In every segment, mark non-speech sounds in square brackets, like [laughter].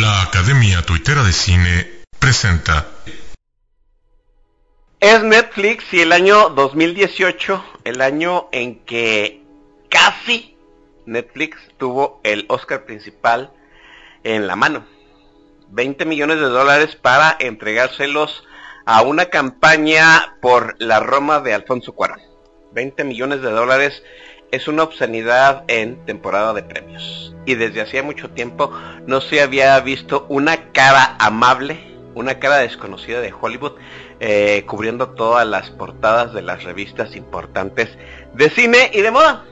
La Academia Tuitera de Cine presenta. Es Netflix y el año 2018, el año en que casi Netflix tuvo el Oscar principal en la mano. 20 millones de dólares para entregárselos a una campaña por la Roma de Alfonso Cuarón. 20 millones de dólares es una obscenidad en temporada de premios. Y desde hacía mucho tiempo no se había visto una cara amable, una cara desconocida de Hollywood, eh, cubriendo todas las portadas de las revistas importantes de cine y de moda.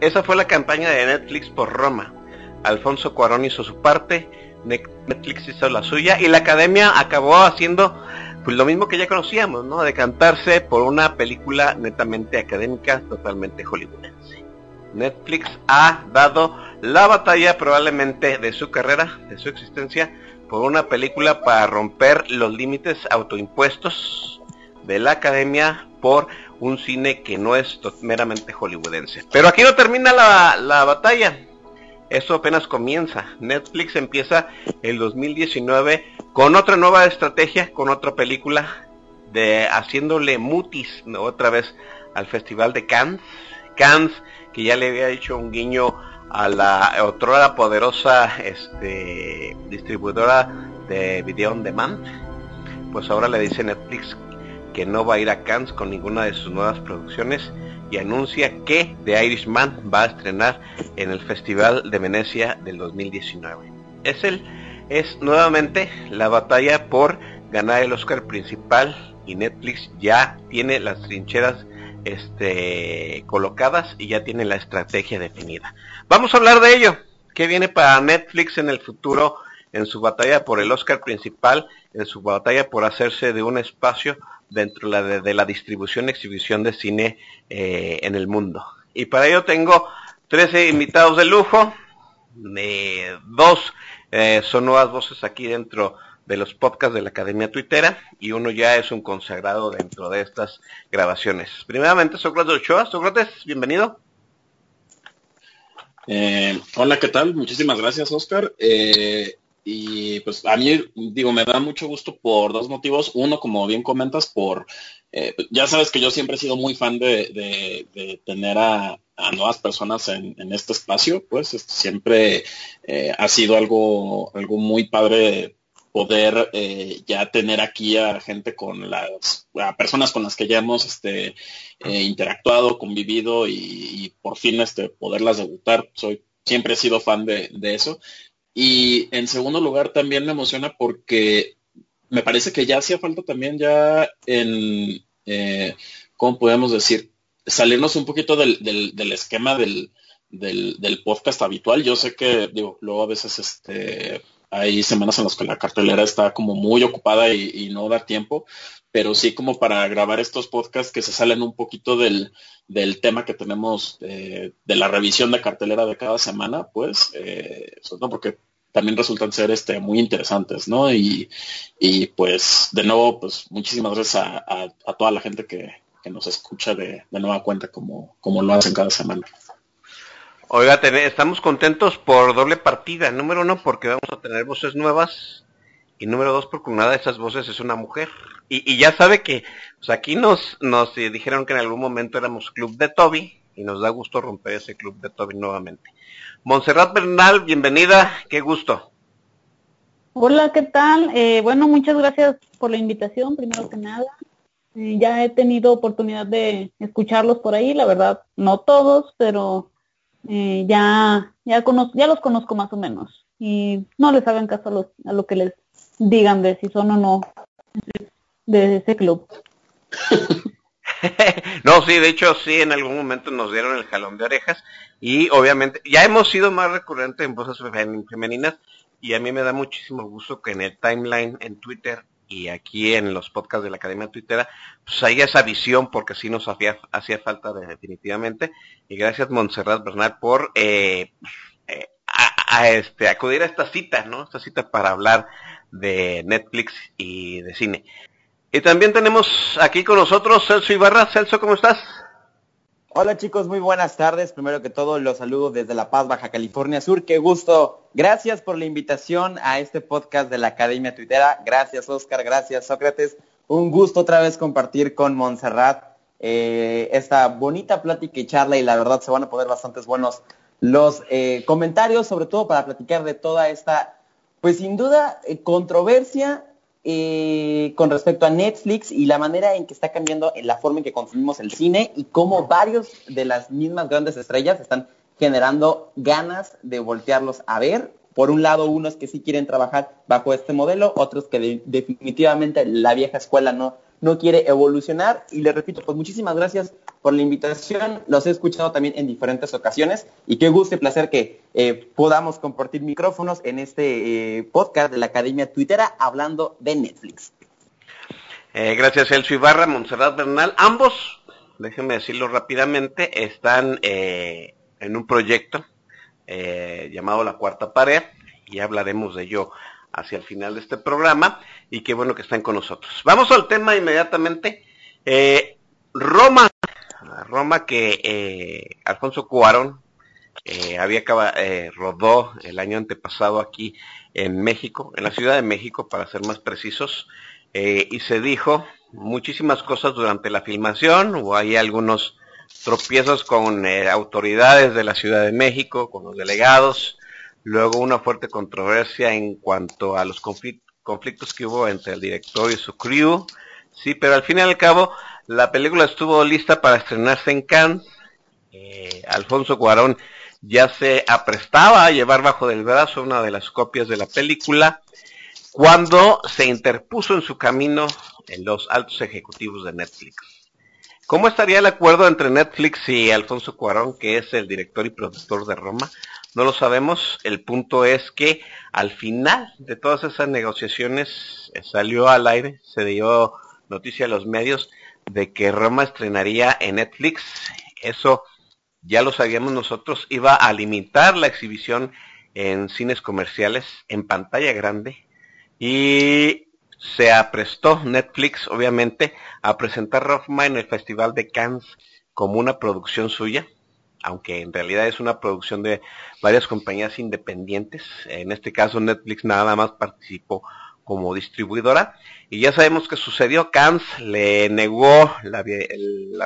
Esa fue la campaña de Netflix por Roma. Alfonso Cuarón hizo su parte, Netflix hizo la suya y la academia acabó haciendo pues lo mismo que ya conocíamos, ¿no? Decantarse por una película netamente académica, totalmente hollywoodense. Netflix ha dado la batalla probablemente de su carrera, de su existencia, por una película para romper los límites autoimpuestos de la academia por un cine que no es meramente hollywoodense. Pero aquí no termina la, la batalla. Eso apenas comienza. Netflix empieza el 2019 con otra nueva estrategia, con otra película de haciéndole mutis otra vez al Festival de Cannes. Cannes que ya le había hecho un guiño a la otra poderosa este, distribuidora de video on demand. Pues ahora le dice Netflix que no va a ir a Cannes con ninguna de sus nuevas producciones y anuncia que The Irishman va a estrenar en el Festival de Venecia del 2019. Es el es nuevamente la batalla por ganar el Oscar principal y Netflix ya tiene las trincheras este, colocadas y ya tiene la estrategia definida. Vamos a hablar de ello. ¿Qué viene para Netflix en el futuro en su batalla por el Oscar principal, en su batalla por hacerse de un espacio dentro de, la distribución y exhibición de cine eh, en el mundo? Y para ello tengo 13 invitados de lujo, eh, dos eh, son nuevas voces aquí dentro de los podcasts de la Academia Twittera y uno ya es un consagrado dentro de estas grabaciones. Primeramente, Sócrates Ochoa. Sócrates, bienvenido. Eh, hola, ¿qué tal? Muchísimas gracias, Oscar. Eh, y pues a mí, digo, me da mucho gusto por dos motivos. Uno, como bien comentas, por, ya sabes que yo siempre he sido muy fan de tener a, a nuevas personas en, este espacio, pues siempre eh, ha sido algo, algo muy padre poder eh, ya tener aquí a gente con las, a personas con las que ya hemos este, eh, interactuado, convivido y, por fin este, poderlas debutar. Soy, siempre he sido fan de, de eso. Y en segundo lugar también me emociona porque me parece que ya hacía falta también ya en, ¿cómo podemos decir? salirnos un poquito del, del, esquema del, del, podcast habitual. Yo sé que, digo, luego a veces este, hay semanas en las que la cartelera está como muy ocupada y, no da tiempo, pero sí como para grabar estos podcasts que se salen un poquito del, del tema que tenemos de la revisión de cartelera de cada semana, pues, eh, porque también resultan ser este muy interesantes, ¿no? Y, y pues de nuevo, pues muchísimas gracias a, a toda la gente que, que nos escucha de, nueva cuenta como, como lo hacen cada semana. Oiga, estamos contentos por doble partida. Número uno, porque vamos a tener voces nuevas. Y número dos, porque una de esas voces es una mujer. Y, ya sabe que pues aquí nos, nos dijeron que en algún momento éramos club de Toby. Y nos da gusto romper ese club de Toby nuevamente. Montserrat Bernal, bienvenida. Qué gusto. Hola, ¿qué tal? Eh, bueno, muchas gracias por la invitación, primero que nada. Eh, ya he tenido oportunidad de escucharlos por ahí, la verdad, no todos, pero eh, ya, ya, ya los conozco más o menos. Y no les hagan caso a, lo que les digan de si son o no de ese club. [laughs] no, sí, de hecho sí, en algún momento nos dieron el jalón de orejas y obviamente ya hemos sido más recurrentes en voces femeninas y a mí me da muchísimo gusto que en el timeline en Twitter y aquí en los podcasts de la Academia Twittera, pues hay esa visión porque sí nos hacía, hacía falta definitivamente. Y gracias Montserrat Bernal por eh, eh, este, acudir a esta cita, ¿no? Esta cita para hablar de Netflix y de cine. Y también tenemos aquí con nosotros Celso Ibarra. Celso, ¿cómo estás? Hola chicos, muy buenas tardes. Primero que todo, los saludo desde La Paz, Baja California Sur. Qué gusto. Gracias por la invitación a este podcast de la Academia Twittera. Gracias Oscar, gracias Sócrates. Un gusto otra vez compartir con Montserrat eh, esta bonita plática y charla y la verdad se van a poner bastantes buenos los eh, comentarios, sobre todo para platicar de toda esta, pues sin duda, eh, controversia eh, con respecto a Netflix y la manera en que está cambiando la forma en que consumimos el cine y cómo varios de las mismas grandes estrellas están generando ganas de voltearlos a ver. Por un lado, unos que sí quieren trabajar bajo este modelo, otros que definitivamente la vieja escuela no, no quiere evolucionar. Y le repito, pues muchísimas gracias por la invitación. Los he escuchado también en diferentes ocasiones y qué gusto y placer que eh, podamos compartir micrófonos en este eh, podcast de la Academia Twittera hablando de Netflix. Eh, gracias, Elcio Ibarra, Montserrat Bernal. Ambos, déjenme decirlo rápidamente, están en un proyecto llamado La Cuarta Pared y hablaremos de ello hacia el final de este programa y qué bueno que están con nosotros. Vamos al tema inmediatamente. Roma Roma que eh, Alfonso Cuarón eh, había eh, rodó el año antepasado aquí en México, en la Ciudad de México para ser más precisos, y se dijo muchísimas cosas durante la filmación, hubo ahí algunos tropiezos con autoridades de la Ciudad de México, con los delegados, luego una fuerte controversia en cuanto a los conflictos que hubo entre el director y su crew, sí, pero al fin y al cabo la película estuvo lista para estrenarse en Cannes. Eh, Alfonso Cuarón ya se aprestaba a llevar bajo del brazo una de las copias de la película cuando se interpuso en su camino en los altos ejecutivos de Netflix. ¿Cómo estaría el acuerdo entre Netflix y Alfonso Cuarón, que es el director y productor de Roma? No lo sabemos. El punto es que al final de todas esas negociaciones eh, salió al aire, se dio noticia a los medios de que Roma estrenaría en Netflix. Eso ya lo sabíamos nosotros, iba a limitar la exhibición en cines comerciales, en pantalla grande, y se aprestó Netflix, obviamente, a presentar Roma en el Festival de Cannes como una producción suya, aunque en realidad es una producción de varias compañías independientes. En este caso Netflix nada más participó como distribuidora. Y ya sabemos que sucedió, Cannes le negó la,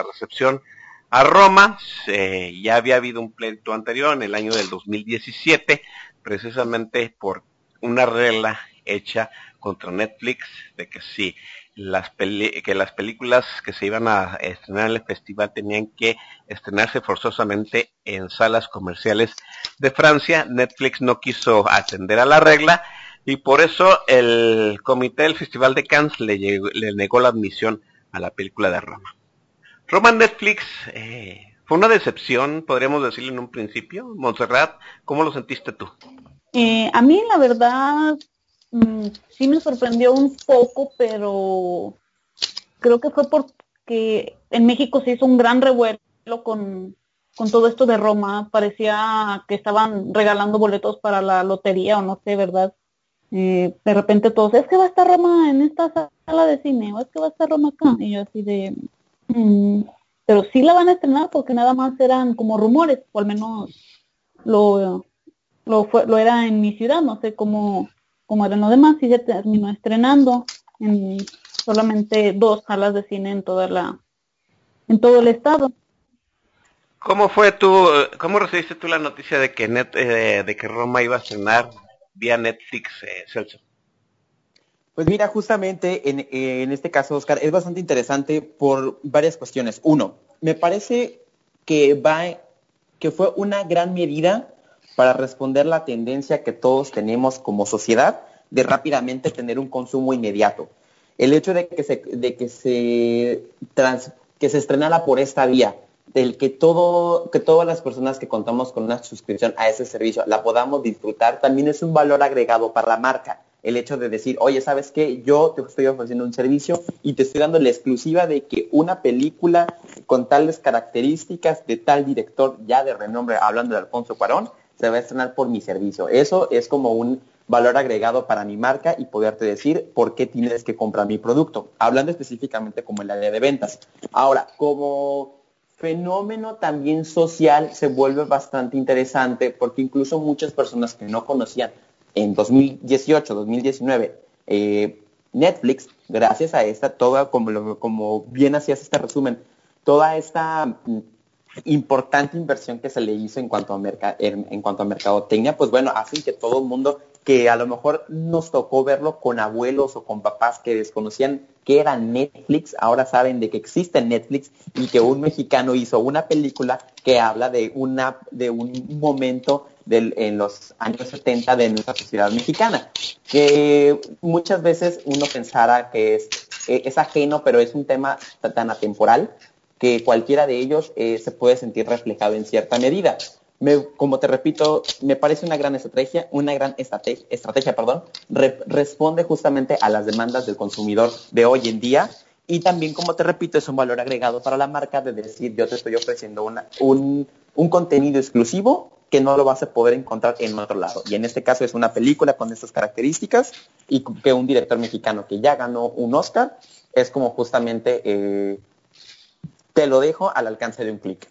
recepción a Roma, ya había habido un pleito anterior en el año del 2017, precisamente por una regla hecha contra Netflix de que si las que las películas que se iban a estrenar en el festival tenían que estrenarse forzosamente en salas comerciales de Francia. Netflix no quiso atender a la regla y por eso el comité del Festival de Cannes le, negó la admisión a la película de Roma. Roma Netflix eh, fue una decepción, podríamos decirlo en un principio. Montserrat, ¿cómo lo sentiste tú? Eh, a mí la verdad mm, sí me sorprendió un poco, pero creo que fue porque en México se hizo un gran revuelo con, con todo esto de Roma. Parecía que estaban regalando boletos para la lotería o no sé, ¿verdad? Eh, de repente todos, es que va a estar Roma en esta sala de cine, o es que va a estar Roma acá. Y yo así de, mm, pero sí la van a estrenar porque nada más eran como rumores, o al menos lo, lo, fue, lo era en mi ciudad, no sé cómo, cómo eran los demás, y se terminó estrenando en solamente dos salas de cine en toda la, en todo el estado. ¿Cómo fue tú, cómo recibiste tú la noticia de que net, eh, de que Roma iba a estrenar vía Netflix, eh, Celso? Pues mira, justamente en, en, este caso, Oscar, es bastante interesante por varias cuestiones. Uno, me parece que va, que fue una gran medida para responder la tendencia que todos tenemos como sociedad de rápidamente tener un consumo inmediato. El hecho de que se, de que se, trans, que se estrenara por esta vía, del que todo, que todas las personas que contamos con una suscripción a ese servicio la podamos disfrutar, también es un valor agregado para la marca. El hecho de decir, oye, ¿sabes qué? Yo te estoy ofreciendo un servicio y te estoy dando la exclusiva de que una película con tales características de tal director ya de renombre, hablando de Alfonso Cuarón, se va a estrenar por mi servicio. Eso es como un valor agregado para mi marca y poderte decir por qué tienes que comprar mi producto. Hablando específicamente como el área de ventas. Ahora, como fenómeno también social se vuelve bastante interesante porque incluso muchas personas que no conocían en 2018, 2019, eh, Netflix, gracias a esta, toda, como, como bien hacías este resumen, toda esta mm, importante inversión que se le hizo en cuanto a, en, cuanto a mercadotecnia, pues bueno, hacen que todo el mundo que a lo mejor nos tocó verlo con abuelos o con papás que desconocían que era Netflix, ahora saben de que existe Netflix y que un mexicano hizo una película que habla de una de un momento en los años 70 de nuestra sociedad mexicana, que muchas veces uno pensara que es, es ajeno, pero es un tema tan atemporal que cualquiera de ellos eh, se puede sentir reflejado en cierta medida como te repito, me parece una gran estrategia, una gran estrategia, estrategia perdón, responde justamente a las demandas del consumidor de hoy en día y también, como te repito, es un valor agregado para la marca de decir, yo te estoy ofreciendo un, un contenido exclusivo que no lo vas a poder encontrar en otro lado. Y en este caso es una película con estas características y que un director mexicano que ya ganó un Oscar es como justamente eh, te lo dejo al alcance de un clic.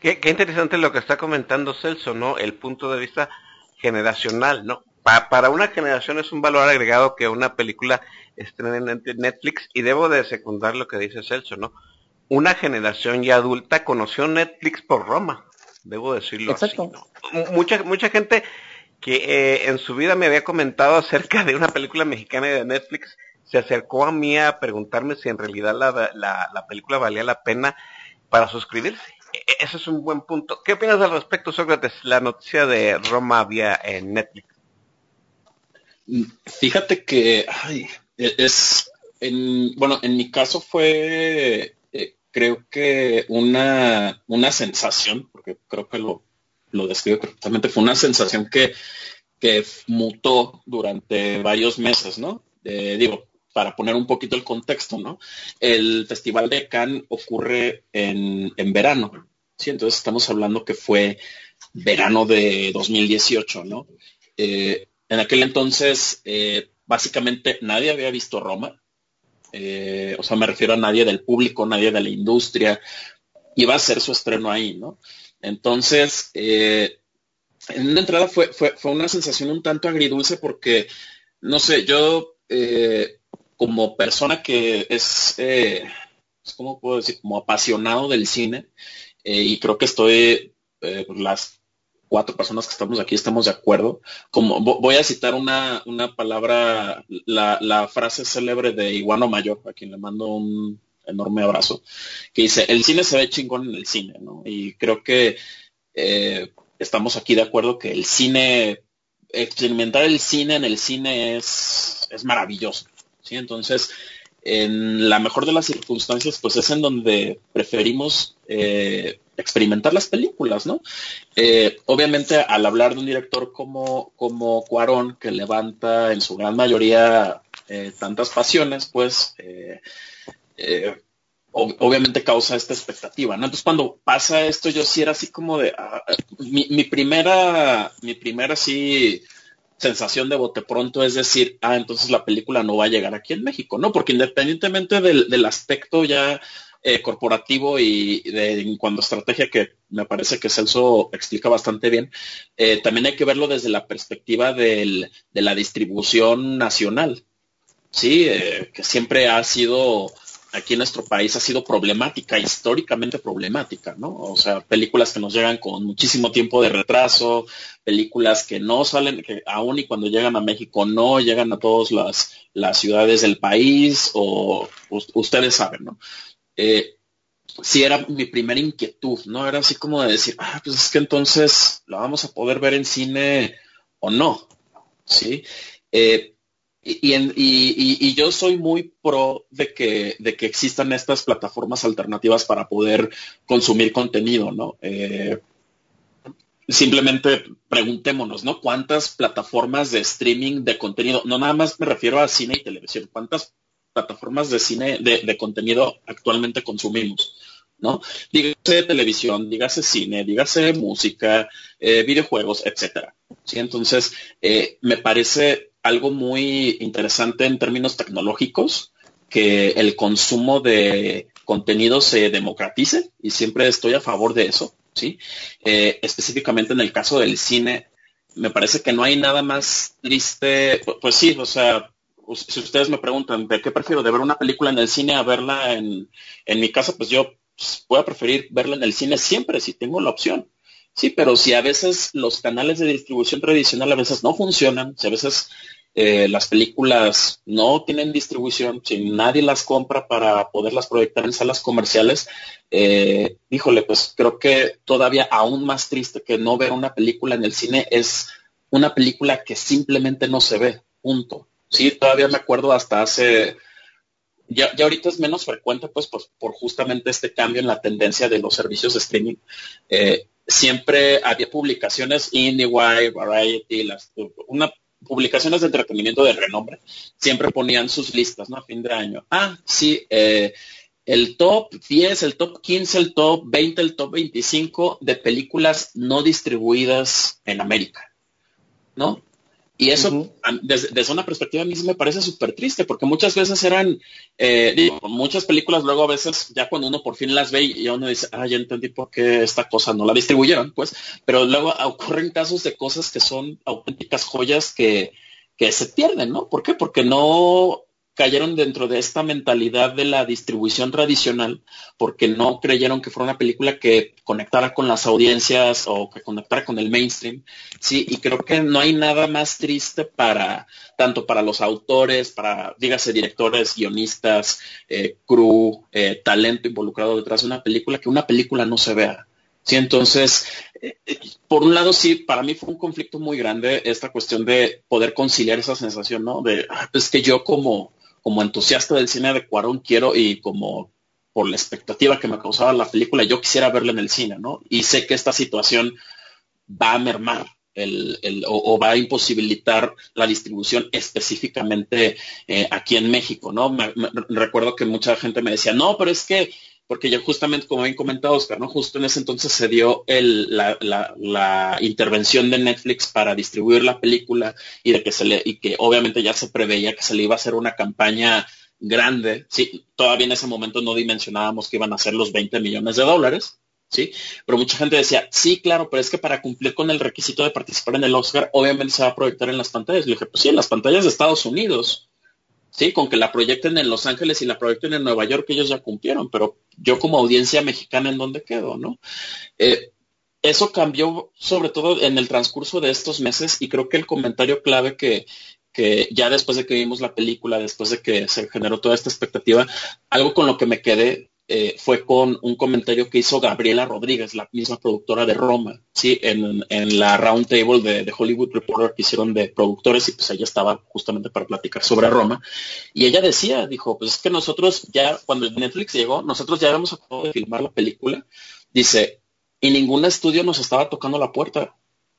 Qué, interesante lo que está comentando Celso, ¿no? El punto de vista generacional, ¿no? para una generación es un valor agregado que una película estrene en Netflix y debo de secundar lo que dice Celso, ¿no? Una generación ya adulta conoció Netflix por Roma, debo decirlo Exacto. así. Mucha, mucha gente que eh, en su vida me había comentado acerca de una película mexicana de Netflix se acercó a mí a preguntarme si en realidad la, la película valía la pena para suscribirse. E-, ese es un buen punto. ¿Qué opinas al respecto, Sócrates? La noticia de Roma había en Netflix. Fíjate que e-, es, en, bueno, en mi caso fue, eh, creo que una, una sensación, porque creo que lo, lo describo correctamente, fue una sensación que, que mutó durante varios meses, ¿no? Eh, digo, para poner un poquito el contexto, ¿no? El Festival de Cannes ocurre en, verano, ¿sí? Entonces estamos hablando que fue verano de 2018, ¿no? Eh, en aquel entonces, eh, básicamente nadie había visto Roma, eh, o sea, me refiero a nadie del público, nadie de la industria, iba a ser su estreno ahí, ¿no? Entonces, en una entrada fue, fue, fue, una sensación un tanto agridulce porque, no sé, yo como persona que es, eh, ¿cómo puedo decir? Como apasionado del cine, eh, y creo que estoy, eh, las cuatro personas que estamos aquí estamos de acuerdo. Como voy a citar una, una palabra, la, frase célebre de Iguano Mayor, a quien le mando un enorme abrazo, que dice, el cine se ve chingón en el cine, ¿no? Y creo que estamos aquí de acuerdo que el cine, experimentar el cine en el cine es, es maravilloso. Entonces, en la mejor de las circunstancias, pues es en donde preferimos eh, experimentar las películas, ¿no? Eh, obviamente, al hablar de un director como, como Cuarón, que levanta en su gran mayoría eh, tantas pasiones, pues obviamente causa esta expectativa, ¿no? Entonces, cuando pasa esto, yo sí era así como de, ah, mi, mi primera, mi primera sí sensación de bote pronto es decir, ah, entonces la película no va a llegar aquí en México, ¿no? Porque independientemente del, aspecto ya eh, corporativo y de, en cuanto a estrategia que me parece que Celso explica bastante bien, eh, también hay que verlo desde la perspectiva de la distribución nacional, ¿sí? Eh, que siempre ha sido aquí en nuestro país ha sido problemática, históricamente problemática, ¿no? O sea, películas que nos llegan con muchísimo tiempo de retraso, películas que no salen, que aún y cuando llegan a México no llegan a todas las, las ciudades del país, o ustedes saben, ¿no? Eh, sí era mi primera inquietud, ¿no? Era así como de decir, ah, pues es que entonces la vamos a poder ver en cine o no, ¿sí? Eh, y, yo soy muy pro de que, de que existan estas plataformas alternativas para poder consumir contenido, ¿no? Eh, simplemente preguntémonos, ¿no? ¿Cuántas plataformas de streaming de contenido, no nada más me refiero a cine y televisión, cuántas plataformas de cine, de, contenido actualmente consumimos? ¿no? Dígase televisión, dígase cine, dígase música, eh, videojuegos, etcétera. ¿sí? Entonces, eh, me parece algo muy interesante en términos tecnológicos, que el consumo de contenido se democratice y siempre estoy a favor de eso, ¿sí? Eh, específicamente en el caso del cine, me parece que no hay nada más triste, pues, sí, o sea, si ustedes me preguntan de qué prefiero, de ver una película en el cine a verla en, en mi casa, pues yo pues, voy a preferir verla en el cine siempre si tengo la opción. Sí, pero si a veces los canales de distribución tradicional a veces no funcionan, si a veces eh, las películas no tienen distribución, si nadie las compra para poderlas proyectar en salas comerciales, eh, híjole, pues creo que todavía aún más triste que no ver una película en el cine es una película que simplemente no se ve, punto. Sí, todavía me acuerdo hasta hace, ya, ya ahorita es menos frecuente, pues, por justamente este cambio en la tendencia de los servicios de streaming. Eh, siempre había publicaciones IndieWire, Variety, las, una publicaciones de entretenimiento de renombre, siempre ponían sus listas, ¿no? A fin de año. Ah, sí, eh, el top 10, el top 15, el top 20, el top 25 de películas no distribuidas en América, ¿no? Y eso, desde, una perspectiva a mí me parece súper triste, porque muchas veces eran, eh, digo, muchas películas luego a veces, ya cuando uno por fin las ve y uno dice, ah, ya entendí por qué esta cosa no la distribuyeron, pues, pero luego ocurren casos de cosas que son auténticas joyas que, que se pierden, ¿no? ¿Por qué? Porque no cayeron dentro de esta mentalidad de la distribución tradicional porque no creyeron que fuera una película que conectara con las audiencias o que conectara con el mainstream. Sí, y creo que no hay nada más triste para, tanto para los autores, para, dígase, directores, guionistas, eh, crew, eh, talento involucrado detrás de una película, que una película no se vea. Sí, entonces, eh, por un lado, sí, para mí fue un conflicto muy grande esta cuestión de poder conciliar esa sensación, ¿no? De, ah, pues que yo como, como entusiasta del cine de Cuarón quiero y como por la expectativa que me causaba la película, yo quisiera verla en el cine, ¿no? Y sé que esta situación va a mermar el, el, o, va a imposibilitar la distribución específicamente eh, aquí en México, ¿no? recuerdo que mucha gente me decía, no, pero es que porque ya justamente, como bien comentado Oscar, ¿no? Justo en ese entonces se dio la, intervención de Netflix para distribuir la película y de que se le, y que obviamente ya se preveía que se le iba a hacer una campaña grande. Sí, todavía en ese momento no dimensionábamos que iban a ser los 20 millones de dólares. ¿sí? Pero mucha gente decía, sí, claro, pero es que para cumplir con el requisito de participar en el Oscar, obviamente se va a proyectar en las pantallas. Le dije, pues sí, en las pantallas de Estados Unidos. Sí, con que la proyecten en Los Ángeles y la proyecten en Nueva York, ellos ya cumplieron, pero yo como audiencia mexicana, ¿en dónde quedo, no? Eh, eso cambió sobre todo en el transcurso de estos meses y creo que el comentario clave que, que ya después de que vimos la película, después de que se generó toda esta expectativa, algo con lo que me quedé eh, fue con un comentario que hizo Gabriela Rodríguez, la misma productora de Roma, ¿sí? En, la round table de, Hollywood Reporter que hicieron de productores y pues ella estaba justamente para platicar sobre Roma. Y ella decía, dijo, pues es que nosotros ya, cuando Netflix llegó, nosotros ya habíamos acabado de filmar la película, dice, y ningún estudio nos estaba tocando la puerta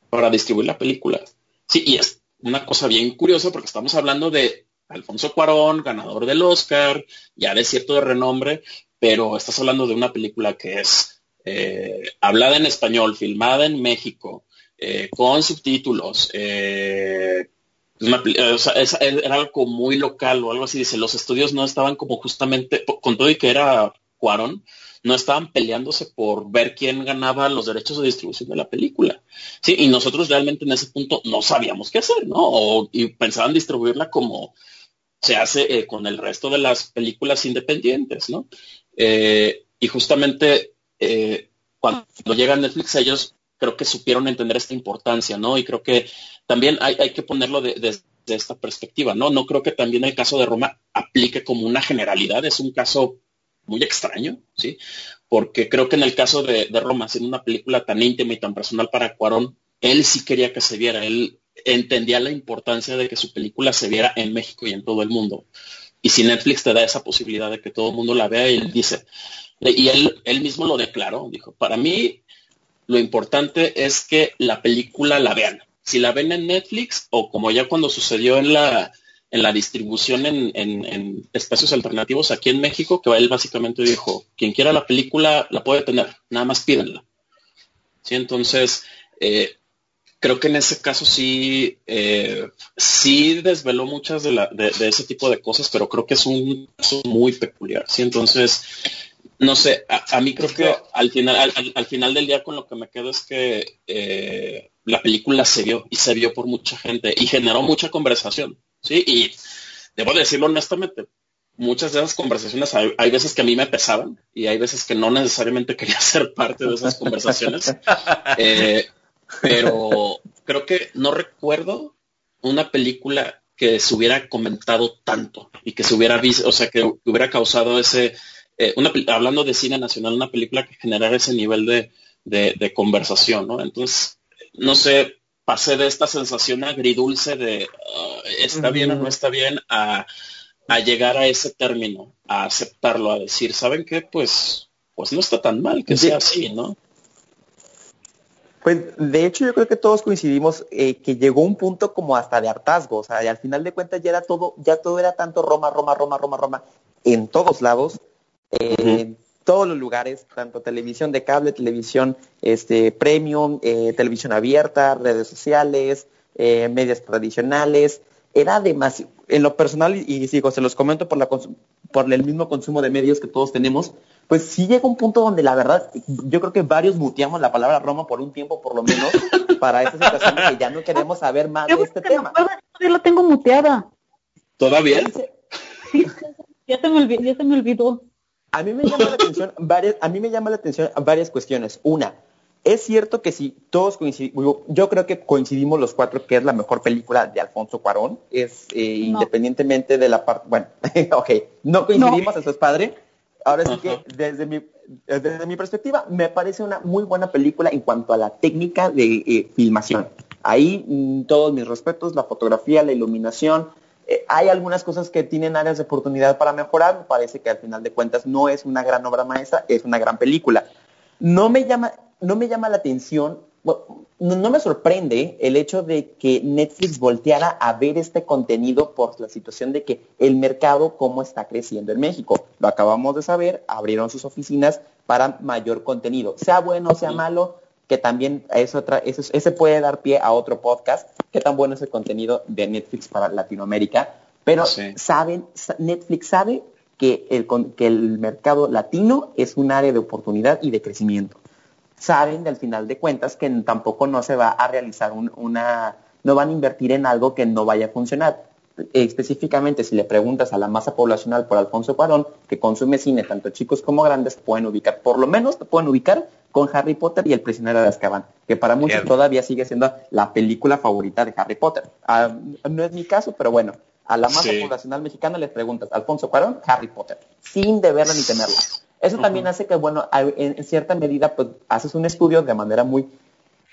para distribuir la película. Sí, y es una cosa bien curiosa porque estamos hablando de Alfonso Cuarón, ganador del Oscar, ya de cierto de renombre, pero estás hablando de una película que es eh, hablada en español, filmada en México, eh, con subtítulos. Eh, era algo muy local o algo así. Dice, los estudios no estaban como justamente, con todo y que era Cuarón, no estaban peleándose por ver quién ganaba los derechos de distribución de la película. Sí, y nosotros realmente en ese punto no sabíamos qué hacer, ¿no? y pensaban distribuirla como se hace con el resto de las películas independientes, ¿no? Eh, y justamente eh, cuando llega Netflix ellos creo que supieron entender esta importancia, ¿no? Y creo que también hay, que ponerlo desde esta perspectiva, ¿no? No creo que también el caso de Roma aplique como una generalidad, es un caso muy extraño, ¿sí? Porque creo que en el caso de, de Roma, siendo una película tan íntima y tan personal para Cuarón, él sí quería que se viera, él entendía la importancia de que su película se viera en México y en todo el mundo. Y si Netflix te da esa posibilidad de que todo el mundo la vea, él dice, y él, él mismo lo declaró, dijo, para mí lo importante es que la película la vean. Si la ven en Netflix o como ya cuando sucedió en la, en la distribución en, en, espacios alternativos aquí en México, que él básicamente dijo, quien quiera la película la puede tener, nada más pídenla. Sí, entonces, eh, creo que en ese caso sí, eh, sí desveló muchas de, ese tipo de cosas, pero creo que es un caso muy peculiar. Sí, entonces, no sé, a, mí creo que al final, al, final del día con lo que me quedo es que eh, la película se vio y se vio por mucha gente y generó mucha conversación, ¿sí? Y debo decirlo honestamente, muchas de esas conversaciones hay, veces que a mí me pesaban y hay veces que no necesariamente [laughs] quería ser parte de esas conversaciones. [laughs] Eh, pero [laughs] creo que no recuerdo una película que se hubiera comentado tanto y que se hubiera visto, o sea, que hubiera causado ese eh, hablando de cine nacional, una película que generara ese nivel de, conversación, ¿no? Entonces, no sé, pasé de esta sensación agridulce de ah, está bien o no está bien a, llegar a ese término, a aceptarlo, a decir, ¿saben qué? Pues, pues no está tan mal que sea así, ¿no? Pues de hecho yo creo que todos coincidimos eh, que llegó un punto como hasta de hartazgo, o sea, y al final de cuentas ya era todo, ya todo era tanto Roma, Roma, Roma, Roma, Roma, en todos lados, en todos los lugares, tanto televisión de cable, televisión este, premium, eh, televisión abierta, redes sociales, eh, medios tradicionales. Era demasiado, en lo personal, y, digo, se los comento por, la, por el mismo consumo de medios que todos tenemos, pues sí llega un punto donde la verdad, yo creo que varios muteamos la palabra Roma por un tiempo por lo menos, [laughs] para esa situación que ya no queremos saber más de este tema. Yo la tengo muteada. ¿Todavía? Sí, ya se me ya se me olvidó. A mí me llama la atención varias, a mí me llama la atención varias cuestiones. Una, es cierto que si todos coincidimos, yo creo que coincidimos los cuatro que es la mejor película de Alfonso Cuarón, es eh, independientemente de la parte, bueno, [laughs] ok, no coincidimos, eso es padre. Ahora sí que desde mi, desde mi perspectiva me parece una muy buena película en cuanto a la técnica de eh, filmación. Ahí mm, todos mis respetos, la fotografía, la iluminación, eh, hay algunas cosas que tienen áreas de oportunidad para mejorar. Me parece que al final de cuentas no es una gran obra maestra, es una gran película. No me llama, no me llama la atención, no, me sorprende el hecho de que Netflix volteara a ver este contenido por la situación de que el mercado cómo está creciendo en México. Lo acabamos de saber, abrieron sus oficinas para mayor contenido. Sea bueno o sea malo, que también es otra, eso, ese puede dar pie a otro podcast, qué tan bueno es el contenido de Netflix para Latinoamérica, pero saben, Netflix sabe que el, que el mercado latino es un área de oportunidad y de crecimiento. Saben, al final de cuentas, que tampoco no se va a realizar una, no van a invertir en algo que no vaya a funcionar específicamente si le preguntas a la masa poblacional por Alfonso Cuarón, que consume cine, tanto chicos como grandes, pueden ubicar, por lo menos te pueden ubicar con Harry Potter y El prisionero de Azkaban, que para muchos todavía sigue siendo la película favorita de Harry Potter. Ah, no es mi caso, pero bueno, a la masa poblacional mexicana les preguntas, Alfonso Cuarón, Harry Potter, sin deberla ni temerla. Eso también hace que, bueno, en cierta medida, pues haces un estudio de manera muy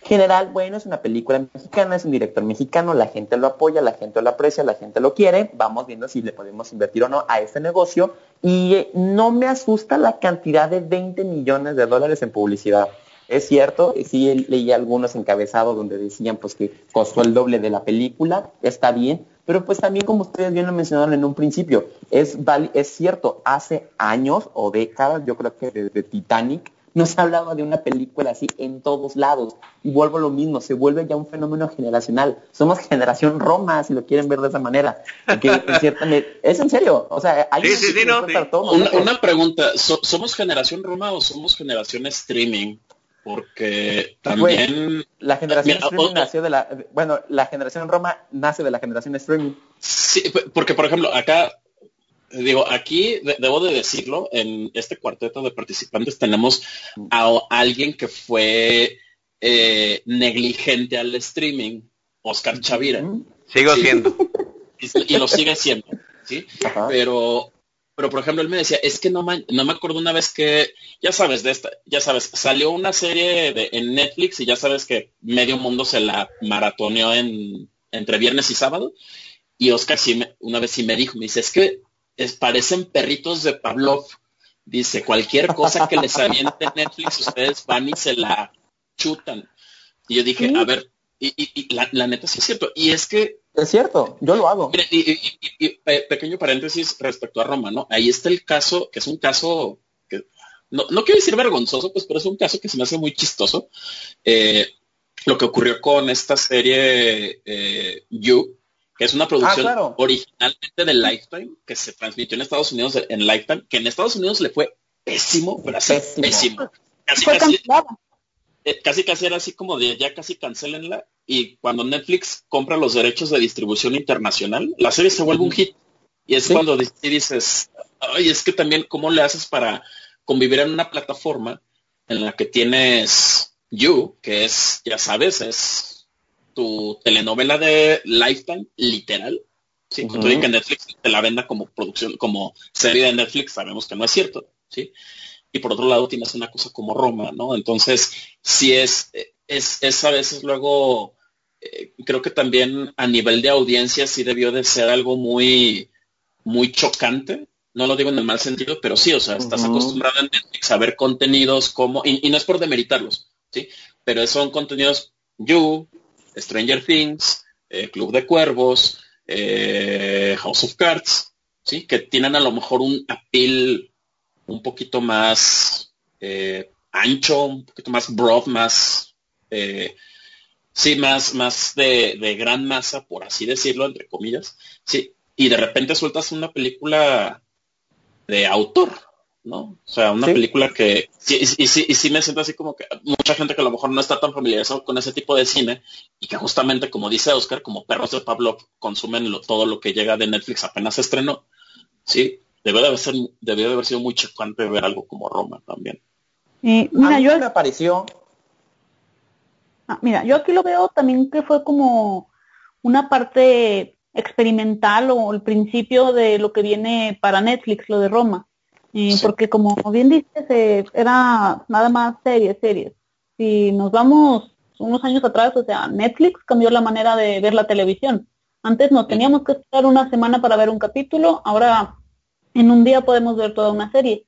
general, bueno, es una película mexicana, es un director mexicano, la gente lo apoya, la gente lo aprecia, la gente lo quiere, vamos viendo si le podemos invertir o no a este negocio. Y eh, no me asusta la cantidad de 20 millones de dólares en publicidad. Es cierto, sí leí algunos encabezados donde decían pues que costó el doble de la película, está bien, pero pues también como ustedes bien lo mencionaron en un principio, es, es cierto, hace años o décadas, yo creo que desde Titanic, no se hablaba de una película así en todos lados. Y vuelvo a lo mismo, se vuelve ya un fenómeno generacional. Somos generación Roma, si lo quieren ver de esa manera. es en serio. O sea, hay una, pregunta, ¿somos generación Roma o somos generación streaming? Porque también... la generación streaming nació de la... Bueno, la generación Roma nace de la generación streaming. Sí, porque por ejemplo, acá digo, aquí debo de decirlo, en este cuarteto de participantes tenemos a alguien que fue eh, negligente al streaming, Oscar Chavira. Sigo siendo. Y, lo sigue siendo, ¿sí? Pero, pero por ejemplo, él me decía, es que no me, no me acuerdo una vez que, ya sabes, de esta, ya sabes, salió una serie de, en Netflix y ya sabes que medio mundo se la maratoneó en, entre viernes y sábado. Y Oscar sí una vez sí me dijo, me dice, es que parecen perritos de Pavlov. Dice, cualquier cosa que les aviente Netflix, ustedes van y se la chutan. Y yo dije, a ver, y, la, neta sí es cierto. Y es que... Es cierto, yo lo hago. y, pequeño paréntesis respecto a Roma, ¿no? Ahí está el caso, que es un caso que... No, no quiero decir vergonzoso, pues, pero es un caso que se me hace muy chistoso. Eh, lo que ocurrió con esta serie eh, You, que es una ah, producción originalmente de Lifetime, que se transmitió en Estados Unidos en Lifetime, que en Estados Unidos le fue pésimo, pero así pésimo. Casi, eh, casi, casi, era así como de ya casi cancelenla y cuando Netflix compra los derechos de distribución internacional, la serie se vuelve un hit. Y es cuando dices, ay, es que también, ¿cómo le haces para convivir en una plataforma en la que tienes You, que es, ya sabes, es tu telenovela de Lifetime, literal? Sí, uh que Netflix te la venda como producción, como serie de Netflix, sabemos que no es cierto, ¿sí? Y por otro lado tienes una cosa como Roma, ¿no? Entonces, si es, es, es a veces luego, eh, creo que también a nivel de audiencia sí debió de ser algo muy, muy chocante. No lo digo en el mal sentido, pero sí, o sea, estás acostumbrado en Netflix a ver contenidos como, y, no es por demeritarlos, ¿sí? Pero son contenidos You, Stranger Things, eh, Club de Cuervos, eh, House of Cards, ¿sí? Que tienen a lo mejor un appeal un poquito más eh, ancho, un poquito más broad, más, eh, sí, más, más de, de, gran masa, por así decirlo, entre comillas, sí, y de repente sueltas una película de autor, ¿no? O sea, una película que, sí, y, sí, y sí me siento así como que mucha gente que a lo mejor no está tan familiarizado con ese tipo de cine y que justamente, como dice Oscar, como perros de Pablo consumen todo lo que llega de Netflix apenas se estrenó, ¿sí? Debe de haber, ser, de haber sido muy chocante ver algo como Roma también. Y mira, yo me apareció. Ah, mira, yo aquí lo veo también que fue como una parte experimental o el principio de lo que viene para Netflix, lo de Roma. Porque como bien dices, era nada más series, series. Si nos vamos unos años atrás, o sea, Netflix cambió la manera de ver la televisión. Antes nos teníamos que esperar una semana para ver un capítulo, ahora en un día podemos ver toda una serie.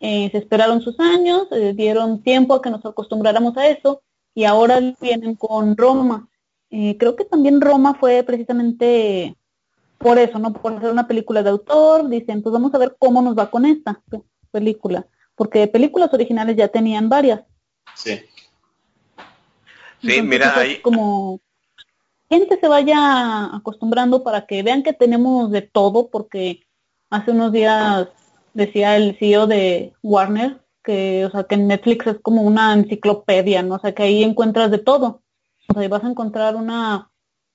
Eh, se esperaron sus años, eh, dieron tiempo a que nos acostumbráramos a eso y ahora vienen con Roma. Eh, creo que también Roma fue precisamente por eso, ¿no? Por hacer una película de autor, dicen, pues vamos a ver cómo nos va con esta película, porque películas originales ya tenían varias. Sí. Sí, mira, ahí... Como gente se vaya acostumbrando para que vean que tenemos de todo, porque hace unos días decía el CEO de Warner que, o sea, que Netflix es como una enciclopedia, ¿no? O sea, que ahí encuentras de todo. O sea, vas a encontrar una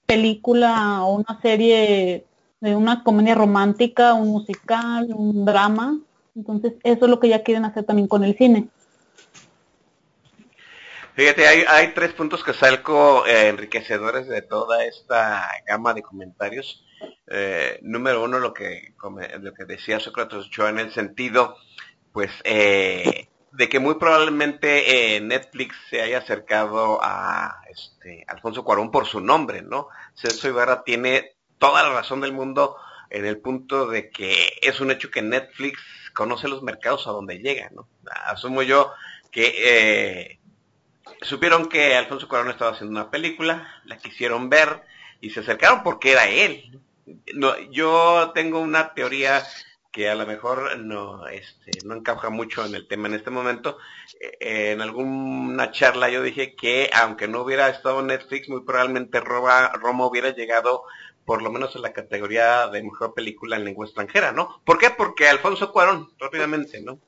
película o una serie de una comedia romántica, un musical, un drama. Entonces, eso es lo que ya quieren hacer también con el cine. Fíjate, hay, hay tres puntos que salgo eh, enriquecedores de toda esta gama de comentarios. Eh, número uno, lo que, decía Sócrates yo en el sentido, pues, eh, de que muy probablemente Netflix se haya acercado a este, Alfonso Cuarón por su nombre, ¿no? Celso Ibarra tiene toda la razón del mundo en el punto de que es un hecho que Netflix conoce los mercados a donde llega, ¿no? Asumo yo que supieron que Alfonso Cuarón estaba haciendo una película, la quisieron ver y se acercaron porque era él. No, yo tengo una teoría que a lo mejor no, este, no encaja mucho en el tema en este momento. Eh, en alguna charla yo dije que aunque no hubiera estado Netflix, muy probablemente Roma, Roma hubiera llegado por lo menos en la categoría de mejor película en lengua extranjera, ¿no? ¿Por qué? Porque Alfonso Cuarón, rápidamente, ¿no?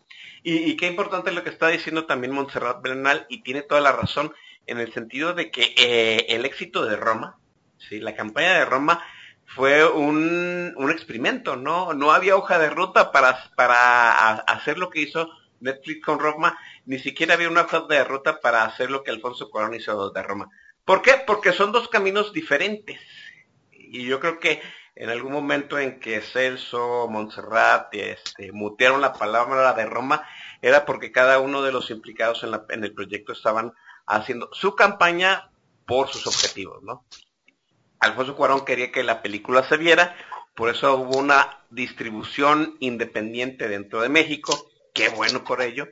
Y, qué importante lo que está diciendo también Montserrat Bernal, y tiene toda la razón en el sentido de que eh, el éxito de Roma, ¿sí? la campaña de Roma fue un, experimento, ¿no? No había hoja de ruta para, para hacer lo que hizo Netflix con Roma, ni siquiera había una hoja de ruta para hacer lo que Alfonso Cuarón hizo de Roma. ¿Por qué? Porque son dos caminos diferentes. Y yo creo que en algún momento en que Celso, Montserrat, este, mutearon la palabra de Roma, era porque cada uno de los implicados en, la, en el proyecto estaban haciendo su campaña por sus objetivos, ¿no? Alfonso Cuarón quería que la película se viera, por eso hubo una distribución independiente dentro de México, qué bueno por ello.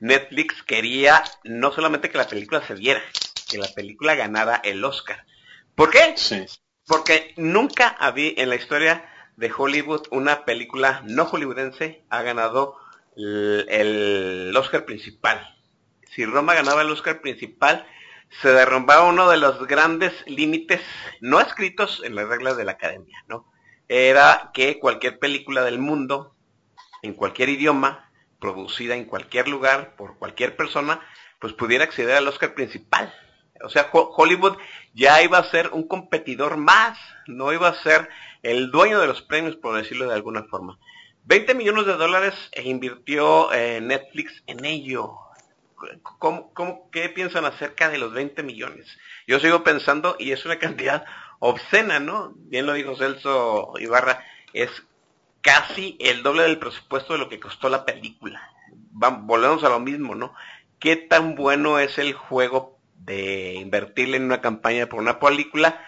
Netflix quería no solamente que la película se viera, que la película ganara el Oscar. ¿Por qué? Sí. Porque nunca había en la historia de Hollywood una película no hollywoodense ha ganado el, Oscar principal. Si Roma ganaba el Oscar principal, se derrumbaba uno de los grandes límites no escritos en las reglas de la academia, ¿no? Era que cualquier película del mundo, en cualquier idioma, producida en cualquier lugar por cualquier persona, pues pudiera acceder al Oscar principal. O sea, Hollywood ya iba a ser un competidor más, no iba a ser el dueño de los premios, por decirlo de alguna forma. 20 millones de dólares invirtió eh, Netflix en ello. ¿Cómo, qué piensan acerca de los 20 millones? Yo sigo pensando, y es una cantidad obscena, ¿no? Bien lo dijo Celso Ibarra, es casi el doble del presupuesto de lo que costó la película. volvemos a lo mismo, ¿no? ¿Qué tan bueno es el juego de invertirle en una campaña por una película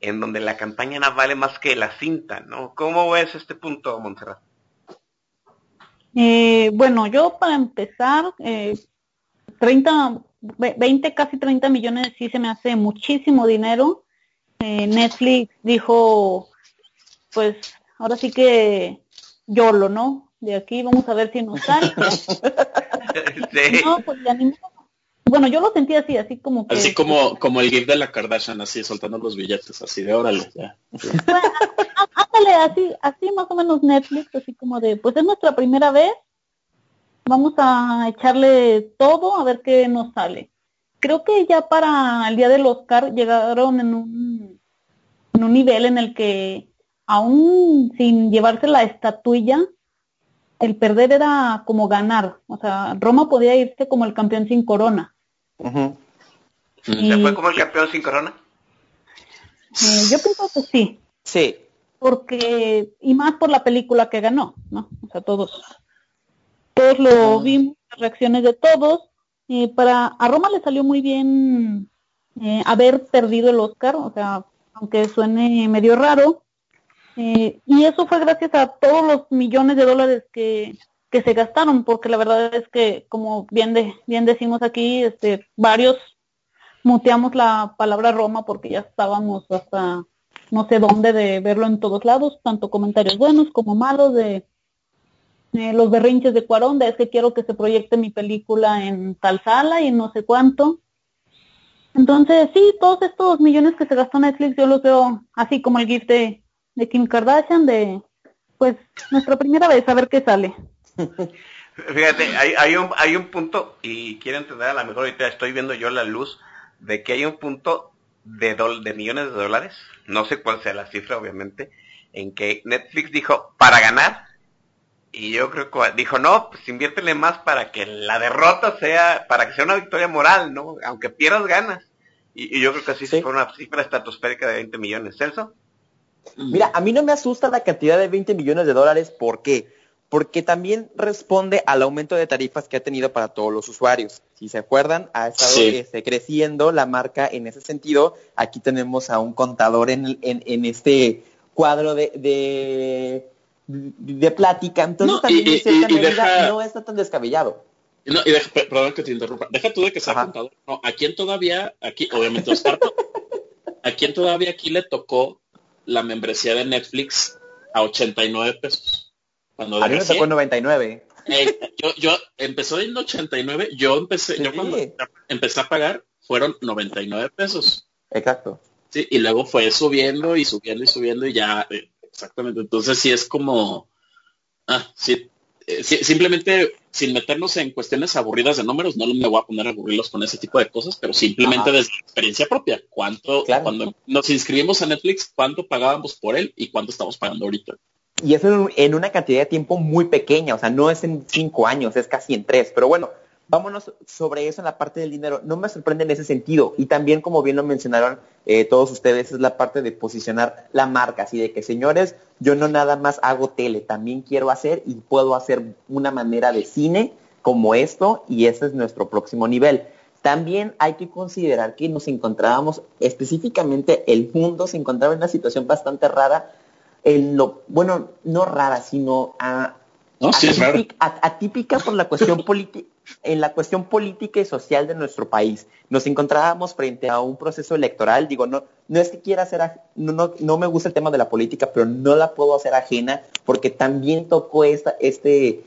en donde la campaña no vale más que la cinta, ¿no? ¿Cómo ves este punto, Montserrat? Eh, bueno, yo para empezar, eh, 30, 20, casi 30 millones sí se me hace muchísimo dinero. Eh, Netflix dijo, pues ahora sí que YOLO, ¿no? De aquí vamos a ver si nos sale. [laughs] [laughs] No, pues ya ni bueno, yo lo sentí así, así como que... Así como, como el gif de la Kardashian, así soltando los billetes, así de órale, ya. ándale, así, así más o menos Netflix, así como de, pues es nuestra primera vez, vamos a echarle todo a ver qué nos sale. Creo que ya para el día del Oscar llegaron en un, en un nivel en el que aún sin llevarse la estatuilla, el perder era como ganar. O sea, Roma podía irse como el campeón sin corona. ¿Se fue como el campeón sin corona? Eh, yo pienso que sí. Sí. Porque, y más por la película que ganó, ¿no? O sea, todos, todos lo vimos, las reacciones de todos. y para, a Roma le salió muy bien eh, haber perdido el Oscar, o sea, aunque suene medio raro, eh, y eso fue gracias a todos los millones de dólares que, que se gastaron, porque la verdad es que, como bien, de, bien decimos aquí, este, varios muteamos la palabra Roma porque ya estábamos hasta no sé dónde de verlo en todos lados, tanto comentarios buenos como malos de los berrinches de Cuarón, de es que quiero que se proyecte mi película en tal sala y no sé cuánto. Entonces, sí, todos estos millones que se gastó Netflix yo los veo así como el gift de, Kim Kardashian, de pues nuestra primera vez, a ver qué sale. [laughs] Fíjate, hay, hay, un, hay un punto, y quiero entender a lo mejor ahorita estoy viendo yo la luz, de que hay un punto de, de millones de dólares, no sé cuál sea la cifra obviamente, en que Netflix dijo, para ganar, y yo creo que dijo, no, pues inviértele más para que la derrota sea, para que sea una victoria moral, ¿no? Aunque pierdas ganas. Y, yo creo que así fue una cifra estratosférica de 20 millones. ¿Celso? Mira, a mí no me asusta la cantidad de 20 millones de dólares, ¿por qué? Porque también responde al aumento de tarifas que ha tenido para todos los usuarios. Si se acuerdan, ha estado este, creciendo la marca en ese sentido. Aquí tenemos a un contador en, en, este cuadro de, de, plática. Entonces también en cierta medida no está tan descabellado. No, y perdón que te interrumpa. Deja tú de que sea contador. No, a quién todavía, aquí, obviamente Oscar, [laughs] a quién todavía aquí le tocó la membresía de Netflix a 89 pesos. Cuando a mí me tocó 99. Eh, yo, yo empezó en 89, yo empecé, yo cuando empecé a pagar fueron 99 pesos. Exacto. Sí, y luego fue subiendo y subiendo y subiendo y ya, eh, exactamente. Entonces sí es como, ah, sí, eh, simplemente sin meternos en cuestiones aburridas de números, no me voy a poner a aburrirlos con ese tipo de cosas, pero simplemente desde experiencia propia, cuánto, cuando nos inscribimos a Netflix, cuánto pagábamos por él y cuánto estamos pagando ahorita. Y eso en una cantidad de tiempo muy pequeña, o sea, no es en cinco años, es casi en tres, pero bueno, vámonos sobre eso en la parte del dinero. No me sorprende en ese sentido. Y también, como bien lo mencionaron eh, todos ustedes, es la parte de posicionar la marca. Así de que, señores, yo no nada más hago tele, también quiero hacer y puedo hacer una manera de cine como esto y ese es nuestro próximo nivel. También hay que considerar que nos encontrábamos, específicamente el mundo se encontraba en una situación bastante rara, en lo, bueno, no rara, sino a, atípica, por la cuestión [laughs] política en la cuestión política y social de nuestro país. Nos encontrábamos frente a un proceso electoral, digo, no, no es que quiera hacer, no, no, me gusta el tema de la política, pero no la puedo hacer ajena porque también tocó esta, este,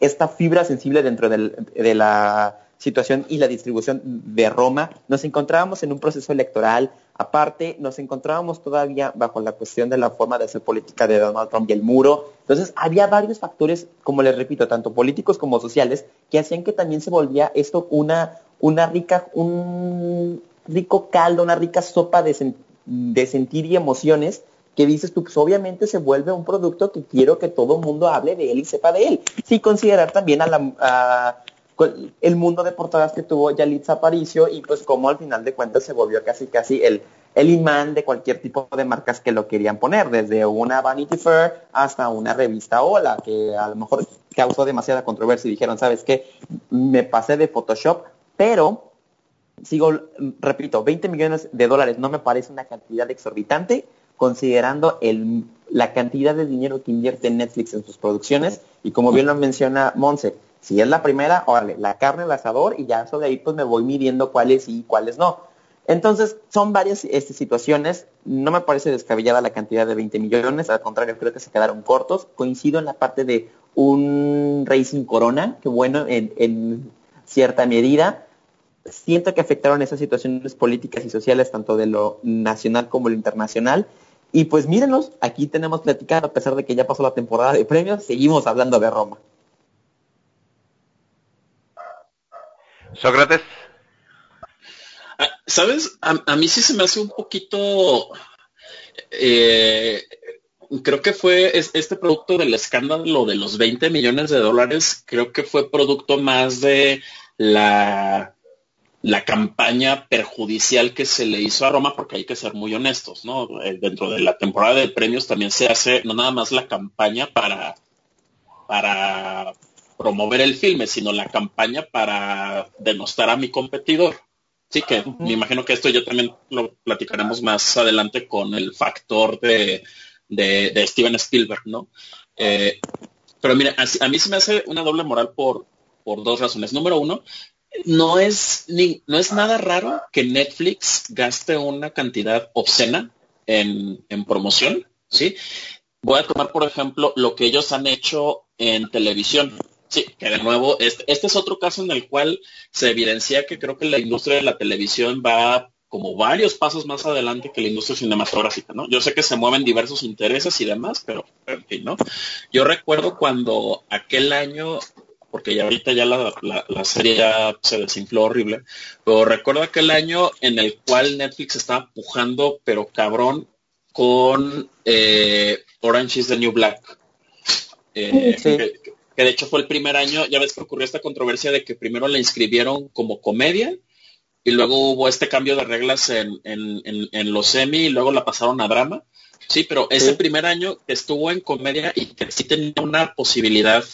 esta fibra sensible dentro de la situación y la distribución de Roma. Nos encontrábamos en un proceso electoral, Aparte, nos encontrábamos todavía bajo la cuestión de la forma de hacer política de Donald Trump y el muro. Entonces, había varios factores, como les repito, tanto políticos como sociales, que hacían que también se volvía esto una, una rica, un rico caldo, una rica sopa de, de sentir y emociones que dices tú, pues obviamente se vuelve un producto que quiero que todo el mundo hable de él y sepa de él. Sí considerar también a la, el mundo de portadas que tuvo Yalitza Aparicio y pues como al final de cuentas se volvió casi casi el, el imán de cualquier tipo de marcas que lo querían poner, desde una Vanity Fair hasta una revista Hola, que a lo mejor causó demasiada controversia y dijeron, ¿sabes qué? Me pasé de Photoshop, pero sigo, repito, 20 millones de dólares no me parece una cantidad exorbitante considerando el, la cantidad de dinero que invierte Netflix en sus producciones y como bien lo menciona Monse, si es la primera, órale, la carne al asador y ya de ahí pues me voy midiendo cuáles sí y cuáles no. Entonces, son varias este, situaciones. No me parece descabellada la cantidad de 20 millones, al contrario, creo que se quedaron cortos. Coincido en la parte de un Racing Corona, que bueno, en, en cierta medida. Siento que afectaron esas situaciones políticas y sociales, tanto de lo nacional como lo internacional. Y pues mírenos, aquí tenemos platicado, a pesar de que ya pasó la temporada de premios, seguimos hablando de Roma. Sócrates. Ah, ¿Sabes? A, mí sí se me hace un poquito... Eh, creo que fue este producto del escándalo de los 20 millones de dólares, creo que fue producto más de la la campaña perjudicial que se le hizo a Roma, porque hay que ser muy honestos, ¿no? Eh, dentro de la temporada de premios también se hace no nada más la campaña para, para promover el filme, sino la campaña para denostar a mi competidor. Sí, que me imagino que esto yo también lo platicaremos más adelante con el factor de, de, Steven Spielberg, ¿no? Eh, pero mira, a, a, mí se me hace una doble moral por, por dos razones. Número uno, no es, ni, no es nada raro que Netflix gaste una cantidad obscena en, en promoción, ¿sí? Voy a tomar, por ejemplo, lo que ellos han hecho en televisión. Sí, que de nuevo, este, este, es otro caso en el cual se evidencia que creo que la industria de la televisión va como varios pasos más adelante que la industria cinematográfica, ¿no? Yo sé que se mueven diversos intereses y demás, pero en fin, ¿no? Yo recuerdo cuando aquel año porque ya ahorita ya la, la, serie ya se desinfló horrible, pero recuerdo aquel año en el cual Netflix estaba pujando, pero cabrón, con eh, Orange is the New Black. Eh, que, de hecho fue el primer año, ya ves que ocurrió esta controversia de que primero la inscribieron como comedia y luego hubo este cambio de reglas en, en, en, los semi y luego la pasaron a drama. Sí, pero ese primer año que estuvo en comedia y que sí tenía una posibilidad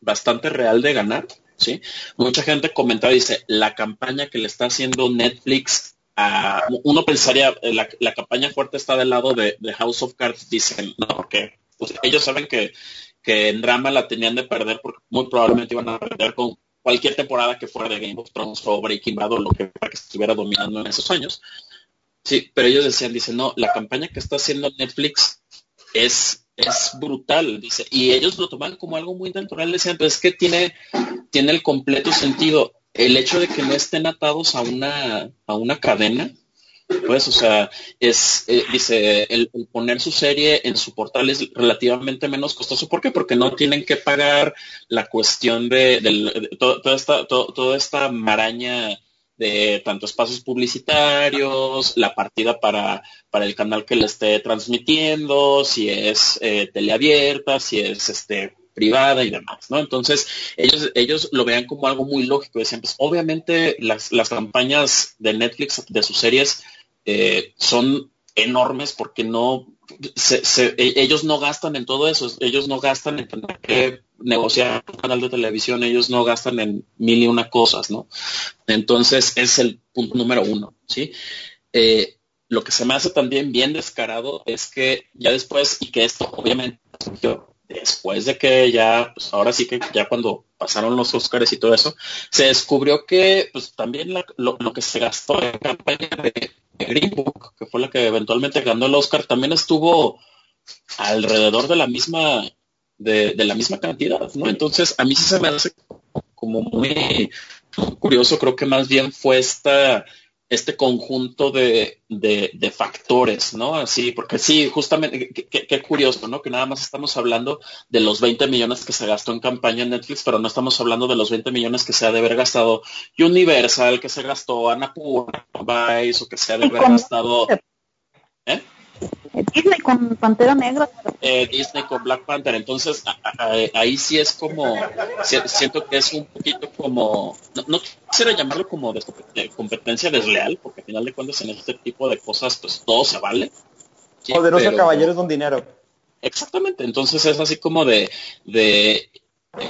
bastante real de ganar, ¿sí? Mucha gente comentaba, dice, la campaña que le está haciendo Netflix a, uno pensaría, eh, la, la campaña fuerte está del lado de, House of Cards, dicen, no, porque pues, ellos saben que, que en drama la tenían de perder porque muy probablemente iban a perder con cualquier temporada que fuera de Game of Thrones o Breaking Bad o lo que que estuviera dominando en esos años. Sí, pero ellos decían, dicen, no, la campaña que está haciendo Netflix es es brutal, dice, y ellos lo toman como algo muy natural, decían, pues es que tiene, tiene el completo sentido. El hecho de que no estén atados a una, a una cadena, pues, o sea, es, eh, dice, el, poner su serie en su portal es relativamente menos costoso. ¿Por qué? Porque no tienen que pagar la cuestión de, toda, esta, toda esta maraña de tanto espacios publicitarios, la partida para, para el canal que le esté transmitiendo, si es eh, teleabierta, si es este privada y demás, ¿no? Entonces, ellos, ellos lo vean como algo muy lógico. Decían, pues obviamente las, las campañas de Netflix de sus series eh, son enormes porque no se, e, ellos no gastan en todo eso, ellos no gastan en tener que negociar un canal de televisión, ellos no gastan en mil y una cosas, ¿no? Entonces es el punto número uno, ¿sí? Eh, lo que se me hace también bien descarado es que ya después, y que esto obviamente después de que ya, pues ahora sí que ya cuando pasaron los Oscars y todo eso, se descubrió que pues también lo, lo, que se gastó en campaña de, Green Book, que fue la que eventualmente ganó el Oscar, también estuvo alrededor de la misma de, la misma cantidad, ¿no? Entonces, a mí sí se me hace como muy curioso, creo que más bien fue esta este conjunto de, de, factores, ¿no? Así, porque sí, justamente, qué curioso, ¿no? Que nada más estamos hablando de los 20 millones que se gastó en campaña en Netflix, pero no estamos hablando de los 20 millones que se ha de haber gastado Universal, que se gastó Annapurna, Vice, o que se ha de haber gastado... ¿Eh? Disney con Pantera Negra. Eh, Disney con Black Panther. Entonces, ahí sí es como, siento que es un poquito como, no, quisiera llamarlo como de, competencia desleal, porque al final de cuentas en este tipo de cosas, pues todo se vale. Poderoso caballero es un dinero. Exactamente. Entonces es así como de, de,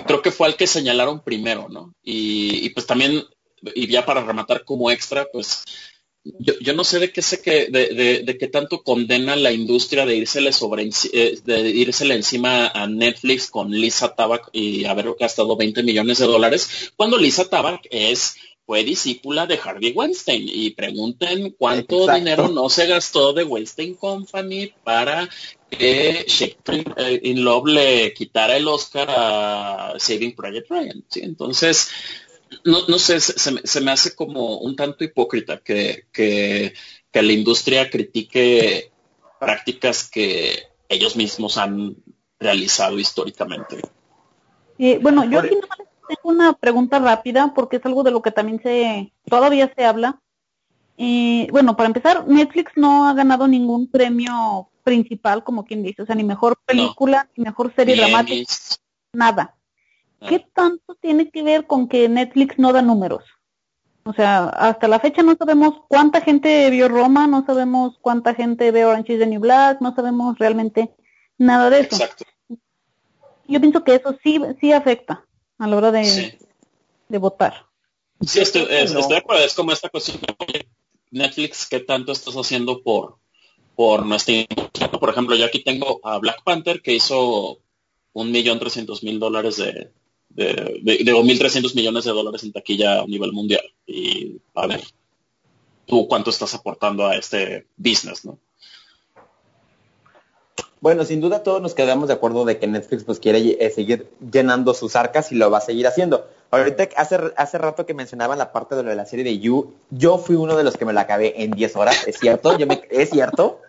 creo que fue al que señalaron primero, ¿no? Y, y pues también, y ya para rematar como extra, pues yo, no sé de qué sé que de, de, qué tanto condena la industria de irsele sobre eh, de irsele encima a Netflix con Lisa Tabak y haber gastado 20 millones de dólares cuando Lisa Tabak es fue discípula de Harvey Weinstein y pregunten cuánto dinero no se gastó de Weinstein Company para que Shakespeare eh, in Love le quitara el Oscar a Saving Project Ryan. ¿sí? Entonces, no, no sé, se, me hace como un tanto hipócrita que, que, la industria critique prácticas que ellos mismos han realizado históricamente. Eh, bueno, yo aquí tengo una pregunta rápida porque es algo de lo que también se todavía se habla. Eh, bueno, para empezar, Netflix no ha ganado ningún premio principal, como quien dice, o sea, ni mejor película, ni mejor serie dramática, nada. ¿Qué tanto tiene que ver con que Netflix no da números? O sea, hasta la fecha no sabemos cuánta gente vio Roma, no sabemos cuánta gente ve Orange is the New Black, no sabemos realmente nada de eso. Exacto. Yo pienso que eso sí sí afecta a la hora de, de votar. Sí, estoy, de acuerdo. Es como esta cuestión Netflix, ¿qué tanto estás haciendo por, por nuestra Por ejemplo, yo aquí tengo a Black Panther que hizo un millón trescientos mil dólares de, de, de, de 1.300 millones de dólares en taquilla a nivel mundial. Y a ver, tú cuánto estás aportando a este business, ¿no? Bueno, sin duda todos nos quedamos de acuerdo de que Netflix pues quiere eh, seguir llenando sus arcas y lo va a seguir haciendo. Ahorita hace, hace rato que mencionaban la parte de lo de la serie de You, yo fui uno de los que me la acabé en 10 horas, ¿es cierto? Yo me, ¿Es cierto?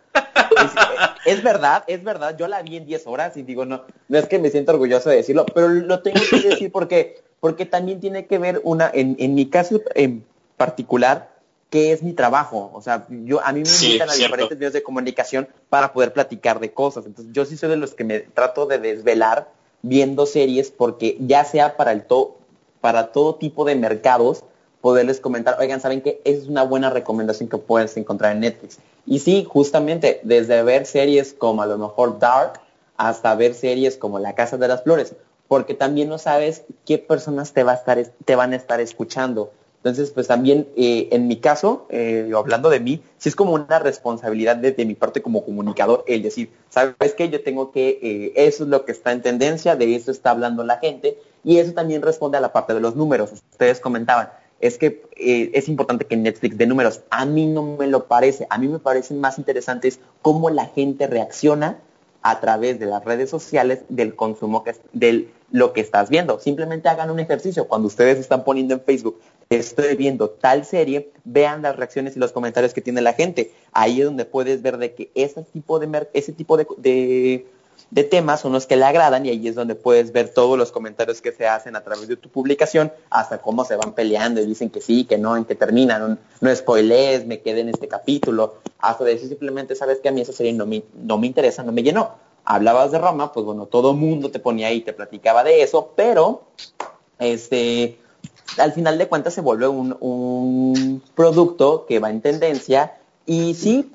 Es, verdad, es verdad. Yo la vi en 10 horas y digo, no, no es que me siento orgulloso de decirlo, pero lo tengo que decir porque, porque también tiene que ver una, en, en mi caso en particular, que es mi trabajo. O sea, yo a mí me invitan a diferentes medios de comunicación para poder platicar de cosas. Entonces, yo sí soy de los que me trato de desvelar viendo series porque ya sea para el to para todo tipo de mercados, poderles comentar, oigan, ¿saben qué? Esa es una buena recomendación que puedes encontrar en Netflix. Y sí, justamente, desde ver series como a lo mejor Dark hasta ver series como La Casa de las Flores, porque también no sabes qué personas te, va a estar, te van a estar escuchando. Entonces, pues también eh, en mi caso, eh, hablando de mí, sí es como una responsabilidad de, mi parte como comunicador el decir, ¿sabes qué? Yo tengo que, eh, eso es lo que está en tendencia, de eso está hablando la gente, y eso también responde a la parte de los números. Ustedes comentaban, es que eh, es importante que Netflix dé números. A mí no me lo parece. A mí me parecen más interesantes cómo la gente reacciona a través de las redes sociales del consumo que, de lo que estás viendo. Simplemente hagan un ejercicio. Cuando ustedes están poniendo en Facebook, estoy viendo tal serie, vean las reacciones y los comentarios que tiene la gente. Ahí es donde puedes ver de que ese tipo de, ese tipo de temas son los que le agradan y ahí es donde puedes ver todos los comentarios que se hacen a través de tu publicación, hasta cómo se van peleando y dicen que sí, que no, en que terminan, no, spoilees, me quedé en este capítulo, hasta decir simplemente, sabes que a mí esa serie no me, no me interesa, no me llenó. Hablabas de Roma, pues bueno, todo mundo te ponía ahí, te platicaba de eso, pero este, al final de cuentas se vuelve un, un producto que va en tendencia. Y sí,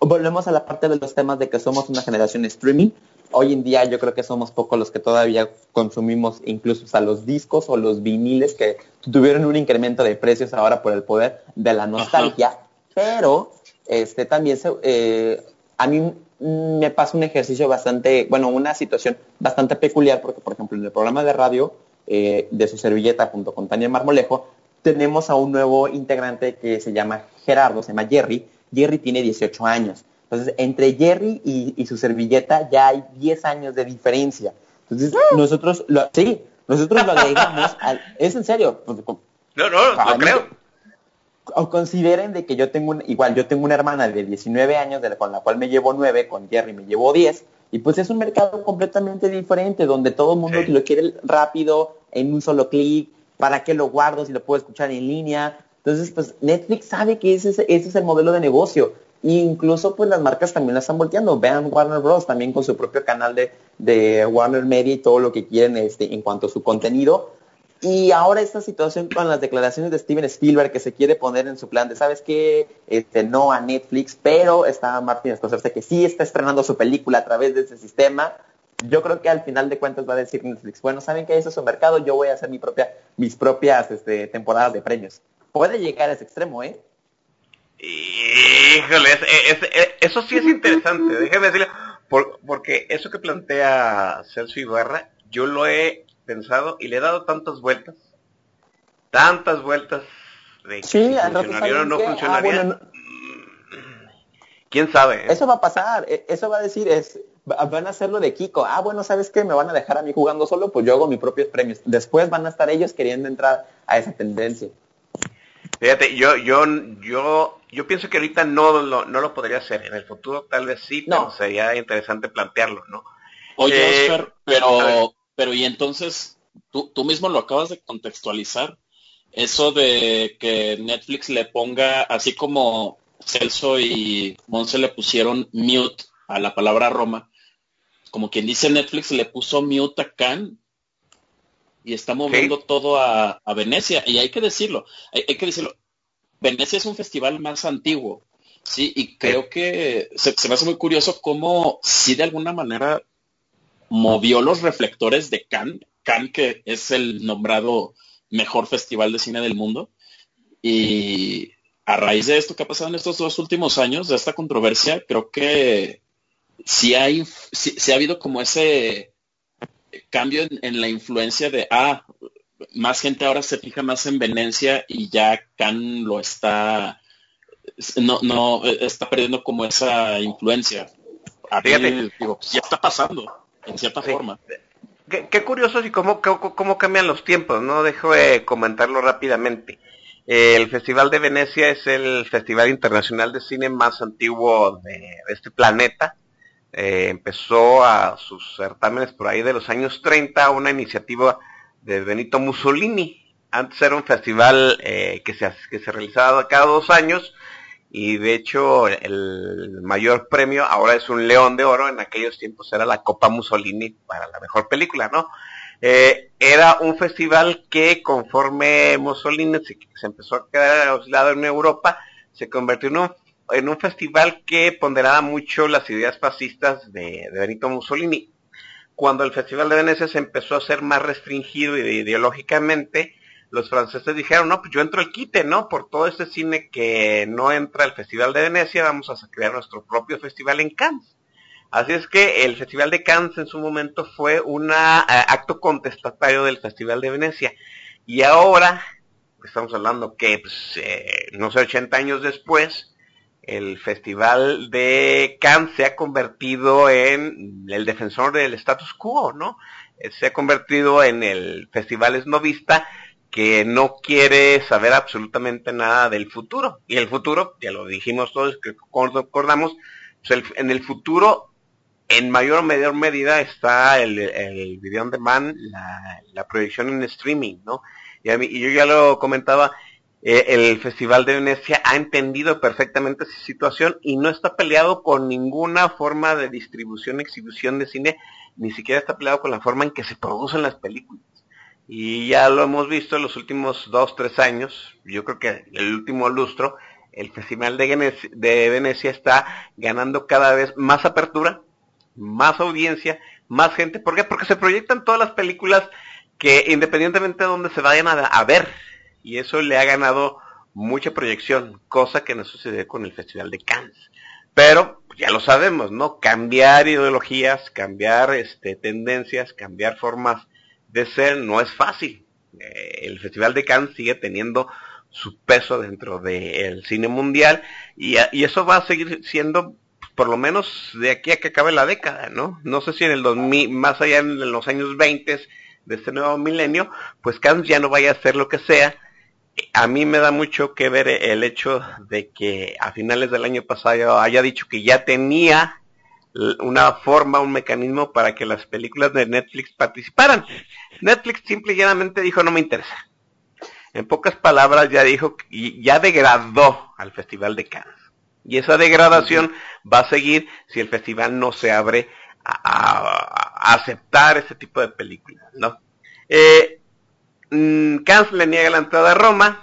volvemos a la parte de los temas de que somos una generación streaming, hoy en día yo creo que somos pocos los que todavía consumimos incluso a los discos o los viniles que tuvieron un incremento de precios ahora por el poder de la nostalgia, pero este también se, eh, a mí me pasa un ejercicio bastante, bueno, una situación bastante peculiar porque, por ejemplo, en el programa de radio eh, de su servilleta junto con Tania Marmolejo, tenemos a un nuevo integrante que se llama Gerardo, se llama Jerry. Jerry tiene 18 años. Entonces, entre Jerry y, su servilleta ya hay 10 años de diferencia. Entonces, nosotros, lo, sí, nosotros lo agregamos [laughs] al, es en serio. Pues, no, no, no creo. o consideren de que yo tengo, un, igual yo tengo una hermana de 19 años, de la, con la cual me llevo 9, con Jerry me llevo 10, y pues es un mercado completamente diferente, donde todo el mundo lo quiere rápido, en un solo clic, para qué lo guardo si lo puedo escuchar en línea. Entonces, pues Netflix sabe que ese, ese es el modelo de negocio. Incluso pues las marcas también la están volteando. Vean Warner Bros. también con su propio canal de, de Warner Media y todo lo que quieren este, en cuanto a su contenido. Y ahora esta situación con las declaraciones de Steven Spielberg que se quiere poner en su plan de, ¿sabes qué? Este, no a Netflix, pero está Martin Scorsese que sí está estrenando su película a través de ese sistema. Yo creo que al final de cuentas va a decir Netflix, bueno, ¿saben que eso es un mercado? Yo voy a hacer mi propia, mis propias este, temporadas de premios. Puede llegar a ese extremo, ¿eh? Híjole, eso sí es interesante, déjeme decirle, porque eso que plantea Celso Ibarra, yo lo he pensado y le he dado tantas vueltas, tantas vueltas de que si funcionaría o no funcionaría. Ah, ¿Quién sabe? Eh? Eso va a pasar, e, eso va a decir, es, van a hacerlo de Kiko. Ah, bueno, ¿sabes qué? Me van a dejar a mí jugando solo, pues yo hago mis propios premios. Después van a estar ellos queriendo entrar a esa tendencia. Fíjate, yo, yo, yo, yo pienso que ahorita no lo, no lo podría hacer. En el futuro tal vez sí, no. pero sería interesante plantearlo, ¿no? Oye, eh, pero pero y entonces, tú, tú mismo lo acabas de contextualizar, eso de que Netflix le ponga, así como Celso y Monse le pusieron mute a la palabra Roma, como quien dice Netflix le puso mute a Cannes y está moviendo todo a, Venecia. Y hay que decirlo, hay, que decirlo, Venecia es un festival más antiguo, sí, y creo que se, se, me hace muy curioso cómo si de alguna manera movió los reflectores de Cannes, Cannes que es el nombrado mejor festival de cine del mundo. Y a raíz de esto que ha pasado en estos dos últimos años, de esta controversia, creo que sí, hay, sí, ha habido como ese cambio en, la influencia de, ah, más gente ahora se fija más en Venecia y ya Cannes lo está, no, no, está perdiendo como esa influencia. ya está pasando en cierta forma. Qué, curioso y cómo, cómo, cambian los tiempos, ¿no? Dejo de comentarlo rápidamente. el Festival de Venecia es el festival internacional de cine más antiguo de, este planeta. Eh, empezó a sus certámenes por ahí de los años 30, una iniciativa de Benito Mussolini. Antes era un festival eh, que, se, que se realizaba cada dos años y de hecho el mayor premio ahora es un León de Oro, en aquellos tiempos era la Copa Mussolini para la mejor película, ¿no? Eh, era un festival que conforme Mussolini se, empezó a quedar aislado en Europa, se convirtió en un, en un festival que ponderaba mucho las ideas fascistas de, Benito Mussolini. Cuando el Festival de Venecia se empezó a ser más restringido ideológicamente, los franceses dijeron, no, pues yo entro al quite, ¿no? Por todo este cine que no entra al Festival de Venecia, vamos a crear nuestro propio festival en Cannes. Así es que el Festival de Cannes en su momento fue un eh, acto contestatario del Festival de Venecia. Y ahora, estamos hablando que, pues, eh, no sé, 80 años después, el Festival de Cannes se ha convertido en el defensor del status quo, ¿no? Se ha convertido en el festival esnovista que no quiere saber absolutamente nada del futuro. Y el futuro, ya lo dijimos todos, que acordamos, pues en el futuro, en mayor o menor medida, está el, el video on demand, la, la proyección en streaming, ¿no? Y, a mí, y yo ya lo comentaba, eh, el Festival de Venecia ha entendido perfectamente su situación y no está peleado con ninguna forma de distribución, exhibición de cine, ni siquiera está peleado con la forma en que se producen las películas y ya lo hemos visto en los últimos dos, tres años, yo creo que el último lustro, el Festival de Venecia, está ganando cada vez más apertura, más audiencia, más gente. ¿Por qué? Porque se proyectan todas las películas que independientemente de dónde se vayan a, ver, y eso le ha ganado mucha proyección, cosa que no sucede con el Festival de Cannes. Pero ya lo sabemos, ¿no? Cambiar ideologías, cambiar este, tendencias, cambiar formas de ser no es fácil. Eh, el Festival de Cannes sigue teniendo su peso dentro del cine mundial y, eso va a seguir siendo por lo menos de aquí a que acabe la década, ¿no? No sé si en el 2000, más allá en los años 20 de este nuevo milenio, pues Cannes ya no vaya a hacer lo que sea a mí me da mucho que ver el hecho de que a finales del año pasado haya dicho que ya tenía una forma, un mecanismo para que las películas de Netflix participaran. Netflix simple y llanamente dijo no me interesa. En pocas palabras ya dijo y ya degradó al Festival de Cannes. Y esa degradación va a seguir si el festival no se abre a, aceptar ese tipo de películas, ¿no? Eh, Cannes le niega la entrada a Roma,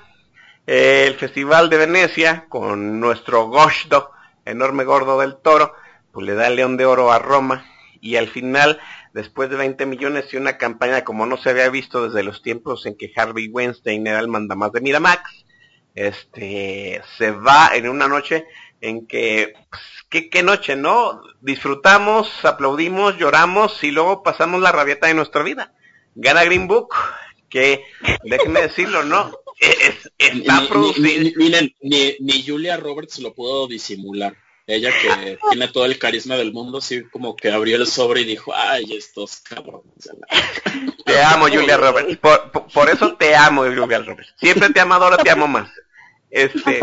eh, el Festival de Venecia, con nuestro Goshdo, enorme gordo del toro, pues le da el León de Oro a Roma, y al final, después de 20 millones y una campaña como no se había visto desde los tiempos en que Harvey Weinstein era el mandamás de Miramax, este, se va en una noche en que, pues, ¿qué, qué noche, ¿no? Disfrutamos, aplaudimos, lloramos y luego pasamos la rabieta de nuestra vida. Gana Green Book, que, déjenme decirlo, ¿no? Es, está producido. Miren, ni, ni Julia Roberts lo pudo disimular. Ella que tiene todo el carisma del mundo, así como que abrió el sobre y dijo, ay, estos cabrones. Te amo, Julia Roberts. Por, por, eso te amo, Julia Roberts. Siempre te he amado, ahora te amo más. Este...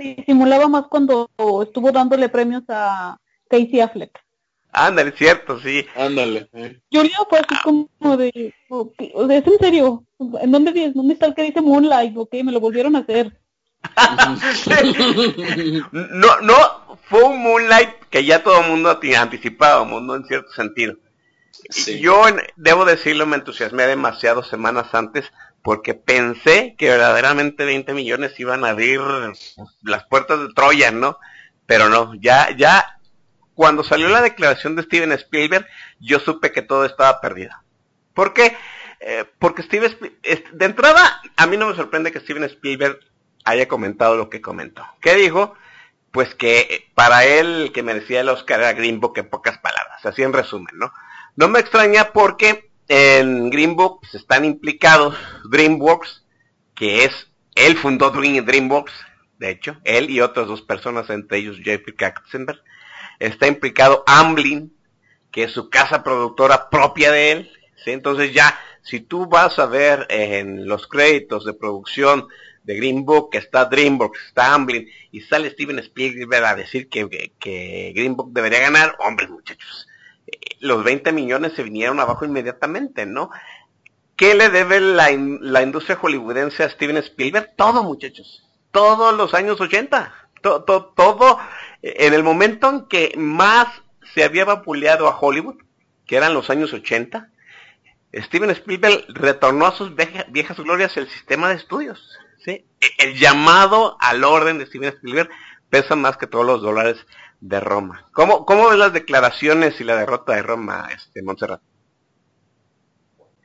disimulaba más cuando estuvo dándole premios a Casey Affleck. Ándale, cierto, sí. Ándale. Eh. Julia fue así como de, es en serio, ¿en dónde, dónde está el que dice Moonlight? Ok, me lo volvieron a hacer. [laughs] no, no, fue un Moonlight que ya todo el mundo anticipado, mundo en cierto sentido. Yo debo decirlo, me entusiasmé demasiado semanas antes porque pensé que verdaderamente 20 millones iban a abrir las puertas de Troya, ¿no? Pero no, ya, ya, cuando salió la declaración de Steven Spielberg, yo supe que todo estaba perdido. ¿Por qué? Eh, porque Steven, de entrada, a mí no me sorprende que Steven Spielberg haya comentado lo que comentó. ¿Qué dijo? Pues que para él que merecía el Oscar era Green Book en pocas palabras, así en resumen, ¿no? No me extraña porque en Green Book pues, están implicados DreamWorks, que es, él fundó DreamWorks, de hecho, él y otras dos personas, entre ellos Jeffrey Katzenberg. Está implicado Amblin, que es su casa productora propia de él. ¿sí? Entonces ya, si tú vas a ver en los créditos de producción de Green Book, que está DreamWorks, está Amblin, y sale Steven Spielberg a decir que, que Green Book debería ganar, hombres muchachos, los 20 millones se vinieron abajo inmediatamente, ¿no? ¿Qué le debe la, industria hollywoodense a Steven Spielberg? Todo, muchachos. Todos los años 80. Todo, todo, en el momento en que más se había vapuleado a Hollywood, que eran los años 80, Steven Spielberg retornó a sus viejas glorias el sistema de estudios. ¿sí? El llamado al orden de Steven Spielberg pesa más que todos los dólares de Roma. ¿Cómo, cómo ves las declaraciones y la derrota de Roma, este Montserrat?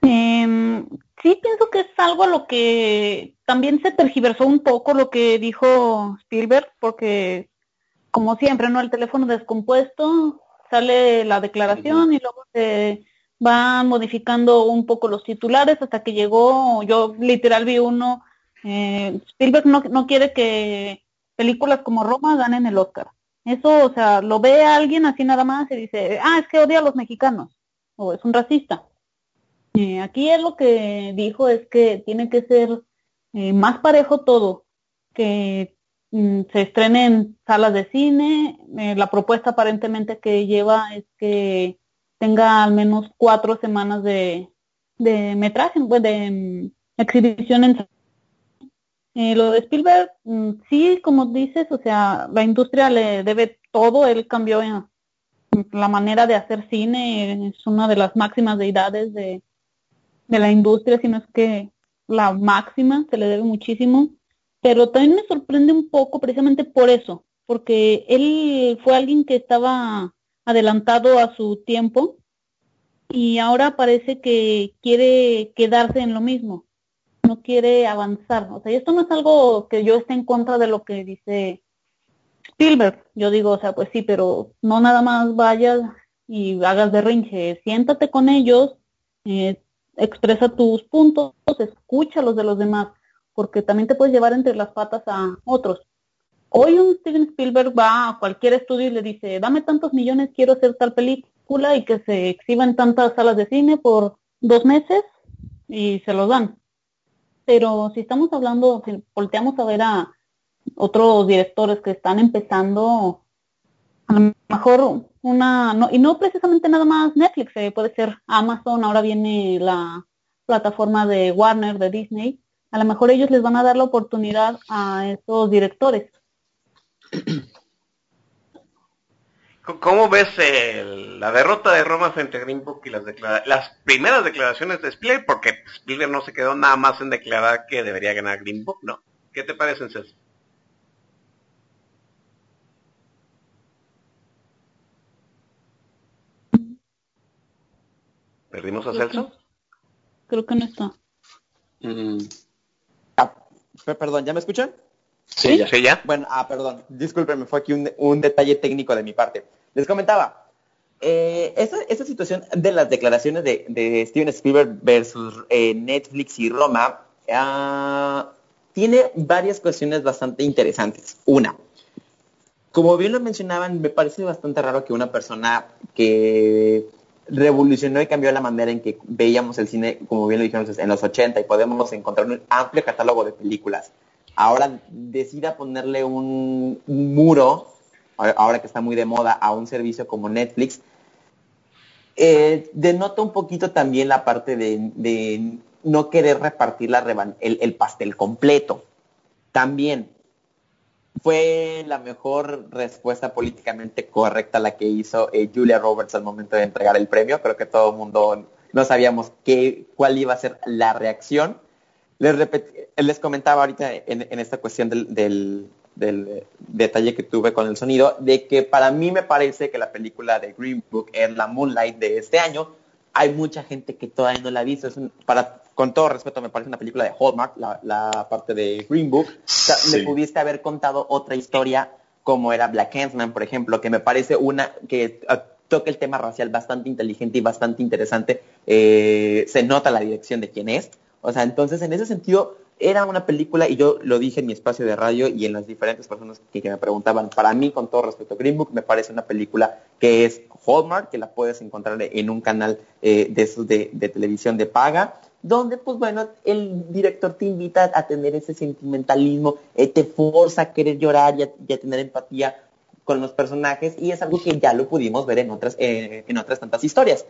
Eh, sí, pienso que es algo a lo que también se tergiversó un poco lo que dijo Spielberg, porque como siempre, ¿no? El teléfono descompuesto, sale la declaración y luego se van modificando un poco los titulares hasta que llegó, yo literal vi uno, eh, Spielberg no, no quiere que películas como Roma ganen el Oscar. Eso, o sea, lo ve a alguien así nada más y dice, ah, es que odia a los mexicanos, o es un racista. Eh, aquí es lo que dijo es que tiene que ser eh, más parejo todo, que se estrene en salas de cine. Eh, la propuesta aparentemente que lleva es que tenga al menos cuatro semanas de, de metraje, pues, de mm, exhibición en eh, lo de Spielberg, mm, sí, como dices, o sea, la industria le debe todo, él cambió en, la manera de hacer cine, es una de las máximas deidades de, de la industria, si no es que la máxima, se le debe muchísimo, pero también me sorprende un poco precisamente por eso, porque él fue alguien que estaba adelantado a su tiempo y ahora parece que quiere quedarse en lo mismo no quiere avanzar. O sea, y esto no es algo que yo esté en contra de lo que dice Spielberg. Yo digo, o sea, pues sí, pero no nada más vayas y hagas berrinche. Siéntate con ellos, eh, expresa tus puntos, escucha los de los demás, porque también te puedes llevar entre las patas a otros. Hoy un Steven Spielberg va a cualquier estudio y le dice, dame tantos millones, quiero hacer tal película y que se exhiba en tantas salas de cine por dos meses y se los dan pero si estamos hablando, si volteamos a ver a otros directores que están empezando, a lo mejor una, no, y no precisamente nada más Netflix, eh, puede ser Amazon, ahora viene la plataforma de Warner, de Disney, a lo mejor ellos les van a dar la oportunidad a esos directores. [clears throat] ¿Cómo ves la derrota de Roma frente a Green Book y las, las primeras declaraciones de Spielberg? Porque Spielberg no se quedó nada más en declarar que debería ganar Green Book, ¿no? ¿Qué te parecen, César? ¿Perdimos a Celso? Creo que no está. Mm. Perdón, ¿ya me escuchan? Sí, ya. Sí, ya. Bueno, ah, perdón, discúlpenme, fue aquí un, detalle técnico de mi parte. Les comentaba, eh, esa, situación de las declaraciones de, Steven Spielberg versus eh, Netflix y Roma ah, tiene varias cuestiones bastante interesantes. Una, como bien lo mencionaban, me parece bastante raro que una persona que revolucionó y cambió la manera en que veíamos el cine, como bien lo dijimos, en los 80 y podemos encontrar un amplio catálogo de películas. Ahora decida ponerle un, muro, ahora que está muy de moda, a un servicio como Netflix, eh, denota un poquito también la parte de, no querer repartir el pastel completo. También, fue la mejor respuesta políticamente correcta la que hizo eh, Julia Roberts al momento de entregar el premio. Creo que todo el mundo no sabíamos qué, cuál iba a ser la reacción. Les, les comentaba ahorita en, esta cuestión del, detalle que tuve con el sonido, de que para mí me parece que la película de Green Book es la Moonlight de este año. Hay mucha gente que todavía no la ha visto. Es para con todo respeto, me parece una película de Hallmark, la, parte de Green Book. Me pudiste haber contado otra historia como era Black Handsman, por ejemplo, que me parece una que ah, toca el tema racial bastante inteligente y bastante interesante. Eh, se nota la dirección de quién es. O sea, entonces en ese sentido era una película, y yo lo dije en mi espacio de radio y en las diferentes personas que, me preguntaban, para mí, con todo respeto, Green Book me parece una película que es Hallmark, que la puedes encontrar en un canal eh, de, de televisión de paga, donde pues bueno, el director te invita a tener ese sentimentalismo, eh, te forza a querer llorar y a, tener empatía con los personajes y es algo que ya lo pudimos ver en otras, eh, en otras tantas historias.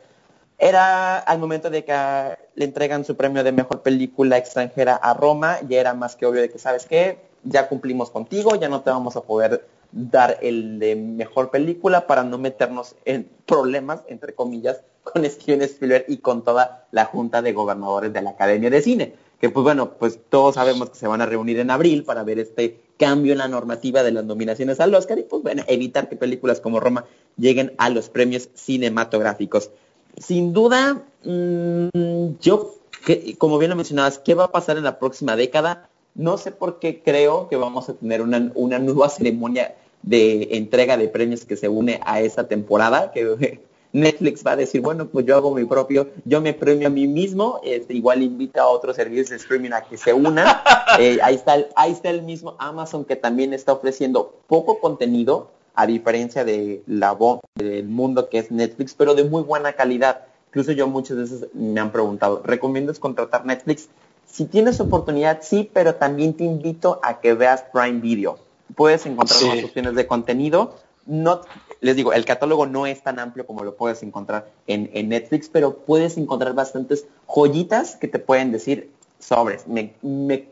Era al momento de que le entregan su premio de mejor película extranjera a Roma, ya era más que obvio de que, ¿sabes qué? Ya cumplimos contigo, ya no te vamos a poder dar el de mejor película para no meternos en problemas, entre comillas, con [laughs] Steven Spielberg y con toda la junta de gobernadores de la Academia de Cine. Que pues bueno, pues todos sabemos que se van a reunir en abril para ver este cambio en la normativa de las nominaciones al Oscar y pues bueno, evitar que películas como Roma lleguen a los premios cinematográficos. Sin duda, mm, yo, que, como bien lo mencionabas, ¿qué va a pasar en la próxima década? No sé por qué creo que vamos a tener una, una nueva ceremonia de entrega de premios que se une a esa temporada, que [laughs] Netflix va a decir, bueno, pues yo hago mi propio, yo me premio a mí mismo, este, igual invita a otros servicios de streaming a que se unan. [laughs] Eh, ahí, está el, ahí está el mismo Amazon que también está ofreciendo poco contenido, a diferencia de la voz del mundo que es Netflix, pero de muy buena calidad. Incluso yo muchas veces me han preguntado, ¿recomiendas contratar Netflix? Si tienes oportunidad, sí, pero también te invito a que veas Prime Video puedes encontrar más opciones de contenido. No, les digo, el catálogo no es tan amplio como lo puedes encontrar en, Netflix, pero puedes encontrar bastantes joyitas que te pueden decir sobres. Me,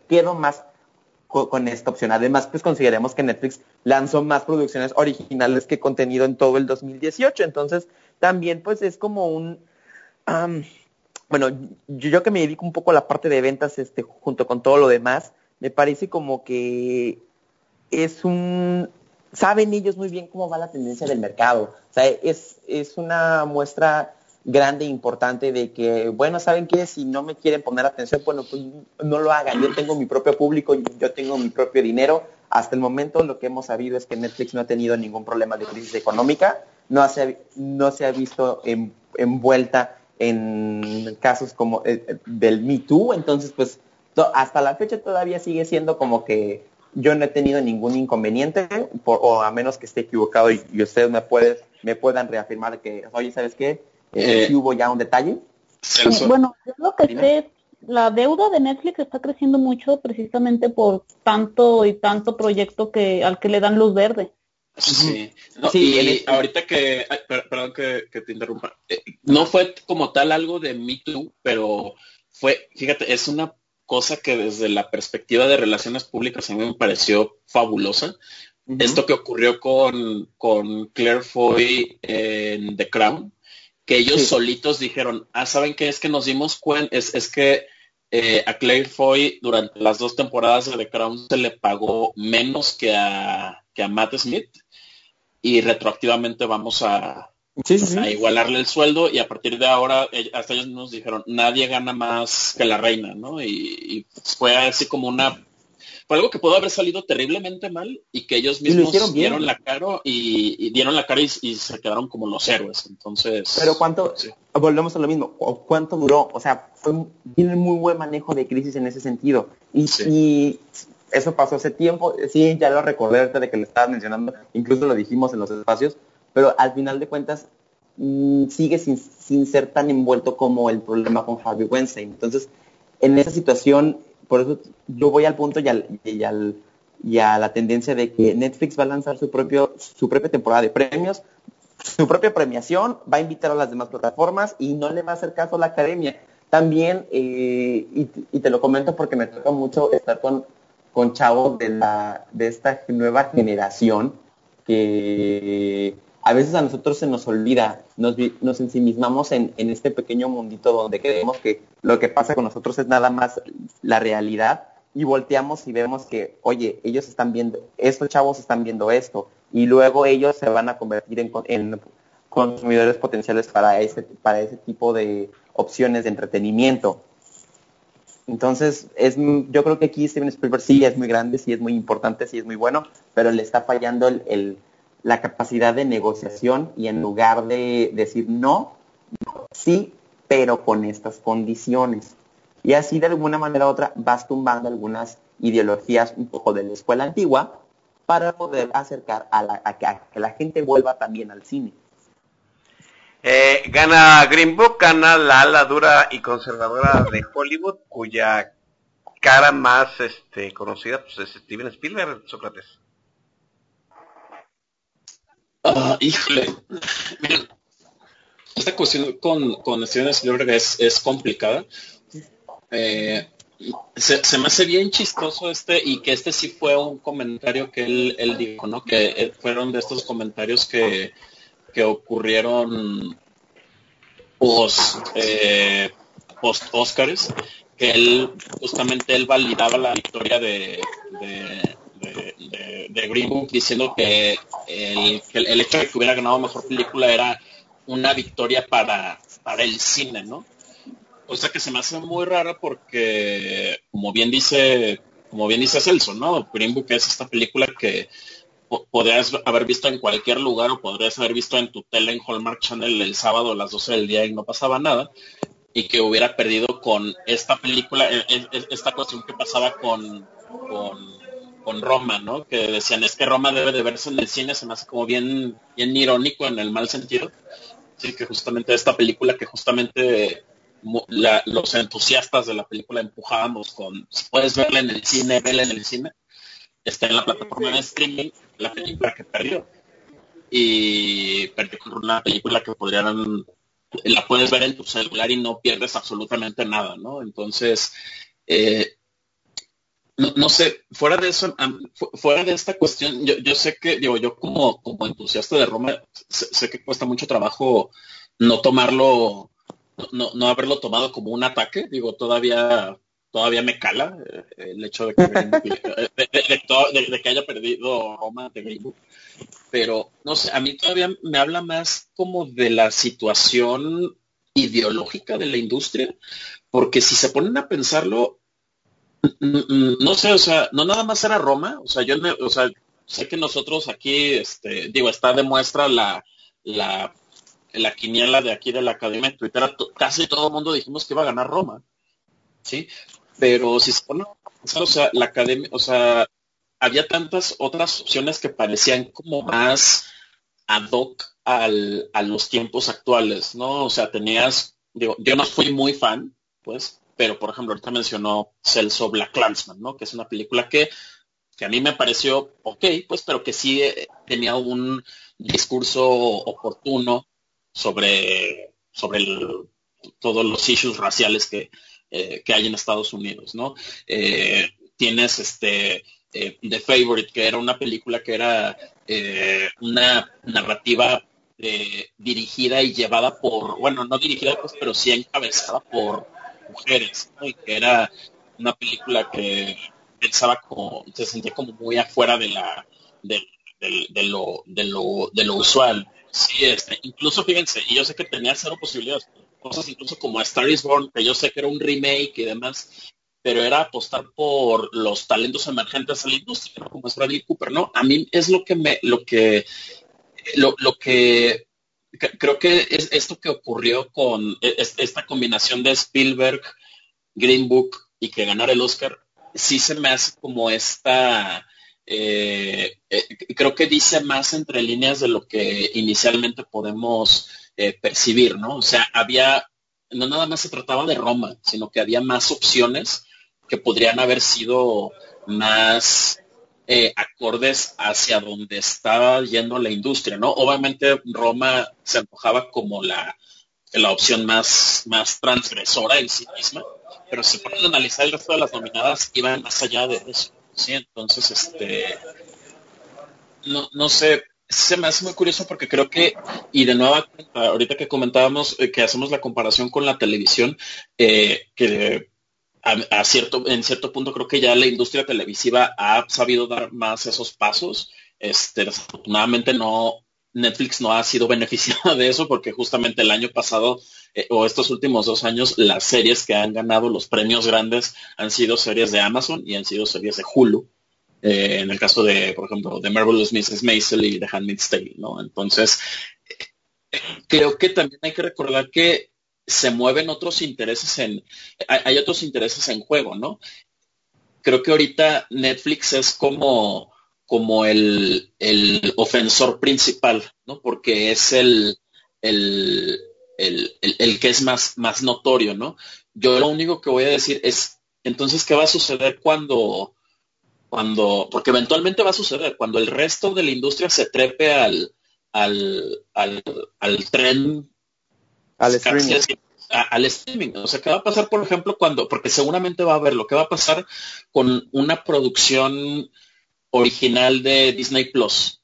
quedo más con, esta opción. Además, pues consideremos que Netflix lanzó más producciones originales que contenido en todo el 2018. Entonces, también pues es como un... bueno, yo, yo, que me dedico un poco a la parte de ventas este, junto con todo lo demás, me parece como que es un, saben ellos muy bien cómo va la tendencia del mercado. O sea, es, es una muestra grande e importante de que, bueno, ¿saben qué? Si no me quieren poner atención, bueno, pues no lo hagan. Yo tengo mi propio público, yo tengo mi propio dinero. Hasta el momento lo que hemos sabido es que Netflix no ha tenido ningún problema de crisis económica, no se, no se ha visto envuelta en casos como el, eh, del Me Too, entonces pues hasta la fecha todavía sigue siendo como que yo no he tenido ningún inconveniente, o a menos que esté equivocado y, ustedes me, me puedan reafirmar que, oye, ¿sabes qué? Eh, hubo ya un detalle. Bueno, yo lo que sé la deuda de Netflix está creciendo mucho precisamente por tanto y tanto proyecto que al que le dan luz verde. Sí, sí y ahorita que, perdón que, te interrumpa, eh, no fue como tal algo de Me Too, pero fue, fíjate, es una cosa que desde la perspectiva de relaciones públicas a mí me pareció fabulosa. Esto que ocurrió con, con Claire Foy en The Crown, que ellos solitos dijeron, ah, ¿saben qué? Es que nos dimos cuenta, es, es que eh, a Claire Foy durante las dos temporadas de The Crown se le pagó menos que a, que a Matt Smith y retroactivamente vamos a, igualarle el sueldo y a partir de ahora eh, hasta ellos nos dijeron nadie gana más que la reina, ¿no? Y, fue así como una fue algo que pudo haber salido terriblemente mal y que ellos mismos dieron la cara y, dieron la cara y, se quedaron como los héroes. Entonces. Pero cuánto, volvemos a lo mismo, ¿cuánto duró? O sea, fue un, tiene muy buen manejo de crisis en ese sentido. Y, y eso pasó hace tiempo, sí, ya lo recordé de que le estabas mencionando, incluso lo dijimos en los espacios, pero al final de cuentas mm, sigue sin, sin, ser tan envuelto como el problema con Harvey Weinstein. Entonces, en esa situación, por eso yo voy al punto y, al, y, al, y a la tendencia de que Netflix va a lanzar su, propio, su propia temporada de premios, su propia premiación, va a invitar a las demás plataformas y no le va a hacer caso a la academia. También, eh, y, y, te lo comento porque me toca mucho estar con con chavos de, la, de esta nueva generación que a veces a nosotros se nos olvida, nos, ensimismamos en, en, este pequeño mundito donde creemos que lo que pasa con nosotros es nada más la realidad y volteamos y vemos que, oye, ellos están viendo, estos chavos están viendo esto y luego ellos se van a convertir en, en consumidores potenciales para ese, para ese tipo de opciones de entretenimiento. Entonces, es, yo creo que aquí Steven Spielberg sí es muy grande, sí es muy importante, sí es muy bueno, pero le está fallando el, la capacidad de negociación y en lugar de decir no, sí, pero con estas condiciones. Y así de alguna manera u otra vas tumbando algunas ideologías un poco de la escuela antigua para poder acercar a, la, a que la gente vuelva también al cine. Eh, gana Green Book, gana la ala dura y conservadora de Hollywood, cuya cara más este, conocida pues, es Steven Spielberg, Sócrates. Ah, híjole, esta cuestión con, con Steven Spielberg es, complicada. Eh, se, me hace bien chistoso este y que este sí fue un comentario que él, él dijo, ¿no? Que eh, fueron de estos comentarios que que ocurrieron post, eh, post Oscars, que él justamente él validaba la victoria de, de, Green Book diciendo que el, el, hecho de que hubiera ganado mejor película era una victoria para, para el cine, ¿no? O sea que se me hace muy rara porque, como bien dice, como bien dice Celso, ¿no? Green Book es esta película que podrías haber visto en cualquier lugar o podrías haber visto en tu tele en Hallmark Channel el sábado a las 12 del día y no pasaba nada y que hubiera perdido con esta película, e, e, e, esta cuestión que pasaba con, con, Roma, ¿no? Que decían, es que Roma debe de verse en el cine, se me hace como bien, bien irónico en el mal sentido. Sí, que justamente esta película que justamente los entusiastas de la película empujábamos con, si puedes verla en el cine, verla en el cine está en la plataforma de streaming la película que perdió. Y perdió una película que podrían, la puedes ver en tu celular y no pierdes absolutamente nada, ¿no? Entonces, eh, no, sé, fuera de eso, fuera de esta cuestión, yo, yo sé que, digo, yo como, como entusiasta de Roma, sé, que cuesta mucho trabajo no tomarlo, no, no haberlo tomado como un ataque, digo, todavía todavía me cala eh, el hecho de que, de, que haya perdido Roma de Green Pero, no sé, a mí todavía me habla más como de la situación ideológica de la industria, porque si se ponen a pensarlo, no sé, o sea, no nada más era Roma, o sea, yo, o sea, sé que nosotros aquí, este, digo, está de muestra la, la, la quiniela de aquí de la Academia de Twitter, casi todo el mundo dijimos que iba a ganar Roma, ¿sí? Pero si se pone o sea, la academia, o sea, había tantas otras opciones que parecían como más ad hoc al, a los tiempos actuales, ¿no? O sea, tenías, digo, yo no fui muy fan, pues, pero por ejemplo, ahorita mencionó Celso Black Clansman, ¿no? Que es una película que, que a mí me pareció ok, pues, pero que sí eh, tenía un discurso oportuno sobre, sobre todos los issues raciales que, eh, que hay en Estados Unidos, ¿no? Eh, tienes este The Favorite, que era una película que era una narrativa dirigida y llevada por, bueno, no dirigida pues, pero sí encabezada por mujeres, y que era una película que pensaba como, se sentía como muy afuera de la, de, lo, de lo, de lo usual. Sí, este, incluso fíjense, y yo sé que tenía cero posibilidades, cosas incluso como Star is Born, que yo sé que era un remake y demás, pero era apostar por los talentos emergentes de la industria, como es Bradley Cooper, ¿no? A mí es lo que me, lo que, lo, lo que creo que es esto que ocurrió con e, esta combinación de Spielberg, Green Book y que ganara el Oscar, sí se me hace como esta, eh, eh, creo que dice más entre líneas de lo que inicialmente podemos eh, percibir, ¿no? O sea, había, no nada más se trataba de Roma, sino que había más opciones que podrían haber sido más eh, acordes hacia donde estaba yendo la industria, ¿no? Obviamente Roma se empujaba como la, la opción más, más transgresora en sí misma, pero si ponen a analizar el resto de las nominadas, iban más allá de eso, ¿sí? Entonces, este, no, no sé, se me hace muy curioso porque creo que, y de nuevo, ahorita que comentábamos eh, que hacemos la comparación con la televisión, eh, que a, cierto, en cierto punto creo que ya la industria televisiva ha sabido dar más esos pasos. Este, desafortunadamente no, Netflix no ha sido [laughs] beneficiada de eso porque justamente el año pasado eh, o estos últimos dos años las series que han ganado los premios grandes han sido series de Amazon y han sido series de Hulu. Eh, en el caso de, por ejemplo, de Marvelous Mrs. Maisel y The Handmaid's Tale, ¿no? Entonces, creo que también hay que recordar que se mueven otros intereses en, hay, otros intereses en juego, ¿no? Creo que ahorita Netflix es como, como el, el ofensor principal, ¿no? Porque es el, el, el, el, que es más, más notorio, ¿no? Yo lo único que voy a decir es, entonces, ¿qué va a suceder cuando, cuando, porque eventualmente va a suceder, cuando el resto de la industria se trepe al, al, al, al tren al streaming. al streaming. O sea, ¿qué va a pasar, por ejemplo, cuando, porque seguramente va a haber lo que va a pasar con una producción original de Disney Plus?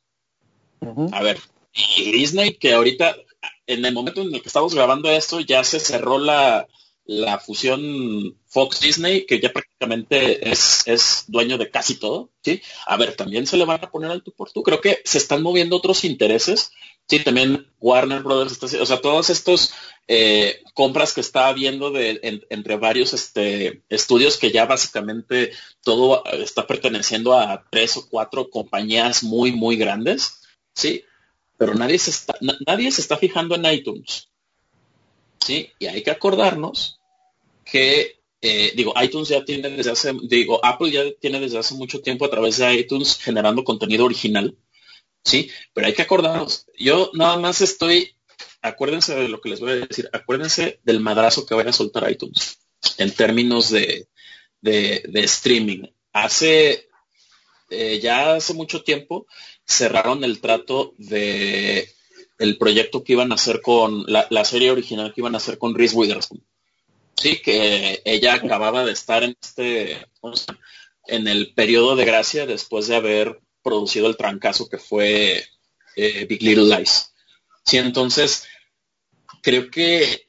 A ver, y Disney que ahorita, en el momento en el que estamos grabando esto, ya se cerró la, la fusión Fox Disney, que ya prácticamente es, es, dueño de casi todo, ¿sí? A ver, también se le van a poner al tú por tú. Creo que se están moviendo otros intereses Sí, también Warner Brothers está o sea, todos estos eh, compras que está habiendo de, entre varios este, estudios que ya básicamente todo está perteneciendo a tres o cuatro compañías muy, muy grandes, sí, pero nadie se está, nadie se está fijando en iTunes, sí, y hay que acordarnos que eh, digo, iTunes ya tiene desde hace, digo, Apple ya tiene desde hace mucho tiempo a través de iTunes generando contenido original Sí, pero hay que acordarnos. Yo nada más estoy, acuérdense de lo que les voy a decir, acuérdense del madrazo que vaya a soltar iTunes en términos de, de, streaming. Hace, eh, ya hace mucho tiempo cerraron el trato de el proyecto que iban a hacer con la, serie original que iban a hacer con Reese Witherspoon. Sí, que ella acababa de estar en este, en el periodo de gracia después de haber producido el trancazo que fue eh, Big Little Lies. Sí, entonces creo que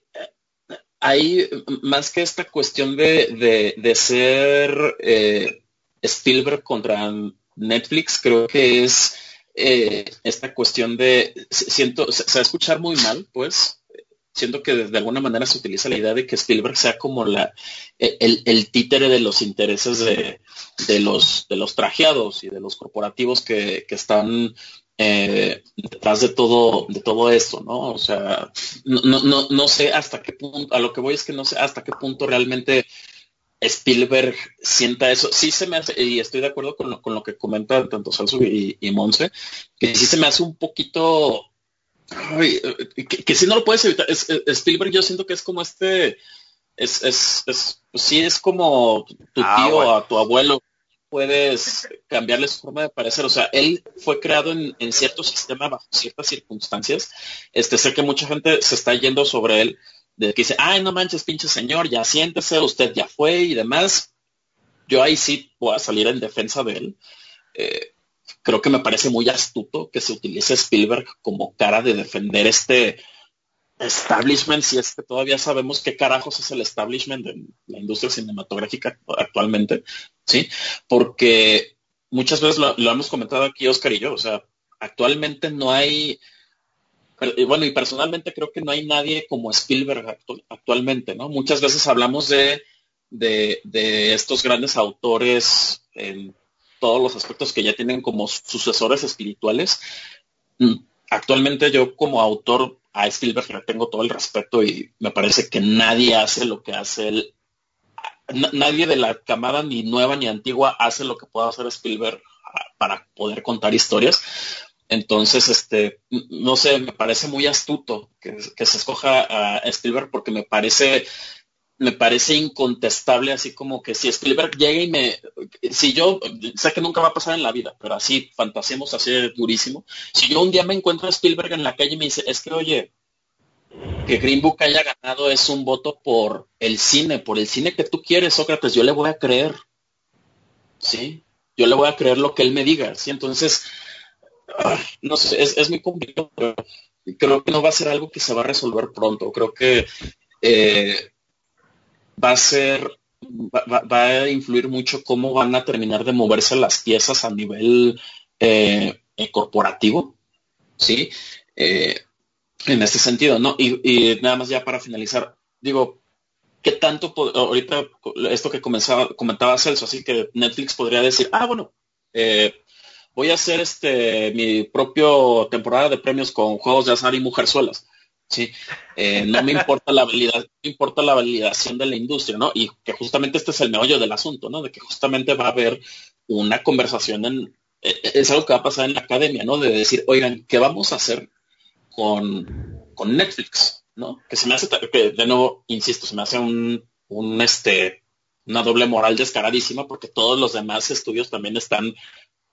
hay más que esta cuestión de, de, ser eh, Spielberg contra Netflix, creo que es eh, esta cuestión de, siento, se, va a escuchar muy mal, pues, siento que de, alguna manera se utiliza la idea de que Spielberg sea como la el, títere de los intereses de, los de los trajeados y de los corporativos que, están eh, detrás de todo de todo esto, ¿no? O sea, no, no, no sé hasta qué punto, a lo que voy es que no sé hasta qué punto realmente Spielberg sienta eso. Sí se me hace, y estoy de acuerdo con lo, con lo que comentan tanto Salso y, y Monse, que sí se me hace un poquito que, si no lo puedes evitar. Es, Spielberg yo siento que es como este es, es, es, pues sí es como tu Ah, tío bueno. o a tu abuelo, puedes cambiarle su forma de parecer. O sea, él fue creado en, en cierto sistema bajo ciertas circunstancias. Este, sé que mucha gente se está yendo sobre él, de que dice, ay, no manches, pinche señor, ya siéntese, usted ya fue y demás. Yo ahí sí voy a salir en defensa de él. Eh, creo que me parece muy astuto que se utilice Spielberg como cara de defender este establishment, si es que todavía sabemos qué carajos es el establishment de la industria cinematográfica actualmente, ¿sí? Porque muchas veces lo, hemos comentado aquí Oscar y yo, o sea, actualmente no hay, bueno, y personalmente creo que no hay nadie como Spielberg actu- actualmente, ¿no? Muchas veces hablamos de, de, de estos grandes autores en todos los aspectos que ya tienen como sucesores espirituales. Mm, Actualmente yo como autor a Spielberg le tengo todo el respeto y me parece que nadie hace lo que hace él. Na- Nadie de la camada ni nueva ni antigua hace lo que pueda hacer Spielberg ah, para poder contar historias. Entonces, este, no sé, me parece muy astuto que, se escoja a Spielberg porque me parece, me parece incontestable, así como que si Spielberg llega y me, si yo, sé que nunca va a pasar en la vida, pero así fantaseemos así de durísimo, si yo un día me encuentro a Spielberg en la calle y me dice, es que oye, que Green Book haya ganado es un voto por el cine, por el cine que tú quieres, Sócrates, yo le voy a creer, ¿sí? Yo le voy a creer lo que él me diga, ¿sí? Entonces, no sé, es, muy complicado, pero creo que no va a ser algo que se va a resolver pronto, creo que eh, va a ser, va, a influir mucho cómo van a terminar de moverse las piezas a nivel eh, corporativo, ¿sí? Eh, en este sentido, ¿no? Y, nada más ya para finalizar, digo, ¿qué tanto, ahorita esto que comenzaba, comentaba Celso, así que Netflix podría decir, ah, bueno, eh, voy a hacer este mi propio temporada de premios con juegos de azar y mujerzuelas. Sí, Eh, no me importa la valida- no me importa la validación de la industria, ¿no? Y que justamente este es el meollo del asunto, ¿no? De que justamente va a haber una conversación en, eh, es algo que va a pasar en la academia, ¿no? De decir, oigan, ¿qué vamos a hacer con, con Netflix? ¿No? Que se me hace, de nuevo, insisto, se me hace este, una doble moral descaradísima porque todos los demás estudios también están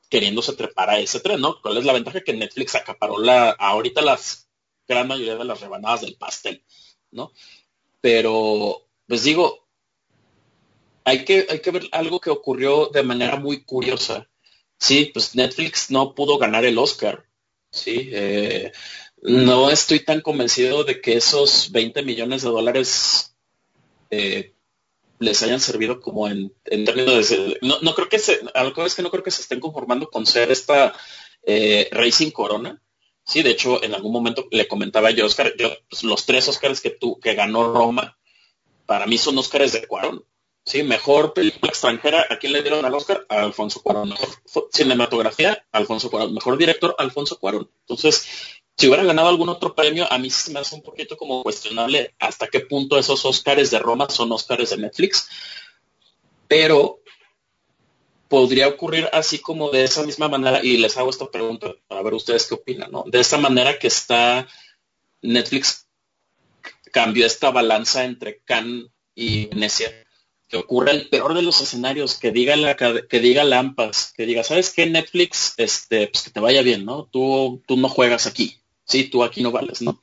queriéndose trepar a ese tren, ¿no? ¿Cuál es la ventaja? Que Netflix acaparó la, ahorita las gran mayoría de las rebanadas del pastel, ¿no? Pero, pues digo, hay que, hay que ver algo que ocurrió de manera muy curiosa. Sí, pues Netflix no pudo ganar el Oscar. Sí, eh, no estoy tan convencido de que esos 20 millones de dólares eh, les hayan servido como en, en términos de... No, no creo que se... Algo es que no creo que se estén conformando con ser esta eh, Racing Corona. Sí, de hecho, en algún momento le comentaba yo, Oscar, yo, pues, los tres Oscars que, tú, que ganó Roma, para mí son Oscars de Cuarón. Sí, mejor película extranjera, ¿a quién le dieron al Oscar? A Alfonso Cuarón. Cinematografía, Alfonso Cuarón. Mejor director, Alfonso Cuarón. Entonces, si hubiera ganado algún otro premio, a mí se me hace un poquito como cuestionable hasta qué punto esos Oscars de Roma son Oscars de Netflix. Pero podría ocurrir así como de esa misma manera, y les hago esta pregunta, a ver ustedes qué opinan, ¿no? De esta manera que está Netflix cambió esta balanza entre Cannes y Venecia, que ocurra el peor de los escenarios, que diga la que diga Lampas, que diga, ¿sabes qué Netflix? Este, pues que te vaya bien, ¿no? Tú, tú no juegas aquí, sí, tú aquí no vales, ¿no?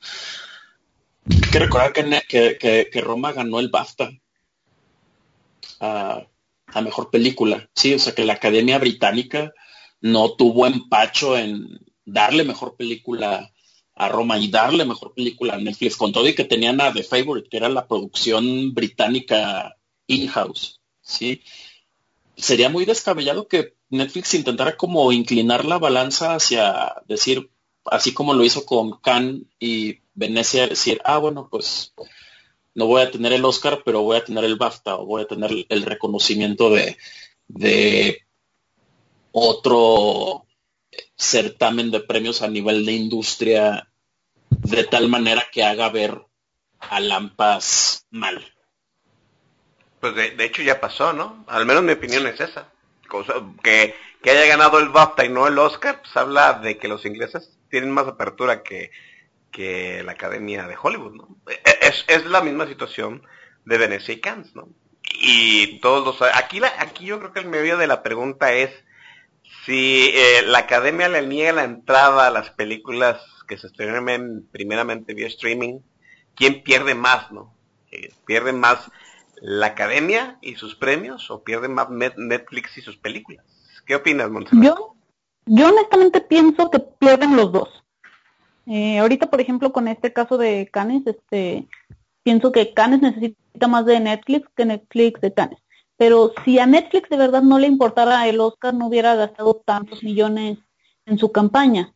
Hay que recordar que, que, Roma ganó el BAFTA a, a mejor película, sí, o sea que la Academia Británica no tuvo empacho en darle mejor película a Roma y darle mejor película a Netflix, con todo y que tenían a The Favorite, que era la producción británica in-house, ¿sí? Sería muy descabellado que Netflix intentara como inclinar la balanza hacia decir, así como lo hizo con Cannes y Venecia, decir, ah, bueno, pues no voy a tener el Oscar, pero voy a tener el BAFTA o voy a tener el reconocimiento de, de otro certamen de premios a nivel de industria de tal manera que haga ver a Lampas mal. Pues de, de, hecho ya pasó, ¿no? Al menos mi opinión es esa. Cosa, que, que, haya ganado el BAFTA y no el Oscar, pues habla de que los ingleses tienen más apertura que, que la Academia de Hollywood, ¿no? Es, es la misma situación de Venecia y Cannes, ¿no? Y todos los... Aquí, la, aquí yo creo que el medio de la pregunta es si eh, la academia le niega la entrada a las películas que se estrenan primeramente vía streaming, ¿quién pierde más, no? Eh, ¿Pierde más la academia y sus premios o pierde más Netflix y sus películas? ¿Qué opinas, Montserrat? Yo honestamente pienso que pierden los dos. Eh, ahorita, por ejemplo, con este caso de Canes, este, pienso que Canes necesita más de Netflix que Netflix de Canes. Pero si a Netflix de verdad no le importara el Oscar, no hubiera gastado tantos millones en su campaña.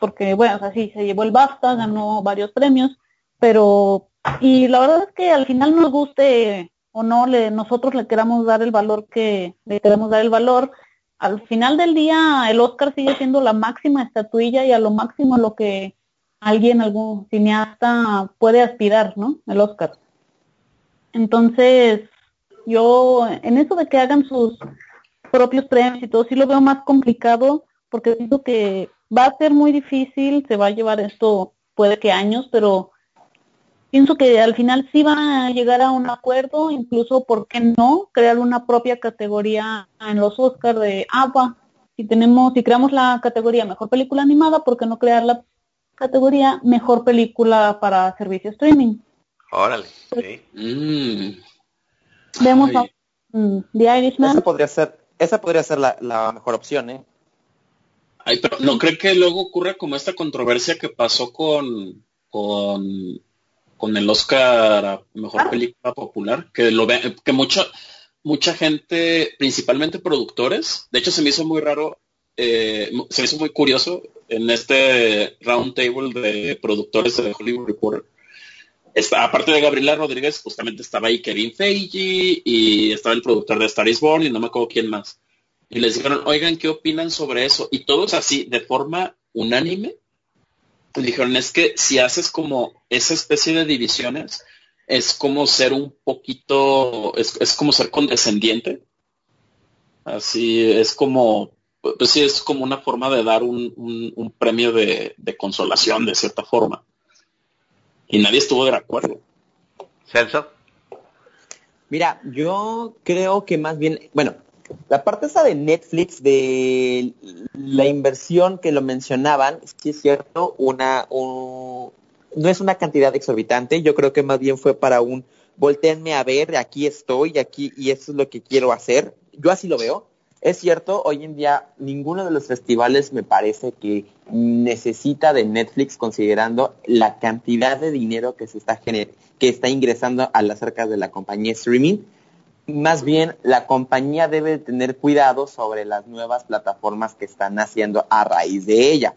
porque, bueno, o sea, sí, se llevó el BAFTA, ganó varios premios, pero, y la verdad es que al final nos guste o no, le, nosotros le queramos dar el valor que le queremos dar el valor, al final del día el Oscar sigue siendo la máxima estatuilla y a lo máximo lo que alguien, algún cineasta puede aspirar, ¿no? El Oscar. Entonces, yo en eso de que hagan sus propios premios y todo, sí lo veo más complicado porque siento que va a ser muy difícil, se va a llevar esto puede que años, pero pienso que al final sí van a llegar a un acuerdo, incluso, ¿por qué no? Crear una propia categoría en los Oscars de agua. Si tenemos, si creamos la categoría mejor película animada, ¿por qué no crear la categoría mejor película para servicio streaming? Órale, sí. Mm. Vemos a The Irishman. Esa podría ser, esa podría ser la, la mejor opción, ¿eh? Ay, pero ¿no cree que luego ocurre como esta controversia que pasó con, con con el Oscar a Mejor ah. Película Popular, que lo ve, que mucha, mucha gente, principalmente productores, de hecho se me hizo muy raro, eh, se me hizo muy curioso en este round table de productores de Hollywood Reporter. Está, aparte de Gabriela Rodríguez, justamente estaba ahí Kevin Feige y estaba el productor de Star is Born y no me acuerdo quién más. Y les dijeron, oigan, ¿qué opinan sobre eso? Y todos así, de forma unánime, dijeron, es que si haces como esa especie de divisiones, es como ser un poquito, es, como ser condescendiente. Así es como, pues sí, es como una forma de dar un, premio de, consolación de cierta forma. Y nadie estuvo de acuerdo. Celso. Mira, yo creo que más bien, bueno, la parte esa de Netflix, de la inversión que lo mencionaban, sí es cierto, una, no es una cantidad exorbitante, yo creo que más bien fue para un volteenme a ver, aquí estoy, aquí, y eso es lo que quiero hacer. Yo así lo veo. Es cierto, hoy en día ninguno de los festivales me parece que necesita de Netflix considerando la cantidad de dinero que se está que está ingresando a las arcas de la compañía streaming más bien la compañía debe tener cuidado sobre las nuevas plataformas que están haciendo a raíz de ella.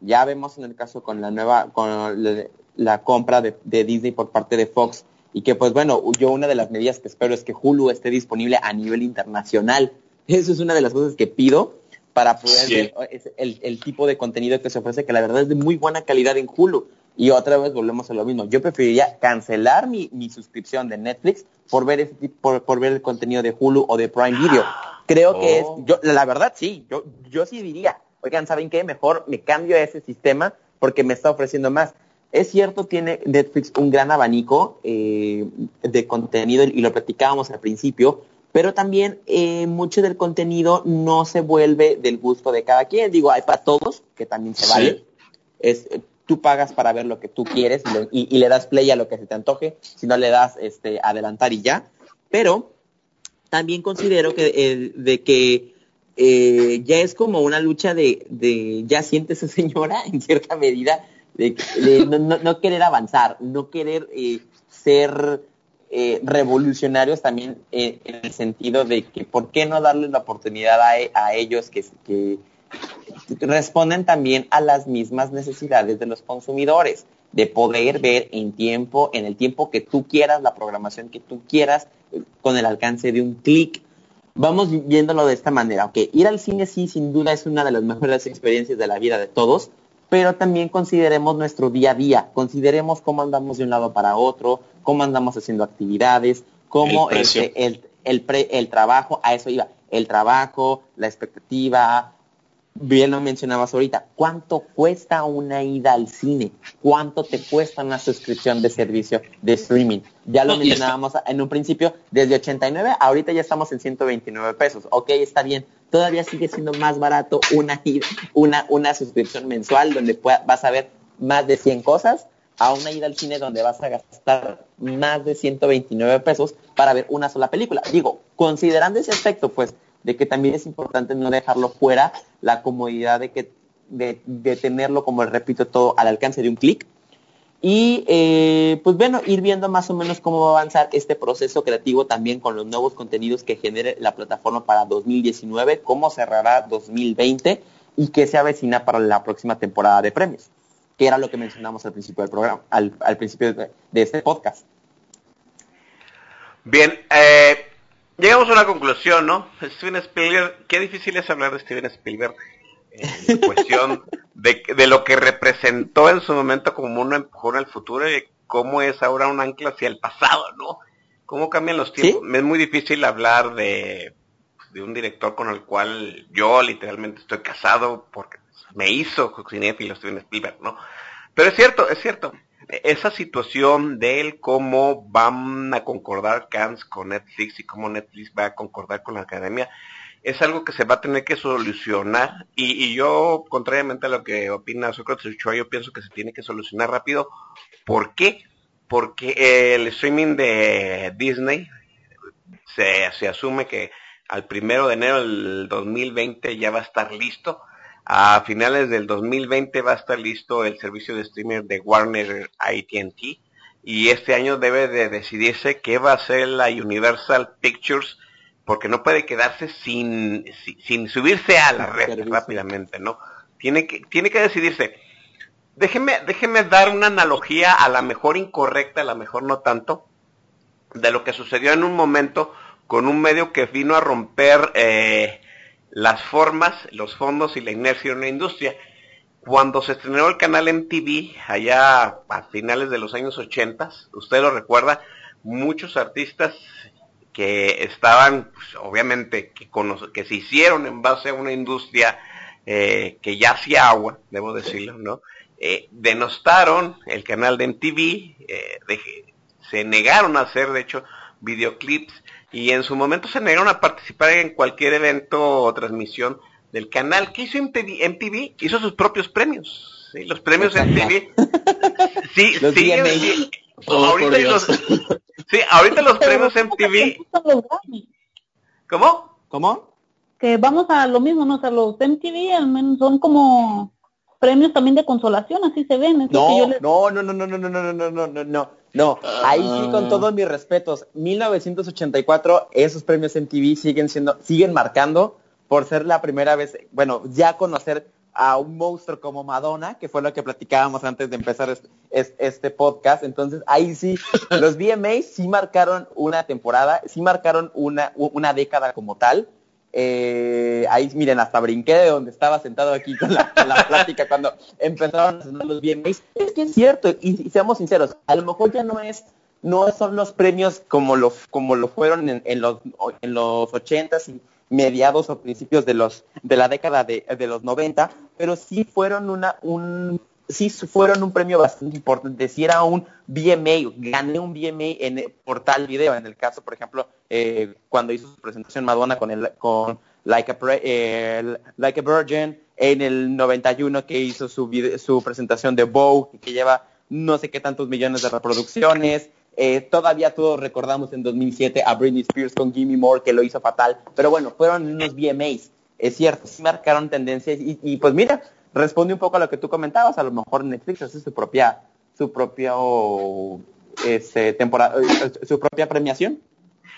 Ya vemos en el caso con la nueva, con la, compra de, Disney por parte de Fox y que pues bueno, yo una de las medidas que espero es que Hulu esté disponible a nivel internacional. Eso es una de las cosas que pido para poder ver el, tipo de contenido que se ofrece, que la verdad es de muy buena calidad en Hulu. Y otra vez volvemos a lo mismo. Yo preferiría cancelar mi, suscripción de Netflix por ver ese por, por, ver el contenido de Hulu o de Prime Video. Creo que es, oh. yo, la verdad sí, yo, yo sí diría, oigan, ¿saben qué? Mejor me cambio a ese sistema porque me está ofreciendo más. Es cierto, tiene Netflix un gran abanico eh, de contenido y lo platicábamos al principio, pero también eh, mucho del contenido no se vuelve del gusto de cada quien. Digo, hay para todos, que también se vale. Es, pagas para ver lo que tú quieres y, le das play a lo que se te antoje, si no le das este, adelantar y ya. Pero también considero que eh, de que eh, ya es como una lucha de, de ya siéntese [laughs] señora en cierta medida, de, no, querer avanzar, no querer eh, ser revolucionarios también en el sentido de que por qué no darles la oportunidad a, a ellos que responden también a las mismas necesidades de los consumidores, de poder ver en tiempo, en el tiempo que tú quieras, la programación que tú quieras, con el alcance de un clic. Vamos viéndolo de esta manera, ok, ir al cine sí, sin duda es una de las mejores [laughs] experiencias de la vida de todos, pero también consideremos nuestro día a día, consideremos cómo andamos de un lado para otro, cómo andamos haciendo actividades, cómo el, este, el, el, el trabajo, a eso iba, el trabajo, la expectativa, bien lo mencionabas ahorita, ¿cuánto cuesta una ida al cine? ¿Cuánto te cuesta una suscripción de servicio de streaming? Ya lo mencionábamos en un principio, desde 89, ahorita ya estamos en 129 pesos. Ok, está bien. Todavía sigue siendo más barato una, una, una suscripción mensual donde vas a ver más de 100 cosas a una ida al cine donde vas a gastar más de 129 pesos para ver una sola película. Digo, considerando ese aspecto, pues de que también es importante no dejarlo fuera, la comodidad de, que, de, tenerlo, como repito, todo al alcance de un clic. Y eh, pues bueno, ir viendo más o menos cómo va a avanzar este proceso creativo también con los nuevos contenidos que genere la plataforma para 2019, cómo cerrará 2020 y qué se avecina para la próxima temporada de premios, que era lo que mencionamos al principio del programa, al, principio de, de, este podcast. Bien, eh, llegamos a una conclusión, ¿no? [laughs] Steven Spielberg, qué difícil es hablar de Steven Spielberg en cuestión de, de, lo que representó en su momento como un empujón al futuro y cómo es ahora un ancla hacia el pasado, ¿no? Cómo cambian los tiempos. Es muy difícil hablar de, de un director con el cual yo literalmente estoy casado porque me hizo cinéfilo Steven Spielberg, ¿no? Pero es cierto, es cierto esa situación de cómo van a concordar Cannes con Netflix y cómo Netflix va a concordar con la academia, es algo que se va a tener que solucionar. Y, yo, contrariamente a lo que opina Sócrates Ochoa, yo pienso que se tiene que solucionar rápido. ¿Por qué? Porque el streaming de Disney se, se asume que al primero de enero del 2020 ya va a estar listo a finales del 2020 va a estar listo el servicio de streamer de Warner AT&T y este año debe de decidirse qué va a ser la Universal Pictures porque no puede quedarse sin, sin, subirse a la red rápidamente, ¿no? Tiene que, tiene que decidirse. Déjeme, déjeme dar una analogía a la mejor incorrecta, a la mejor no tanto, de lo que sucedió en un momento con un medio que vino a romper eh, las formas, los fondos y la inercia de una industria. Cuando se estrenó el canal MTV, allá a finales de los años 80, usted lo recuerda, muchos artistas que estaban, pues, obviamente, que, que se hicieron en base a una industria eh, que ya hacía agua, debo decirlo, ¿no? Eh, denostaron el canal de MTV, eh, se negaron a hacer, de hecho, videoclips y en su momento se negaron a participar en cualquier evento o transmisión del canal. ¿Qué hizo MTV? Hizo sus propios premios. ¿sí? Los premios MTV. [laughs] sí, sí, oh, ahorita los, [laughs] sí, ahorita los premios MTV. ¿Cómo? ¿Cómo? Que vamos a lo mismo, ¿no? O sea, los MTV al menos son como premios también de consolación, así se ven. no, no, no, no, no, no, no, no, no, no, no, no. No, ahí sí con todos mis respetos. 1984, esos premios MTV siguen siendo, siguen marcando por ser la primera vez, bueno, ya conocer a un monstruo como Madonna, que fue lo que platicábamos antes de empezar este, podcast. Entonces, ahí sí, los VMAs sí marcaron una temporada, sí marcaron una, una década como tal. Eh, ahí miren, hasta brinqué de donde estaba sentado aquí con la, plática cuando empezaron a sonar los VMAs. Es que es cierto, y, seamos sinceros, a lo mejor ya no es, no son los premios como lo, como lo fueron en, los en los ochentas y mediados o principios de los de la década de, de los 90, pero sí fueron una un sí fueron un premio bastante importante. Si era un BMA, gané un BMA en por tal video. En el caso, por ejemplo, eh, cuando hizo su presentación Madonna con el con Like a, like a Virgin, en el 91 que hizo su, su presentación de Vogue, que lleva no sé qué tantos millones de reproducciones. Eh, todavía todos recordamos en 2007 a Britney Spears con Jimmy Moore, que lo hizo fatal. Pero bueno, fueron unos VMAs. Es cierto, sí marcaron tendencias. Y, y pues mira, responde un poco a lo que tú comentabas, a lo mejor Netflix hace su propia, su propia este, temporada, eh, su propia premiación.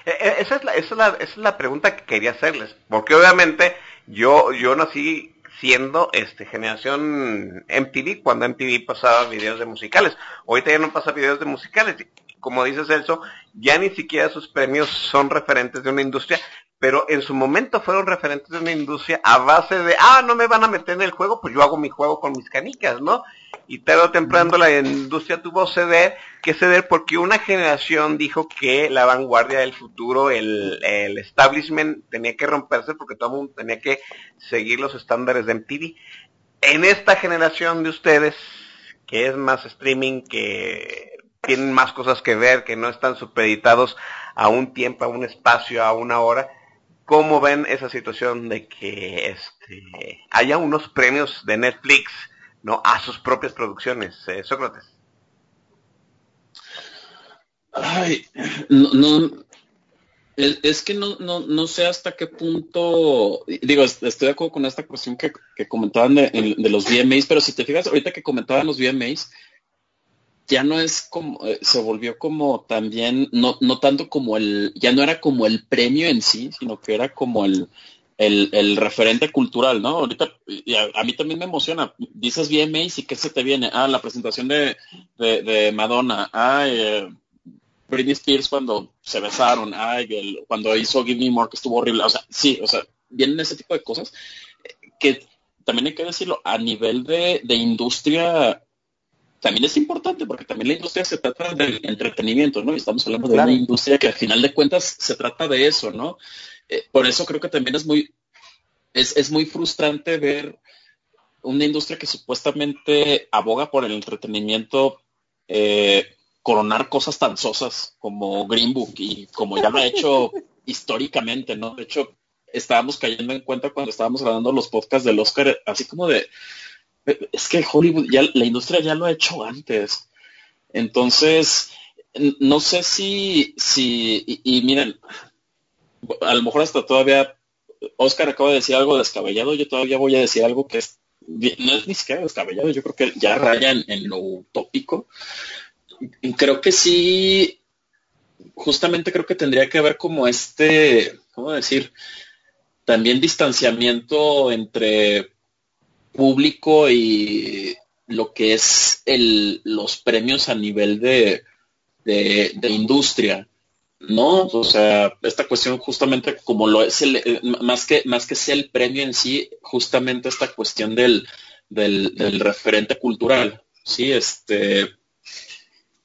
Eh, eh, esa es, la, esa, es la, esa es la pregunta que quería hacerles, porque obviamente yo, yo nací siendo este generación MTV cuando MTV pasaba videos de musicales. Ahorita ya no pasa videos de musicales. Como dice Celso, ya ni siquiera sus premios son referentes de una industria, pero en su momento fueron referentes de una industria a base de, ah, no me van a meter en el juego, pues yo hago mi juego con mis canicas, ¿no? Y tarde o temprano la industria tuvo ceder, que ceder porque una generación dijo que la vanguardia del futuro, el, el establishment tenía que romperse porque todo el mundo tenía que seguir los estándares de MTV. En esta generación de ustedes, que es más streaming, que tienen más cosas que ver, que no están supeditados a un tiempo, a un espacio, a una hora, ¿cómo ven esa situación de que este, haya unos premios de Netflix no a sus propias producciones, eh, Sócrates? Ay, no, es, que no, no, no sé hasta qué punto, digo, estoy de acuerdo con esta cuestión que, comentaban de, los VMAs, pero si te fijas, ahorita que comentaban los VMAs, ya no es como, eh, se volvió como también, no, no tanto como el, ya no era como el premio en sí, sino que era como el, el, referente cultural, ¿no? Ahorita a, mí también me emociona. Dices VMAs y ¿qué se te viene? Ah, la presentación de, de, Madonna. Ah, eh, Britney Spears cuando se besaron. Ah, cuando hizo Give Me More, que estuvo horrible. O sea, sí, o sea, vienen ese tipo de cosas que también hay que decirlo, a nivel de, de industria también es importante porque también la industria se trata del entretenimiento, ¿no? Y estamos hablando de una industria que al final de cuentas se trata de eso, ¿no? Eh, por eso creo que también es muy, es, muy frustrante ver una industria que supuestamente aboga por el entretenimiento eh, coronar cosas tan sosas como Green Book y como ya lo ha hecho [laughs] históricamente, ¿no? De hecho, estábamos cayendo en cuenta cuando estábamos grabando los podcasts del Oscar, así como de, es que Hollywood, ya, la industria ya lo ha hecho antes. Entonces, no sé si, si, y miren, a lo mejor hasta todavía Oscar acaba de decir algo descabellado, yo todavía voy a decir algo que es, no es ni siquiera descabellado, yo creo que ya raya en, lo utópico. Creo que sí, justamente creo que tendría que haber como este, ¿cómo decir? También distanciamiento entre público y lo que es el, los premios a nivel de, de industria. No, o sea, esta cuestión justamente como lo es el, eh, más que más que sea el premio en sí, justamente esta cuestión del, del, referente cultural. Sí, este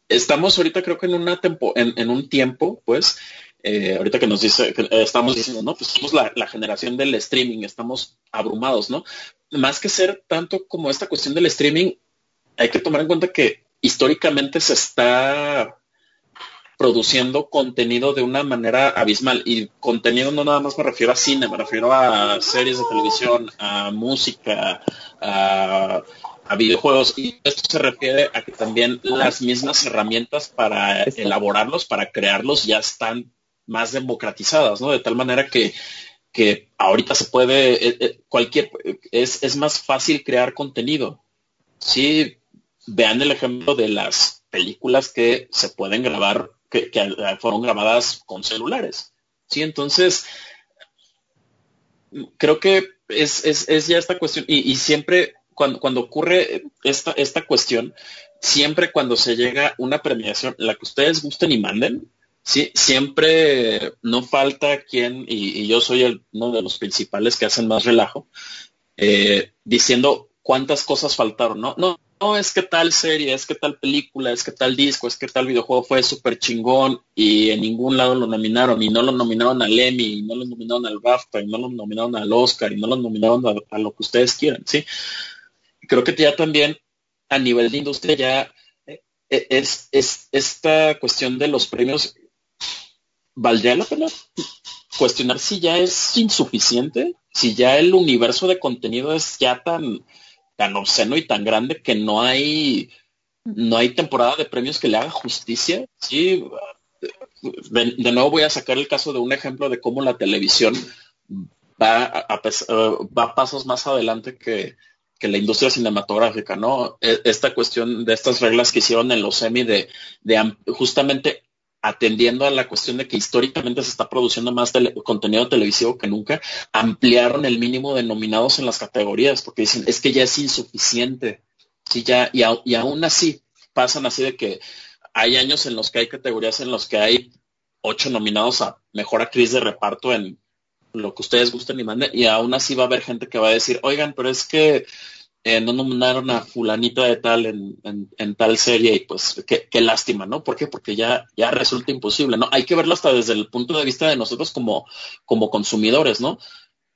estamos ahorita creo que en una tempo, en, un tiempo, pues, eh, ahorita que nos dice, estamos diciendo, no, pues somos la, generación del streaming, estamos abrumados, ¿no? Más que ser tanto como esta cuestión del streaming, hay que tomar en cuenta que históricamente se está produciendo contenido de una manera abismal. Y contenido no nada más me refiero a cine, me refiero a series de televisión, a música, a, videojuegos. Y esto se refiere a que también las mismas herramientas para elaborarlos, para crearlos, ya están más democratizadas, ¿no? De tal manera que, que ahorita se puede, eh, eh, cualquier, es, es más fácil crear contenido. Sí, vean el ejemplo de las películas que se pueden grabar que, fueron grabadas con celulares. Sí, entonces creo que es, es, ya esta cuestión y, siempre cuando, cuando ocurre esta, esta cuestión, siempre cuando se llega una premiación, la que ustedes gusten y manden, sí, siempre no falta quien, y, yo soy uno de los principales que hacen más relajo, eh, diciendo cuántas cosas faltaron, ¿no? No, no, es que tal serie, es que tal película, es que tal disco, es que tal videojuego fue súper chingón y en ningún lado lo nominaron y no lo nominaron al Emmy y no lo nominaron al BAFTA y no lo nominaron al Oscar y no lo nominaron a, lo que ustedes quieran, ¿sí? Creo que ya también a nivel de industria ya eh, es, es esta cuestión de los premios, ¿valdría la pena cuestionar si ya es insuficiente? Si ya el universo de contenido es ya tan tan obsceno y tan grande que no hay no hay temporada de premios que le haga justicia. Sí, de, nuevo voy a sacar el caso de un ejemplo de cómo la televisión va a, va pasos más adelante que, la industria cinematográfica, ¿no? E, esta cuestión de estas reglas que hicieron en los semi de, de justamente atendiendo a la cuestión de que históricamente se está produciendo más contenido televisivo que nunca, ampliaron el mínimo de nominados en las categorías, porque dicen, es que ya es insuficiente. Ya, y, y aún así, pasan así de que hay años en los que hay categorías en los que hay ocho nominados a mejor actriz de reparto en lo que ustedes gusten y manden, y aún así va a haber gente que va a decir, oigan, pero es que eh, no nominaron a fulanita de tal en, tal serie y pues qué, lástima, ¿no? ¿Por qué? Porque ya, ya resulta imposible, ¿no? Hay que verlo hasta desde el punto de vista de nosotros como, como consumidores, ¿no?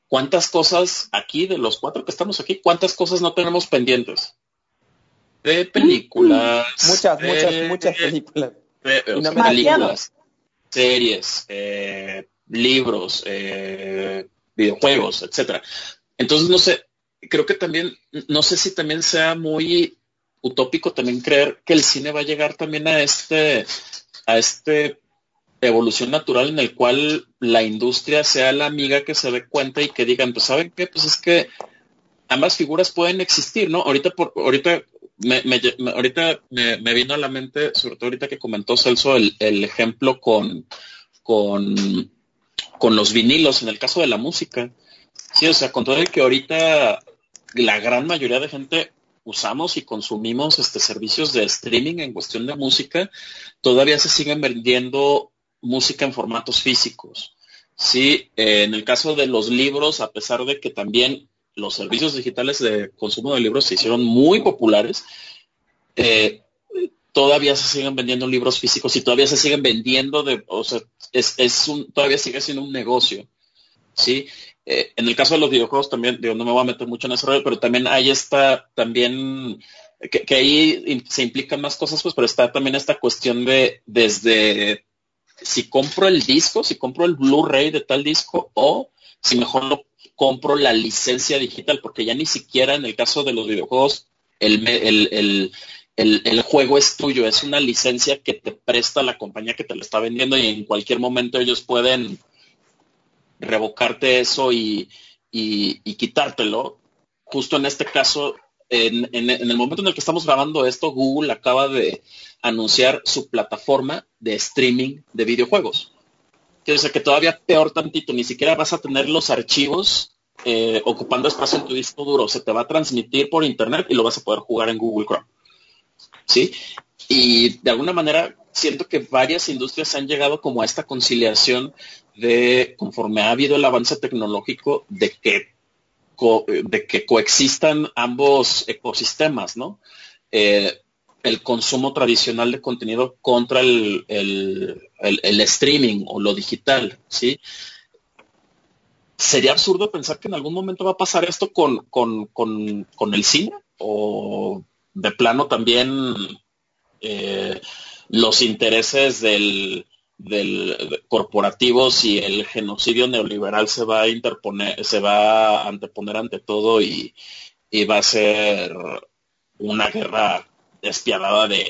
¿Cuántas cosas aquí, de los cuatro que estamos aquí, cuántas cosas no tenemos pendientes? De películas. Muchas, muchas, muchas películas. películas, series, eh, libros, eh, videojuegos, etcétera. Entonces, no sé, creo que también, no sé si también sea muy utópico también creer que el cine va a llegar también a este, a este evolución natural en el cual la industria sea la amiga que se dé cuenta y que digan, pues saben qué, pues es que ambas figuras pueden existir, ¿no? Ahorita por, ahorita me, ahorita me, vino a la mente, sobre todo ahorita que comentó Celso, el, el ejemplo con, con, con los vinilos, en el caso de la música. Sí, o sea, con todo el que ahorita la gran mayoría de gente usamos y consumimos este servicios de streaming en cuestión de música, todavía se siguen vendiendo música en formatos físicos. Sí, en el caso de los libros, a pesar de que también los servicios digitales de consumo de libros se hicieron muy populares, eh, todavía se siguen vendiendo libros físicos y todavía se siguen vendiendo de, o sea, es, es un, todavía sigue siendo un negocio. Sí, eh, en el caso de los videojuegos también, digo, no me voy a meter mucho en ese rollo, pero también hay esta, también, que, ahí se implican más cosas, pues, pero está también esta cuestión de, desde, si compro el disco, si compro el Blu-ray de tal disco, o si mejor lo compro la licencia digital, porque ya ni siquiera en el caso de los videojuegos, el, el, el, el, juego es tuyo, es una licencia que te presta la compañía que te lo está vendiendo y en cualquier momento ellos pueden revocarte eso y, quitártelo. Justo en este caso, en, el momento en el que estamos grabando esto, Google acaba de anunciar su plataforma de streaming de videojuegos. Quiere decir que todavía peor tantito, ni siquiera vas a tener los archivos eh, ocupando espacio en tu disco duro. Se te va a transmitir por internet y lo vas a poder jugar en Google Chrome. ¿Sí? Y de alguna manera siento que varias industrias han llegado como a esta conciliación de, conforme ha habido el avance tecnológico, de que, de que coexistan ambos ecosistemas, ¿no? Eh, el consumo tradicional de contenido contra el, el, streaming o lo digital, ¿sí? Sería absurdo pensar que en algún momento va a pasar esto con, con, con, con el cine o de plano también eh, los intereses del, del corporativos y el genocidio neoliberal se va a interponer, se va a anteponer ante todo y, va a ser una guerra despiadada de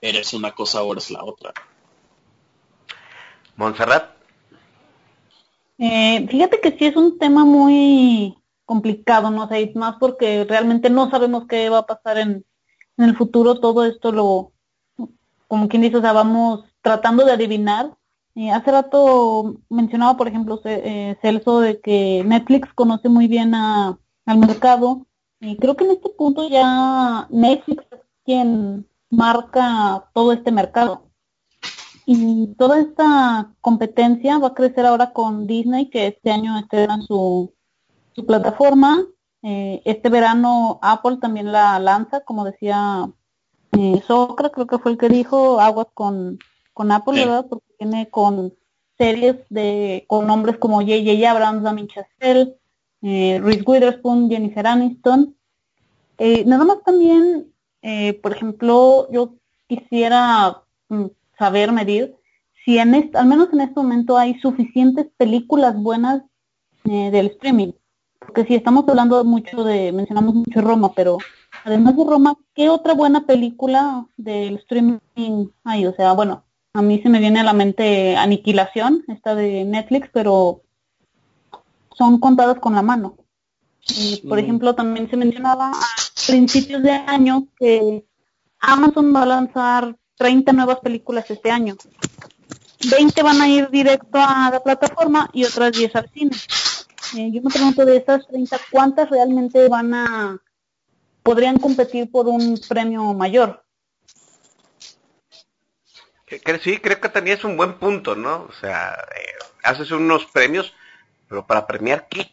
eres una cosa o eres la otra. Montserrat. Eh, fíjate que sí es un tema muy complicado, no sé, más porque realmente no sabemos qué va a pasar en, en el futuro. Todo esto lo, como quien dice, o sea, vamos tratando de adivinar. Eh, hace rato mencionaba, por ejemplo, eh, Celso, de que Netflix conoce muy bien a, al mercado. Y creo que en este punto ya Netflix es quien marca todo este mercado. Y toda esta competencia va a crecer ahora con Disney, que este año estrena su, su plataforma. Eh, este verano Apple también la lanza, como decía eh, Socra, creo que fue el que dijo, aguas con, con Apple, ¿verdad? Porque tiene con series de con nombres como J.J. Abrams, Damien Chazelle, eh, Reese Witherspoon, Jennifer Aniston. Eh, nada más también, eh, por ejemplo, yo quisiera mm, saber, medir, si en este, al menos en este momento hay suficientes películas buenas eh, del streaming. Porque si estamos hablando mucho de, mencionamos mucho Roma, pero además de Roma, ¿qué otra buena película del streaming hay? O sea, bueno, a mí se me viene a la mente Aniquilación, esta de Netflix, pero son contadas con la mano. Y, por ejemplo, también se mencionaba a principios de año que Amazon va a lanzar 30 nuevas películas este año. 20 van a ir directo a la plataforma y otras 10 al cine. Eh, yo me pregunto de esas 30, ¿cuántas realmente van a, podrían competir por un premio mayor? Sí, creo que también es un buen punto, ¿no? O sea, eh, haces unos premios, pero para premiar qué?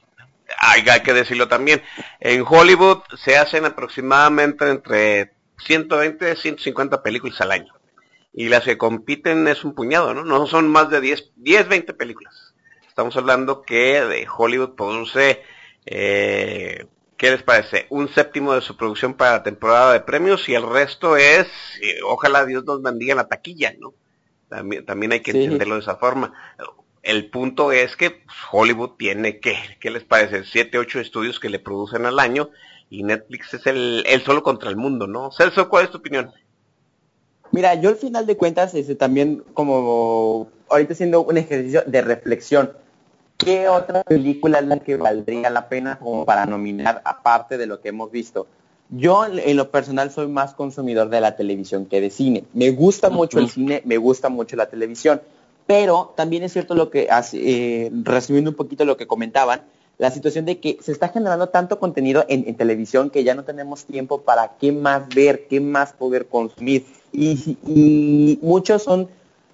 Hay, que decirlo también. En Hollywood se hacen aproximadamente entre 120 y 150 películas al año. Y las que compiten es un puñado, ¿no? No son más de 10, 10 20 películas. Estamos hablando que de Hollywood produce, eh, ¿qué les parece? Un séptimo de su producción para la temporada de premios y el resto es, eh, ojalá Dios nos bendiga la taquilla, ¿no? También, también hay que Sí. entenderlo de esa forma. El punto es que pues, Hollywood tiene que, ¿qué les parece? Siete, ocho estudios que le producen al año y Netflix es el, el solo contra el mundo, ¿no? Celso, ¿cuál es tu opinión? Mira, yo al final de cuentas, este, también como ahorita haciendo un ejercicio de reflexión, ¿qué otra película es la que valdría la pena como para nominar aparte de lo que hemos visto? Yo en lo personal soy más consumidor de la televisión que de cine. Me gusta mucho el cine, me gusta mucho la televisión, pero también es cierto lo que, eh, resumiendo un poquito lo que comentaban, la situación de que se está generando tanto contenido en, en televisión que ya no tenemos tiempo para qué más ver, qué más poder consumir. Y, y muchos son,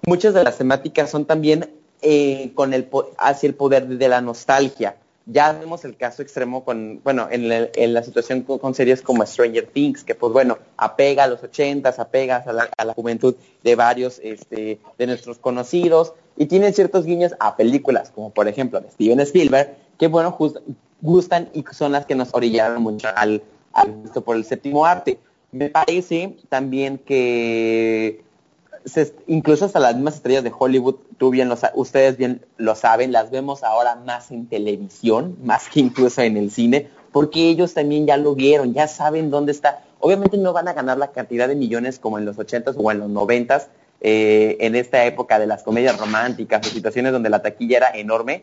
muchas de las temáticas son también eh, con el hacia el poder de la nostalgia. Ya vemos el caso extremo con, bueno, en la, en la situación con, series como Stranger Things, que pues bueno, apega a los ochentas, apega a la, juventud de varios este, de nuestros conocidos y tienen ciertos guiños a películas, como por ejemplo de Steven Spielberg, que bueno, just- gustan y son las que nos orillaron mucho al, al gusto por el séptimo arte. Me parece también que se- incluso hasta las mismas estrellas de Hollywood, tú bien ustedes bien lo saben, las vemos ahora más en televisión, más que incluso en el cine, porque ellos también ya lo vieron, ya saben dónde está. Obviamente no van a ganar la cantidad de millones como en los 80s o en los 90s, eh, en esta época de las comedias románticas o situaciones donde la taquilla era enorme,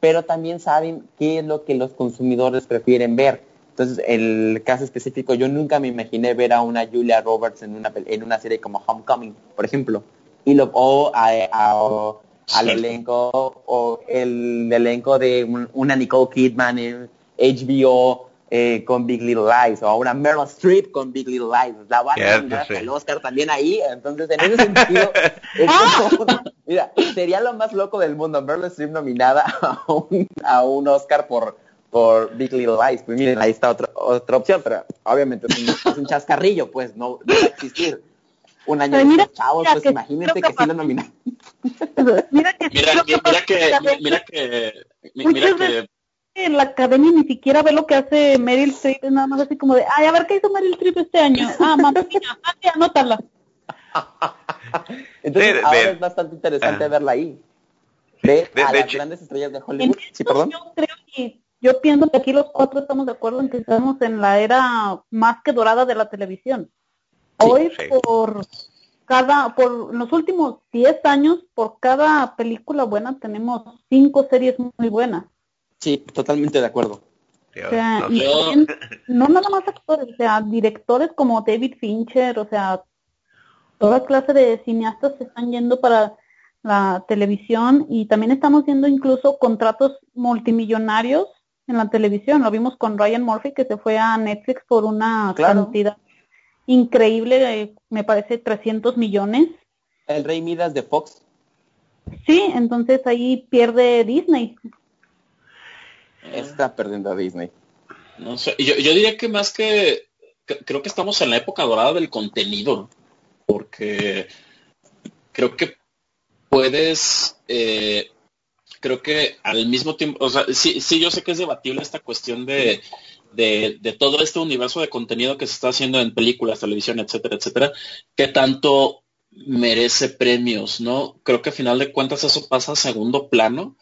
pero también saben qué es lo que los consumidores prefieren ver. Entonces, el caso específico, yo nunca me imaginé ver a una Julia Roberts en una, en una serie como Homecoming, por ejemplo, y lo, o a- al Sí. elenco, o el elenco de un- una Nicole Kidman en HBO eh, con Big Little Lies, o a una Meryl Streep con Big Little Lies. La van a nominar el Oscar también ahí, entonces en ese sentido, [laughs] es como- mira, sería lo más loco del mundo, Meryl Streep nominada [laughs] a un, a un Oscar por por Big Little Lies. Pues miren, ahí está otra, otra opción, pero obviamente es un, es un chascarrillo, pues no, no va a existir. Un año Pero de mira, chavos, mira pues que imagínate que que sí lo nominan. [laughs] Mira que sí, Mira, mira, que, mira que, mi- mira que, en la academia ni siquiera ve lo que hace Meryl Streep, es nada más así como de, ay, a ver qué hizo Meryl Streep este año. [laughs] Ah, mamá mía, sí, anótala. [laughs] Entonces De- ahora de- es bastante interesante Ah. verla ahí. Ver De- a de las hecho- grandes estrellas de En Hollywood. Sí, perdón. Yo creo y yo pienso que aquí los cuatro estamos de acuerdo en que estamos en la era más que dorada de la televisión. Hoy sí. por cada, por los últimos 10 años, por cada película buena tenemos cinco series muy buenas. Sí, totalmente de acuerdo. Dios, O sea, no también, no nada más actores, o sea, directores como David Fincher, o sea, toda clase de cineastas se están yendo para la televisión y también estamos viendo incluso contratos multimillonarios en la televisión. Lo vimos con Ryan Murphy que se fue a Netflix por una Claro. cantidad increíble, eh, me parece 300 millones. El Rey Midas de Fox. Sí, entonces ahí pierde Disney. Está perdiendo a Disney. no sé, yo, yo diría que más que, que- creo que estamos en la época dorada del contenido, porque creo que puedes, eh, creo que al mismo tiempo, o sea, sí, sí, yo sé que es debatible esta cuestión de, de, de todo este universo de contenido que se está haciendo en películas, televisión, etcétera, etcétera, que tanto merece premios, ¿no? Creo que a final de cuentas eso pasa a segundo plano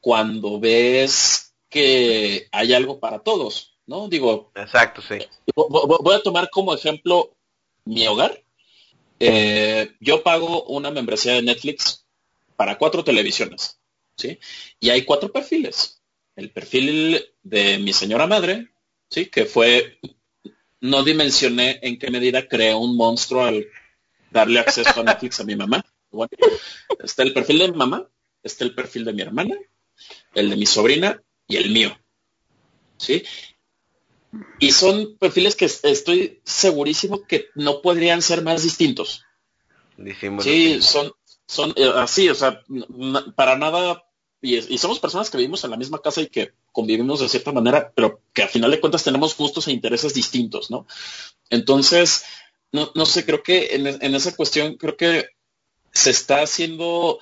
cuando ves que hay algo para todos, ¿no? Digo, Exacto, sí. vo- vo- voy a tomar como ejemplo mi hogar. Eh, yo pago una membresía de Netflix para cuatro televisiones, ¿sí? Y hay cuatro perfiles. El perfil de mi señora madre, ¿sí? Que fue, no dimensioné en qué medida creé un monstruo al darle acceso a Netflix a mi mamá. Bueno, está el perfil de mi mamá, está el perfil de mi hermana, el de mi sobrina y el mío. ¿Sí? Y son perfiles que estoy segurísimo que no podrían ser más distintos. Decimos Sí, son, son eh, así, o sea, para nada y, y, somos personas que vivimos en la misma casa y que convivimos de cierta manera, pero que al final de cuentas tenemos gustos e intereses distintos, ¿no? Entonces, no, no sé, creo que en, en esa cuestión, creo que se está haciendo,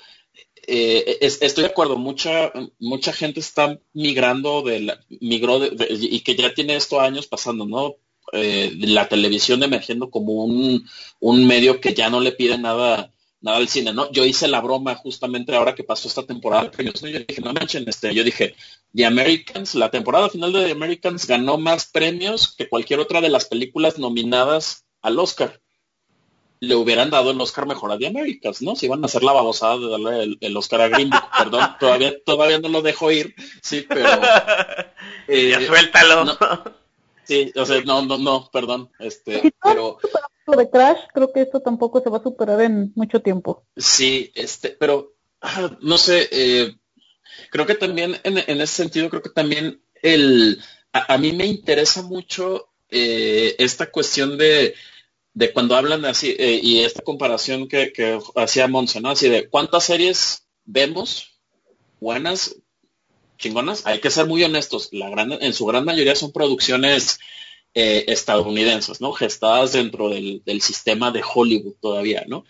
eh, estoy de acuerdo, mucha, mucha gente está migrando de la, migró de, y que ya tiene esto años pasando, ¿no? Eh, la televisión emergiendo como un, un medio que ya no le pide nada nada al cine, ¿no? Yo hice la broma justamente ahora que pasó esta temporada, yo, yo dije, no manchen, este, yo dije, The Americans, la temporada final de The Americans ganó más premios que cualquier otra de las películas nominadas al Oscar. Le hubieran dado el Oscar mejor a The Americans, ¿no? Si iban a hacer la babosada de darle el, Oscar a Green [laughs] Perdón, todavía, todavía no lo dejo ir, sí, pero... [laughs] Eh, ya suéltalo. sí, o sea, no, no, no, perdón, este, pero de Crash, creo que esto tampoco se va a superar en mucho tiempo. Sí, este, pero [clears throat] no sé, eh, creo que también en, ese sentido, creo que también el, a, mí me interesa mucho eh, esta cuestión de, de cuando hablan así, eh, y esta comparación que, que hacía Monse, ¿no? Así de cuántas series vemos buenas, chingonas, hay que ser muy honestos, la gran, en su gran mayoría son producciones eh, estadounidenses, ¿no? Gestadas dentro del, sistema de Hollywood todavía, ¿no?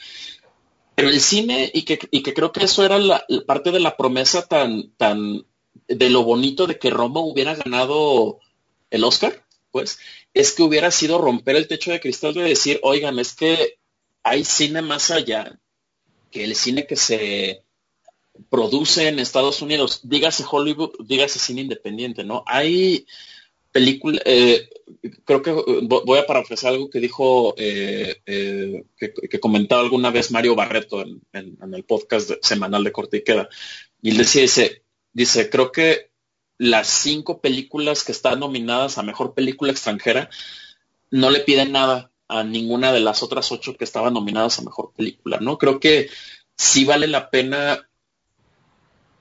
Pero el cine, y que, y que creo que eso era la, parte de la promesa tan, tan, de lo bonito de que Roma hubiera ganado el Oscar, pues, es que hubiera sido romper el techo de cristal de decir, oigan, es que hay cine más allá que el cine que se produce en Estados Unidos, dígase Hollywood, dígase cine independiente, ¿no? Hay película, eh, creo que eh, voy a parafrasear algo que dijo, eh, que, comentaba alguna vez Mario Barreto en, el podcast semanal de Corte y Queda. Y él decía, dice, dice, creo que las cinco películas que están nominadas a Mejor Película Extranjera no le piden nada a ninguna de las otras ocho que estaban nominadas a Mejor Película, ¿no? Creo que sí vale la pena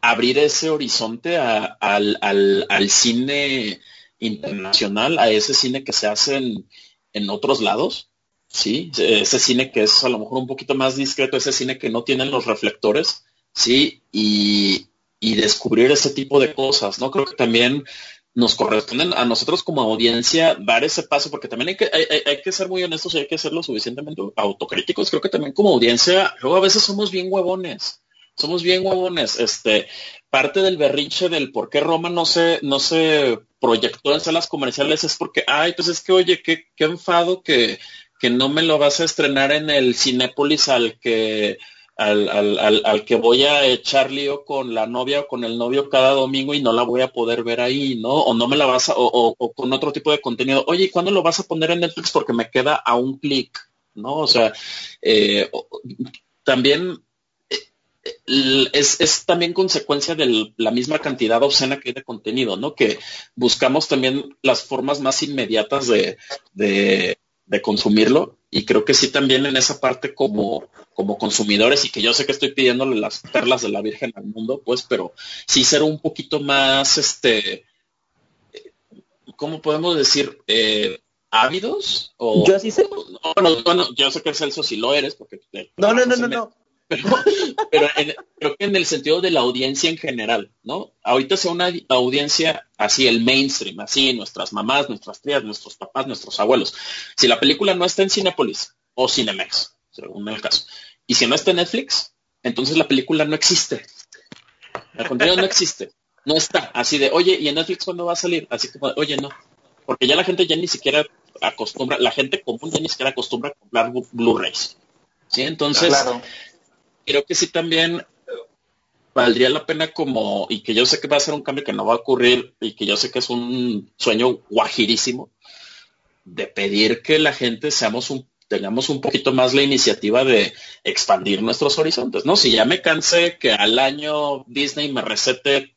abrir ese horizonte al, al cine internacional a ese cine que se hace en, otros lados, ¿sí? Ese cine que es a lo mejor un poquito más discreto, ese cine que no tiene los reflectores, ¿sí? Y, descubrir ese tipo de cosas, ¿no? Creo que también nos corresponden a nosotros como audiencia dar ese paso, porque también hay que, hay, que ser muy honestos y hay que ser lo suficientemente autocríticos. Creo que también como audiencia, luego a veces somos bien huevones, somos bien huevones. Este, parte del berrinche del por qué Roma no se, no se proyectó en salas comerciales es porque, ay, pues es que, oye, qué, qué enfado que, que no me lo vas a estrenar en el Cinépolis al que, al, al, al, que voy a echar lío con la novia o con el novio cada domingo y no la voy a poder ver ahí, ¿no? O no me la vas a, o, o, con otro tipo de contenido. Oye, ¿y cuándo lo vas a poner en Netflix? Porque me queda a un clic, ¿no? O sea, eh, también es, también consecuencia de la misma cantidad obscena que hay de contenido, ¿no? Que buscamos también las formas más inmediatas de, de, consumirlo y creo que sí también en esa parte como, como consumidores y que yo sé que estoy pidiéndole las perlas de la Virgen al mundo, pues, pero sí ser un poquito más, este, ¿cómo podemos decir? Eh, ávidos o yo sí sé bueno, yo sé que Celso sí lo eres porque no no no no, no pero, creo que en el sentido de la audiencia en general, ¿no? Ahorita sea una audiencia así, el mainstream, así, nuestras mamás, nuestras tías, nuestros papás, nuestros abuelos. Si la película no está en Cinepolis o Cinemex, según el caso, y si no está en Netflix, entonces la película no existe. El contenido no existe. No está. Así de, oye, ¿y en Netflix cuándo va a salir? Así como, oye, no. Porque ya la gente ya ni siquiera acostumbra, la gente común ya ni siquiera acostumbra a comprar Blu-rays. ¿Sí? Entonces, claro creo que sí también valdría la pena como, y que yo sé que va a ser un cambio que no va a ocurrir y que yo sé que es un sueño guajirísimo, de pedir que la gente seamos un, tengamos un poquito más la iniciativa de expandir nuestros horizontes, ¿no? Si ya me cansé que al año Disney me recete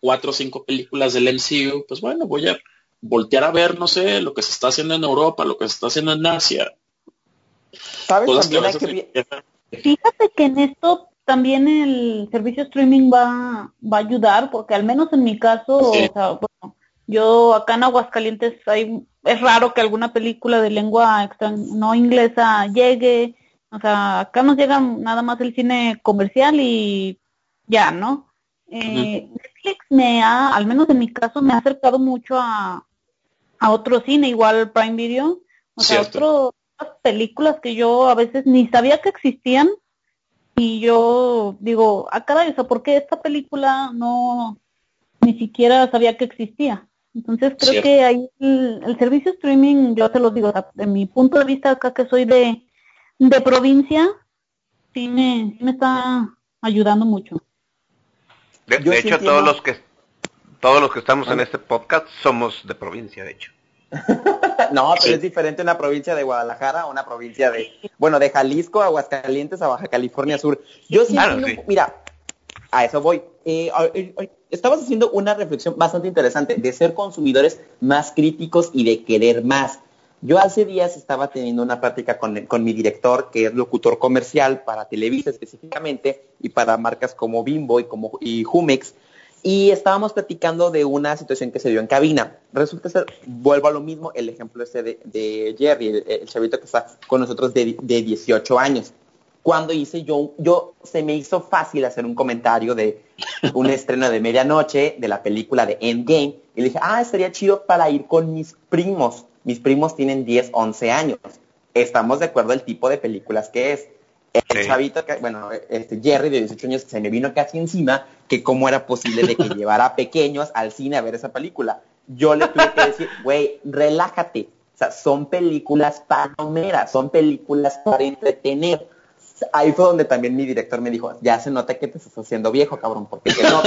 cuatro o cinco películas del MCU, pues bueno, voy a voltear a ver, no sé, lo que se está haciendo en Europa, lo que se está haciendo en Asia. ¿Sabes? También hay que... Fíjate que en esto también el servicio streaming va, va a ayudar, porque al menos en mi caso, o sea, bueno, yo acá en Aguascalientes hay, es raro que alguna película de lengua no inglesa llegue, o sea, acá nos llega nada más el cine comercial y ya, ¿no? Eh, Netflix me ha, al menos en mi caso, me ha acercado mucho a, a otro cine, igual Prime Video, o sea, otras películas que yo a veces ni sabía que existían y yo digo, ah, caray, o sea, ¿por qué esta película no, ni siquiera sabía que existía? Entonces creo que ahí el, servicio streaming, yo te lo digo, de mi punto de vista acá que soy de, de provincia, sí me, sí me está ayudando mucho. De, hecho, todos los que todos los que estamos en este podcast somos de provincia, de hecho. [laughs] no, pero es diferente una provincia de Guadalajara a una provincia de, bueno, de Jalisco, Aguascalientes a Baja California Sur. Yo sí, mira, a eso voy. Eh, estabas haciendo una reflexión bastante interesante de ser consumidores más críticos y de querer más. Yo hace días estaba teniendo una práctica con, mi director, que es locutor comercial para Televisa específicamente y para marcas como Bimbo y como y Jumex, y estábamos platicando de una situación que se dio en cabina. Resulta ser, vuelvo a lo mismo, el ejemplo ese de, Jerry, el, chavito que está con nosotros de, de 18 años cuando hice yo, yo se me hizo fácil hacer un comentario de un estreno de medianoche de la película de Endgame y le dije, ah, estaría chido para ir con mis primos. Mis primos tienen 10, 11 años. Estamos de acuerdo el tipo de películas que es. El chavito, que, bueno, este Jerry de 18 años se me vino casi encima que cómo era posible de que [laughs] llevara a pequeños al cine a ver esa película. Yo le tuve que decir, güey, relájate. O sea, son películas palomeras, son películas para entretener ahí fue donde también mi director me dijo, ya se nota que te estás haciendo viejo, cabrón, porque no,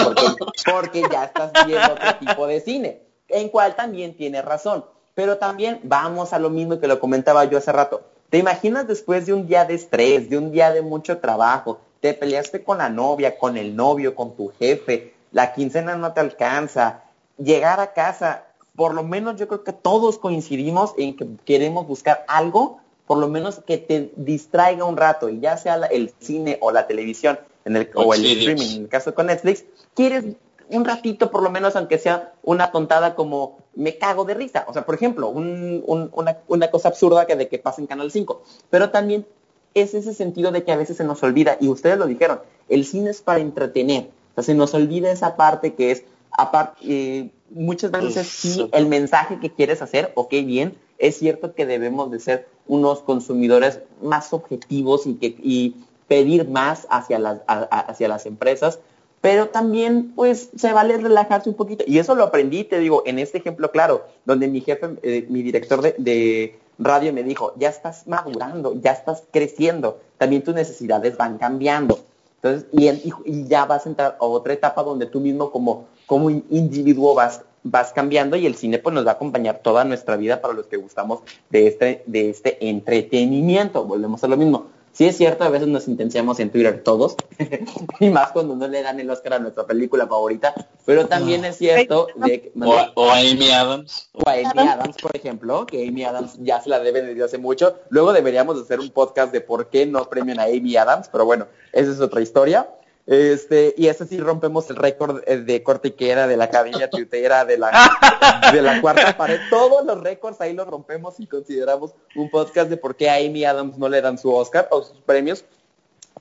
porque, ya estás viendo otro tipo de cine, en cual también tiene razón. Pero también vamos a lo mismo que lo comentaba yo hace rato. ¿Te imaginas después de un día de estrés, de un día de mucho trabajo, te peleaste con la novia, con el novio, con tu jefe, la quincena no te alcanza, llegar a casa, por lo menos yo creo que todos coincidimos en que queremos buscar algo por lo menos que te distraiga un rato, y ya sea el cine o la televisión en el, o el streaming, en el caso con Netflix, quieres un ratito, por lo menos, aunque sea una tontada como me cago de risa. O sea, por ejemplo, una, una, cosa absurda que de que pasa en Canal 5. Pero también es ese sentido de que a veces se nos olvida, y ustedes lo dijeron, el cine es para entretener. O sea, se nos olvida esa parte que es, aparte, eh, muchas veces sí, el mensaje que quieres hacer, ok, bien, es cierto que debemos de ser unos consumidores más objetivos y, que, y pedir más hacia las, hacia las empresas, pero también pues se vale relajarse un poquito. Y eso lo aprendí, te digo, en este ejemplo claro, donde mi jefe, eh, mi director de, radio me dijo, ya estás madurando, ya estás creciendo, también tus necesidades van cambiando. Entonces, y, ya vas a entrar a otra etapa donde tú mismo como, como individuo vas vas cambiando y el cine pues nos va a acompañar toda nuestra vida para los que gustamos de este, de este entretenimiento. Volvemos a lo mismo. Sí es cierto, a veces nos intenciamos en Twitter todos, [laughs] y más cuando no le dan el Oscar a nuestra película favorita, pero también es cierto de o, a Amy Adams. O a Amy Adams, por ejemplo, que Amy Adams ya se la debe desde hace mucho. Luego deberíamos hacer un podcast de por qué no premian a Amy Adams, pero bueno, esa es otra historia. Este, y ese sí rompemos el récord eh, de cortiquera, de la academia [laughs] tuitera, de la, de la cuarta pared. Todos los récords ahí los rompemos y consideramos un podcast de por qué a Amy Adams no le dan su Oscar o sus premios,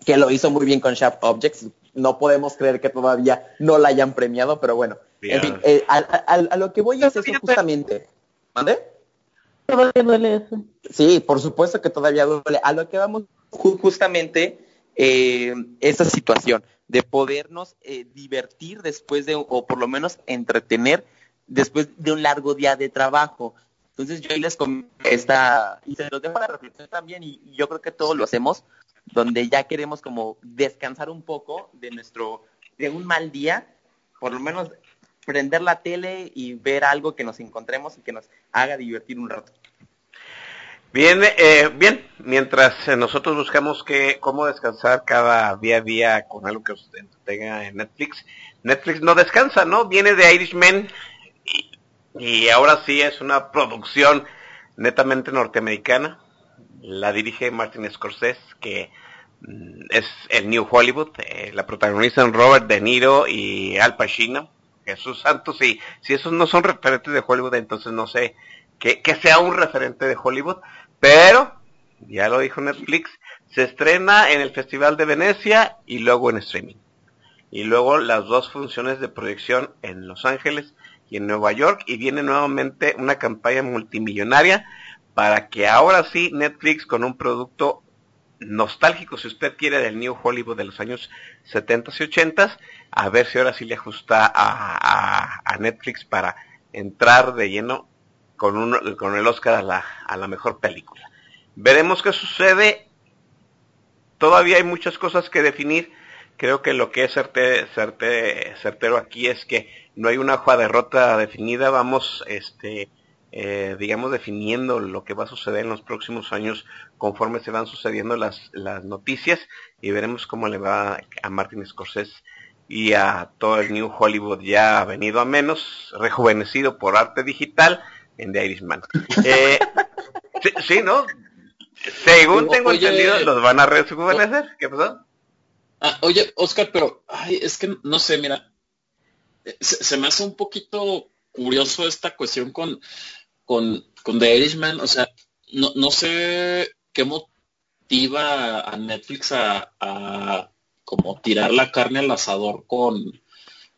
que lo hizo muy bien con Sharp Objects. No podemos creer que todavía no la hayan premiado, pero bueno. En fin, eh, a, lo que voy es eso justamente. ¿Mande? Todavía duele eso. Sí, por supuesto que todavía duele. A lo que vamos justamente eh, esa situación de podernos eh, divertir después de, o por lo menos entretener después de un largo día de trabajo. Entonces yo les esta, y se los dejo la reflexión también, y, yo creo que todos lo hacemos, donde ya queremos como descansar un poco de nuestro, de un mal día, por lo menos prender la tele y ver algo que nos encontremos y que nos haga divertir un rato. Bien, eh, bien, mientras eh, nosotros buscamos que, cómo descansar cada día a día con algo que usted tenga en Netflix, Netflix no descansa, ¿no? Viene de Irishman y, ahora sí es una producción netamente norteamericana. La dirige Martin Scorsese, que mm, es el New Hollywood. Eh, la protagonizan Robert De Niro y Al Pacino. Jesús Santos, y si esos no son referentes de Hollywood, entonces no sé que, que sea un referente de Hollywood. Pero, ya lo dijo Netflix, se estrena en el Festival de Venecia y luego en streaming. y luego las dos funciones de proyección en Los Ángeles y en Nueva York y viene nuevamente una campaña multimillonaria para que ahora sí Netflix con un producto nostálgico, si usted quiere, del New Hollywood de los años 70 y 80, a ver si ahora sí le ajusta a, Netflix para entrar de lleno con, un, con el Oscar a la, a la mejor película. Veremos qué sucede. Todavía hay muchas cosas que definir. Creo que lo que es certero aquí es que no hay una hoja de derrota definida. Vamos, este, eh, digamos, definiendo lo que va a suceder en los próximos años conforme se van sucediendo las, las noticias y veremos cómo le va a Martin Scorsese y a todo el New Hollywood ya venido a menos, rejuvenecido por arte digital en The Irishman. [laughs] Eh, sí, ¿no? Según tengo entendido, los van a rejuvenecer. ¿Qué pasó? Ah, oye, Oscar, pero ay, es que no sé, mira, se, me hace un poquito curioso esta cuestión con, con, con The Irishman. O sea, no, no sé qué motiva a Netflix a, a como tirar la carne al asador con,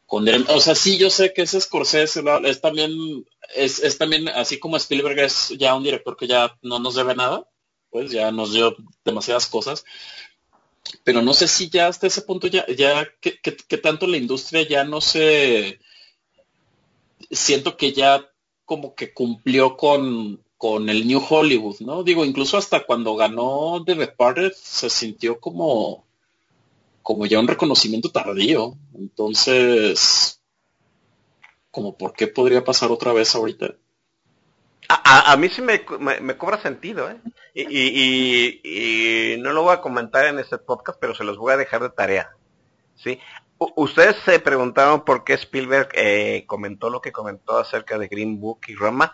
o sea, sí, yo sé que ese Scorsese es también, es, es, también, así como Spielberg es ya un director que ya no nos debe nada, pues ya nos dio demasiadas cosas, pero no sé si ya hasta ese punto ya, ya que, que tanto la industria ya no se, siento que ya como que cumplió con, con el New Hollywood, ¿no? Digo, incluso hasta cuando ganó The Departed se sintió como como ya un reconocimiento tardío. Entonces, como por qué podría pasar otra vez ahorita. A, mí sí me, cobra sentido, ¿eh? Y, no lo voy a comentar en este podcast, pero se los voy a dejar de tarea. ¿sí? ustedes se preguntaron por qué Spielberg eh, comentó lo que comentó acerca de Green Book y Roma.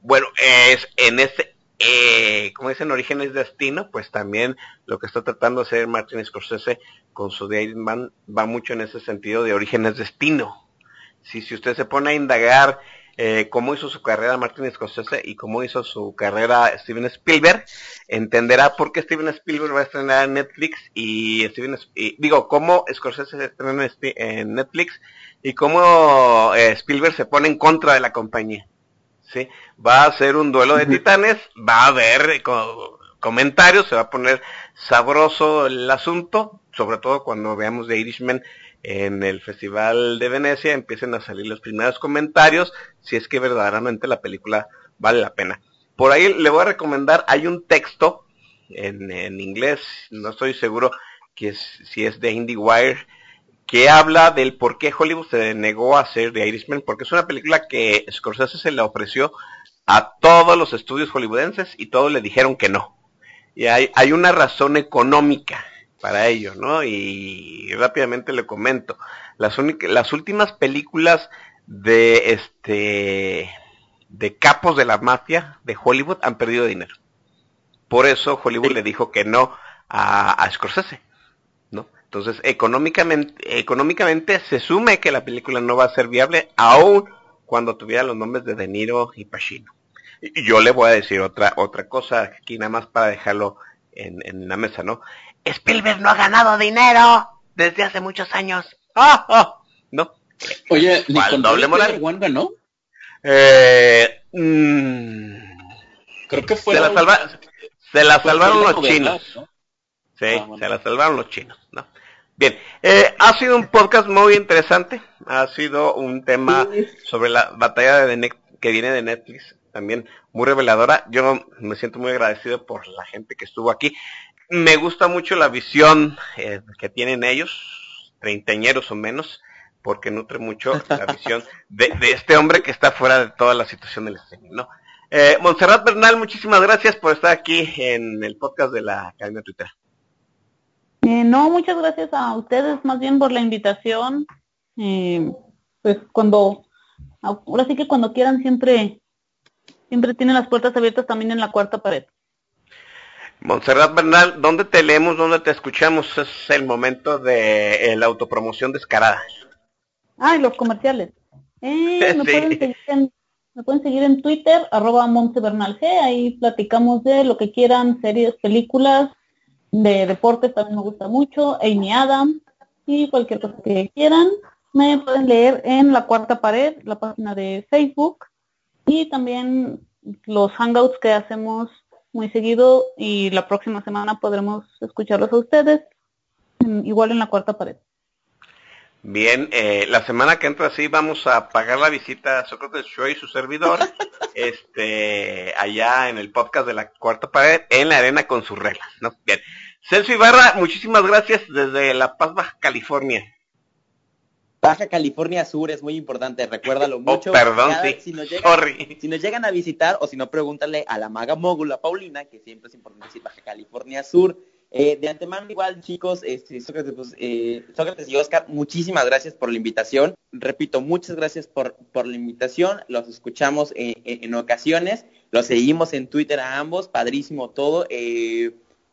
Bueno, es en ese, eh, como dicen, Orígenes Destino, pues también lo que está tratando de hacer Martin Scorsese con su The Man va mucho en ese sentido de Orígenes Destino. Si, si usted se pone a indagar eh, cómo hizo su carrera Martin Scorsese y cómo hizo su carrera Steven Spielberg, entenderá por qué Steven Spielberg va a estrenar en Netflix y Steven digo, cómo Scorsese se estrena en Netflix y cómo eh, Spielberg se pone en contra de la compañía. ¿Sí? Va a ser un duelo de titanes, va a haber comentarios, se va a poner sabroso el asunto, sobre todo cuando veamos The Irishman en el Festival de Venecia empiecen a salir los primeros comentarios si es que verdaderamente la película vale la pena. Por ahí le voy a recomendar, hay un texto en, en inglés, no estoy seguro que es, si es de IndieWire, que habla del por qué Hollywood se negó a hacer The Irishman, porque es una película que Scorsese se le ofreció a todos los estudios hollywoodenses y todos le dijeron que no. Y hay, hay una razón económica para ello, ¿no? Y rápidamente le comento. Las, las últimas películas de este de capos de la mafia de Hollywood han perdido dinero. Por eso Hollywood le dijo que no a, a Scorsese. Entonces, económicamente, económicamente se sume que la película no va a ser viable aún cuando tuviera los nombres de De Niro y Pacino. Y yo le voy a decir otra, otra cosa aquí nada más para dejarlo en, en la mesa, ¿no? Spielberg no ha ganado dinero desde hace muchos años. ¡Ah! ¡Ah! ¿No? Oye, ¿ni con doble moral? One ganó? Eh, mmm, Creo que fue. Se la, salva, se la salvaron los chinos. Sí, ah, se la salvaron los chinos, ¿no? Bien, eh, ha sido un podcast muy interesante. Ha sido un tema sobre la batalla de que viene de Netflix, también muy reveladora. Yo me siento muy agradecido por la gente que estuvo aquí me gusta mucho la visión eh, que tienen ellos, treintañeros o menos, porque nutre mucho la visión de, este hombre que está fuera de toda la situación del streaming, ¿no? Eh, Montserrat Bernal, muchísimas gracias por estar aquí en el podcast de la Academia Twitter. Eh, no, muchas gracias a ustedes más bien por la invitación. Eh, pues cuando, ahora sí que cuando quieran siempre, siempre tienen las puertas abiertas también en la cuarta pared. Montserrat Bernal, ¿dónde te leemos, dónde te escuchamos? Es el momento de la autopromoción descarada. Ah, y los comerciales. Eh, [laughs] me, pueden seguir en, me, pueden seguir en, Twitter, arroba G, ahí platicamos de lo que quieran, series, películas, de deportes también me gusta mucho, Amy Adam, y cualquier cosa que quieran. Me pueden leer en la cuarta pared, la página de Facebook y también los hangouts que hacemos muy seguido y la próxima semana podremos escucharlos a ustedes igual en la cuarta pared. Bien, eh, la semana que entra sí vamos a pagar la visita a Sócrates Show y su servidor, [laughs] este, allá en el podcast de la cuarta pared, en la arena con sus reglas, ¿no? Bien. Celso Ibarra, muchísimas gracias desde La Paz, Baja California. Baja California Sur es muy importante, recuérdalo [laughs] oh, mucho. perdón, sí. Si nos, llegan, si nos llegan a visitar o si no, pregúntale a la maga mógula Paulina, que siempre es importante decir Baja California Sur. Eh, de antemano, igual, chicos, este, Sócrates, pues, eh, Sócrates, y Oscar, muchísimas gracias por la invitación. Repito, muchas gracias por, por la invitación. Los escuchamos eh, en ocasiones. Los seguimos en Twitter a ambos. Padrísimo todo.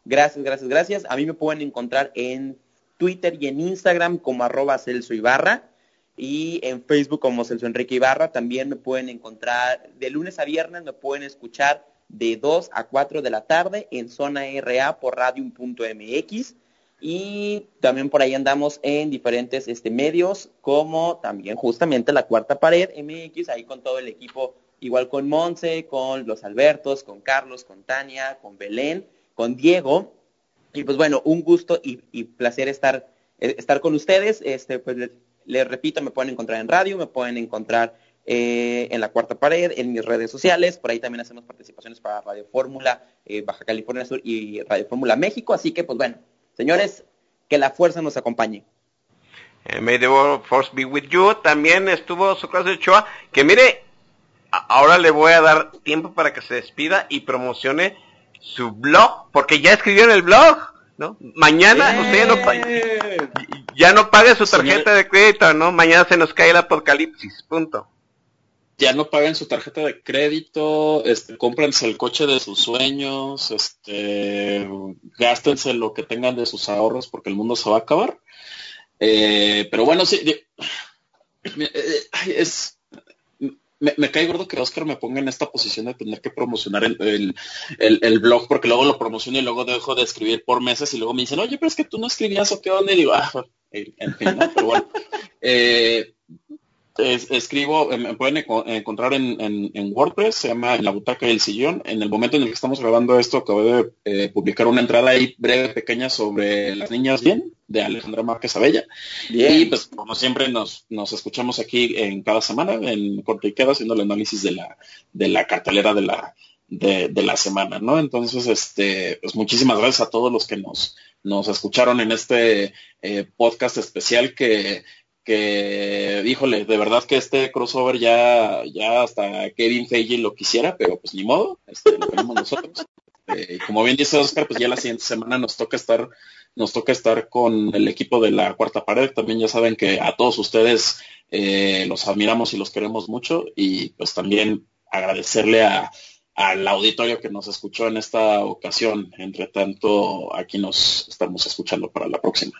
Gracias, gracias, gracias. A mí me pueden encontrar en Twitter y en Instagram como arroba Celso Ibarra y en Facebook como Celso Enrique Ibarra. También me pueden encontrar de lunes a viernes, me pueden escuchar de 2 a 4 de la tarde en zona RA por radium.mx y también por ahí andamos en diferentes este, medios como también justamente la cuarta pared MX, ahí con todo el equipo, igual con Monse, con los Albertos, con Carlos, con Tania, con Belén, con Diego. Y pues bueno, un gusto y, placer estar, estar con ustedes. Este, pues les repito, me pueden encontrar en radio, me pueden encontrar eh, en la cuarta pared, en mis redes sociales. Por ahí también hacemos participaciones para Radio Fórmula eh, Baja California Sur y Radio Fórmula México. Así que, pues bueno, señores, que la fuerza nos acompañe. Eh, may the force be with you. También estuvo su clase de Ochoa, que mire, ahora le voy a dar tiempo para que se despida y promocione su blog, porque ya escribió en el blog, ¿no? Mañana usted ya no, ya no pague su tarjeta de crédito, ¿no? Mañana se nos cae el apocalipsis, punto ya no paguen su tarjeta de crédito, este, cómprense el coche de sus sueños, este, gástense lo que tengan de sus ahorros porque el mundo se va a acabar. Eh, pero bueno, sí, [clears throat] eh, es, me, cae gordo que Oscar me ponga en esta posición de tener que promocionar el, el, blog porque luego lo promociono y luego dejo de escribir por meses y luego me dicen, oye, pero es que tú no escribías o qué onda y digo, ah, en fin, no, pero bueno. [laughs] Eh, escribo, eh, me pueden encontrar en, WordPress, se llama En la butaca del sillón. En el momento en el que estamos grabando esto, acabo de eh, publicar una entrada ahí breve, pequeña sobre las niñas bien, de Alejandra Márquez Abella. Y pues como siempre nos, nos escuchamos aquí en cada semana, en Corte y Queda, haciendo el análisis de la, de la cartelera de la, de, la semana, ¿no? Entonces, este, pues muchísimas gracias a todos los que nos, nos escucharon en este eh, podcast especial que que, híjole, de verdad que este crossover ya, ya hasta Kevin Feige lo quisiera, pero pues ni modo, este, lo tenemos nosotros. [laughs] Eh, como bien dice Oscar, pues ya la siguiente semana nos toca estar, nos toca estar con el equipo de la cuarta pared. También ya saben que a todos ustedes eh, los admiramos y los queremos mucho y pues también agradecerle a, al auditorio que nos escuchó en esta ocasión. Entre tanto, aquí nos estamos escuchando para la próxima.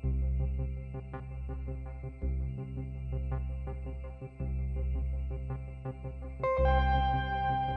Thank you.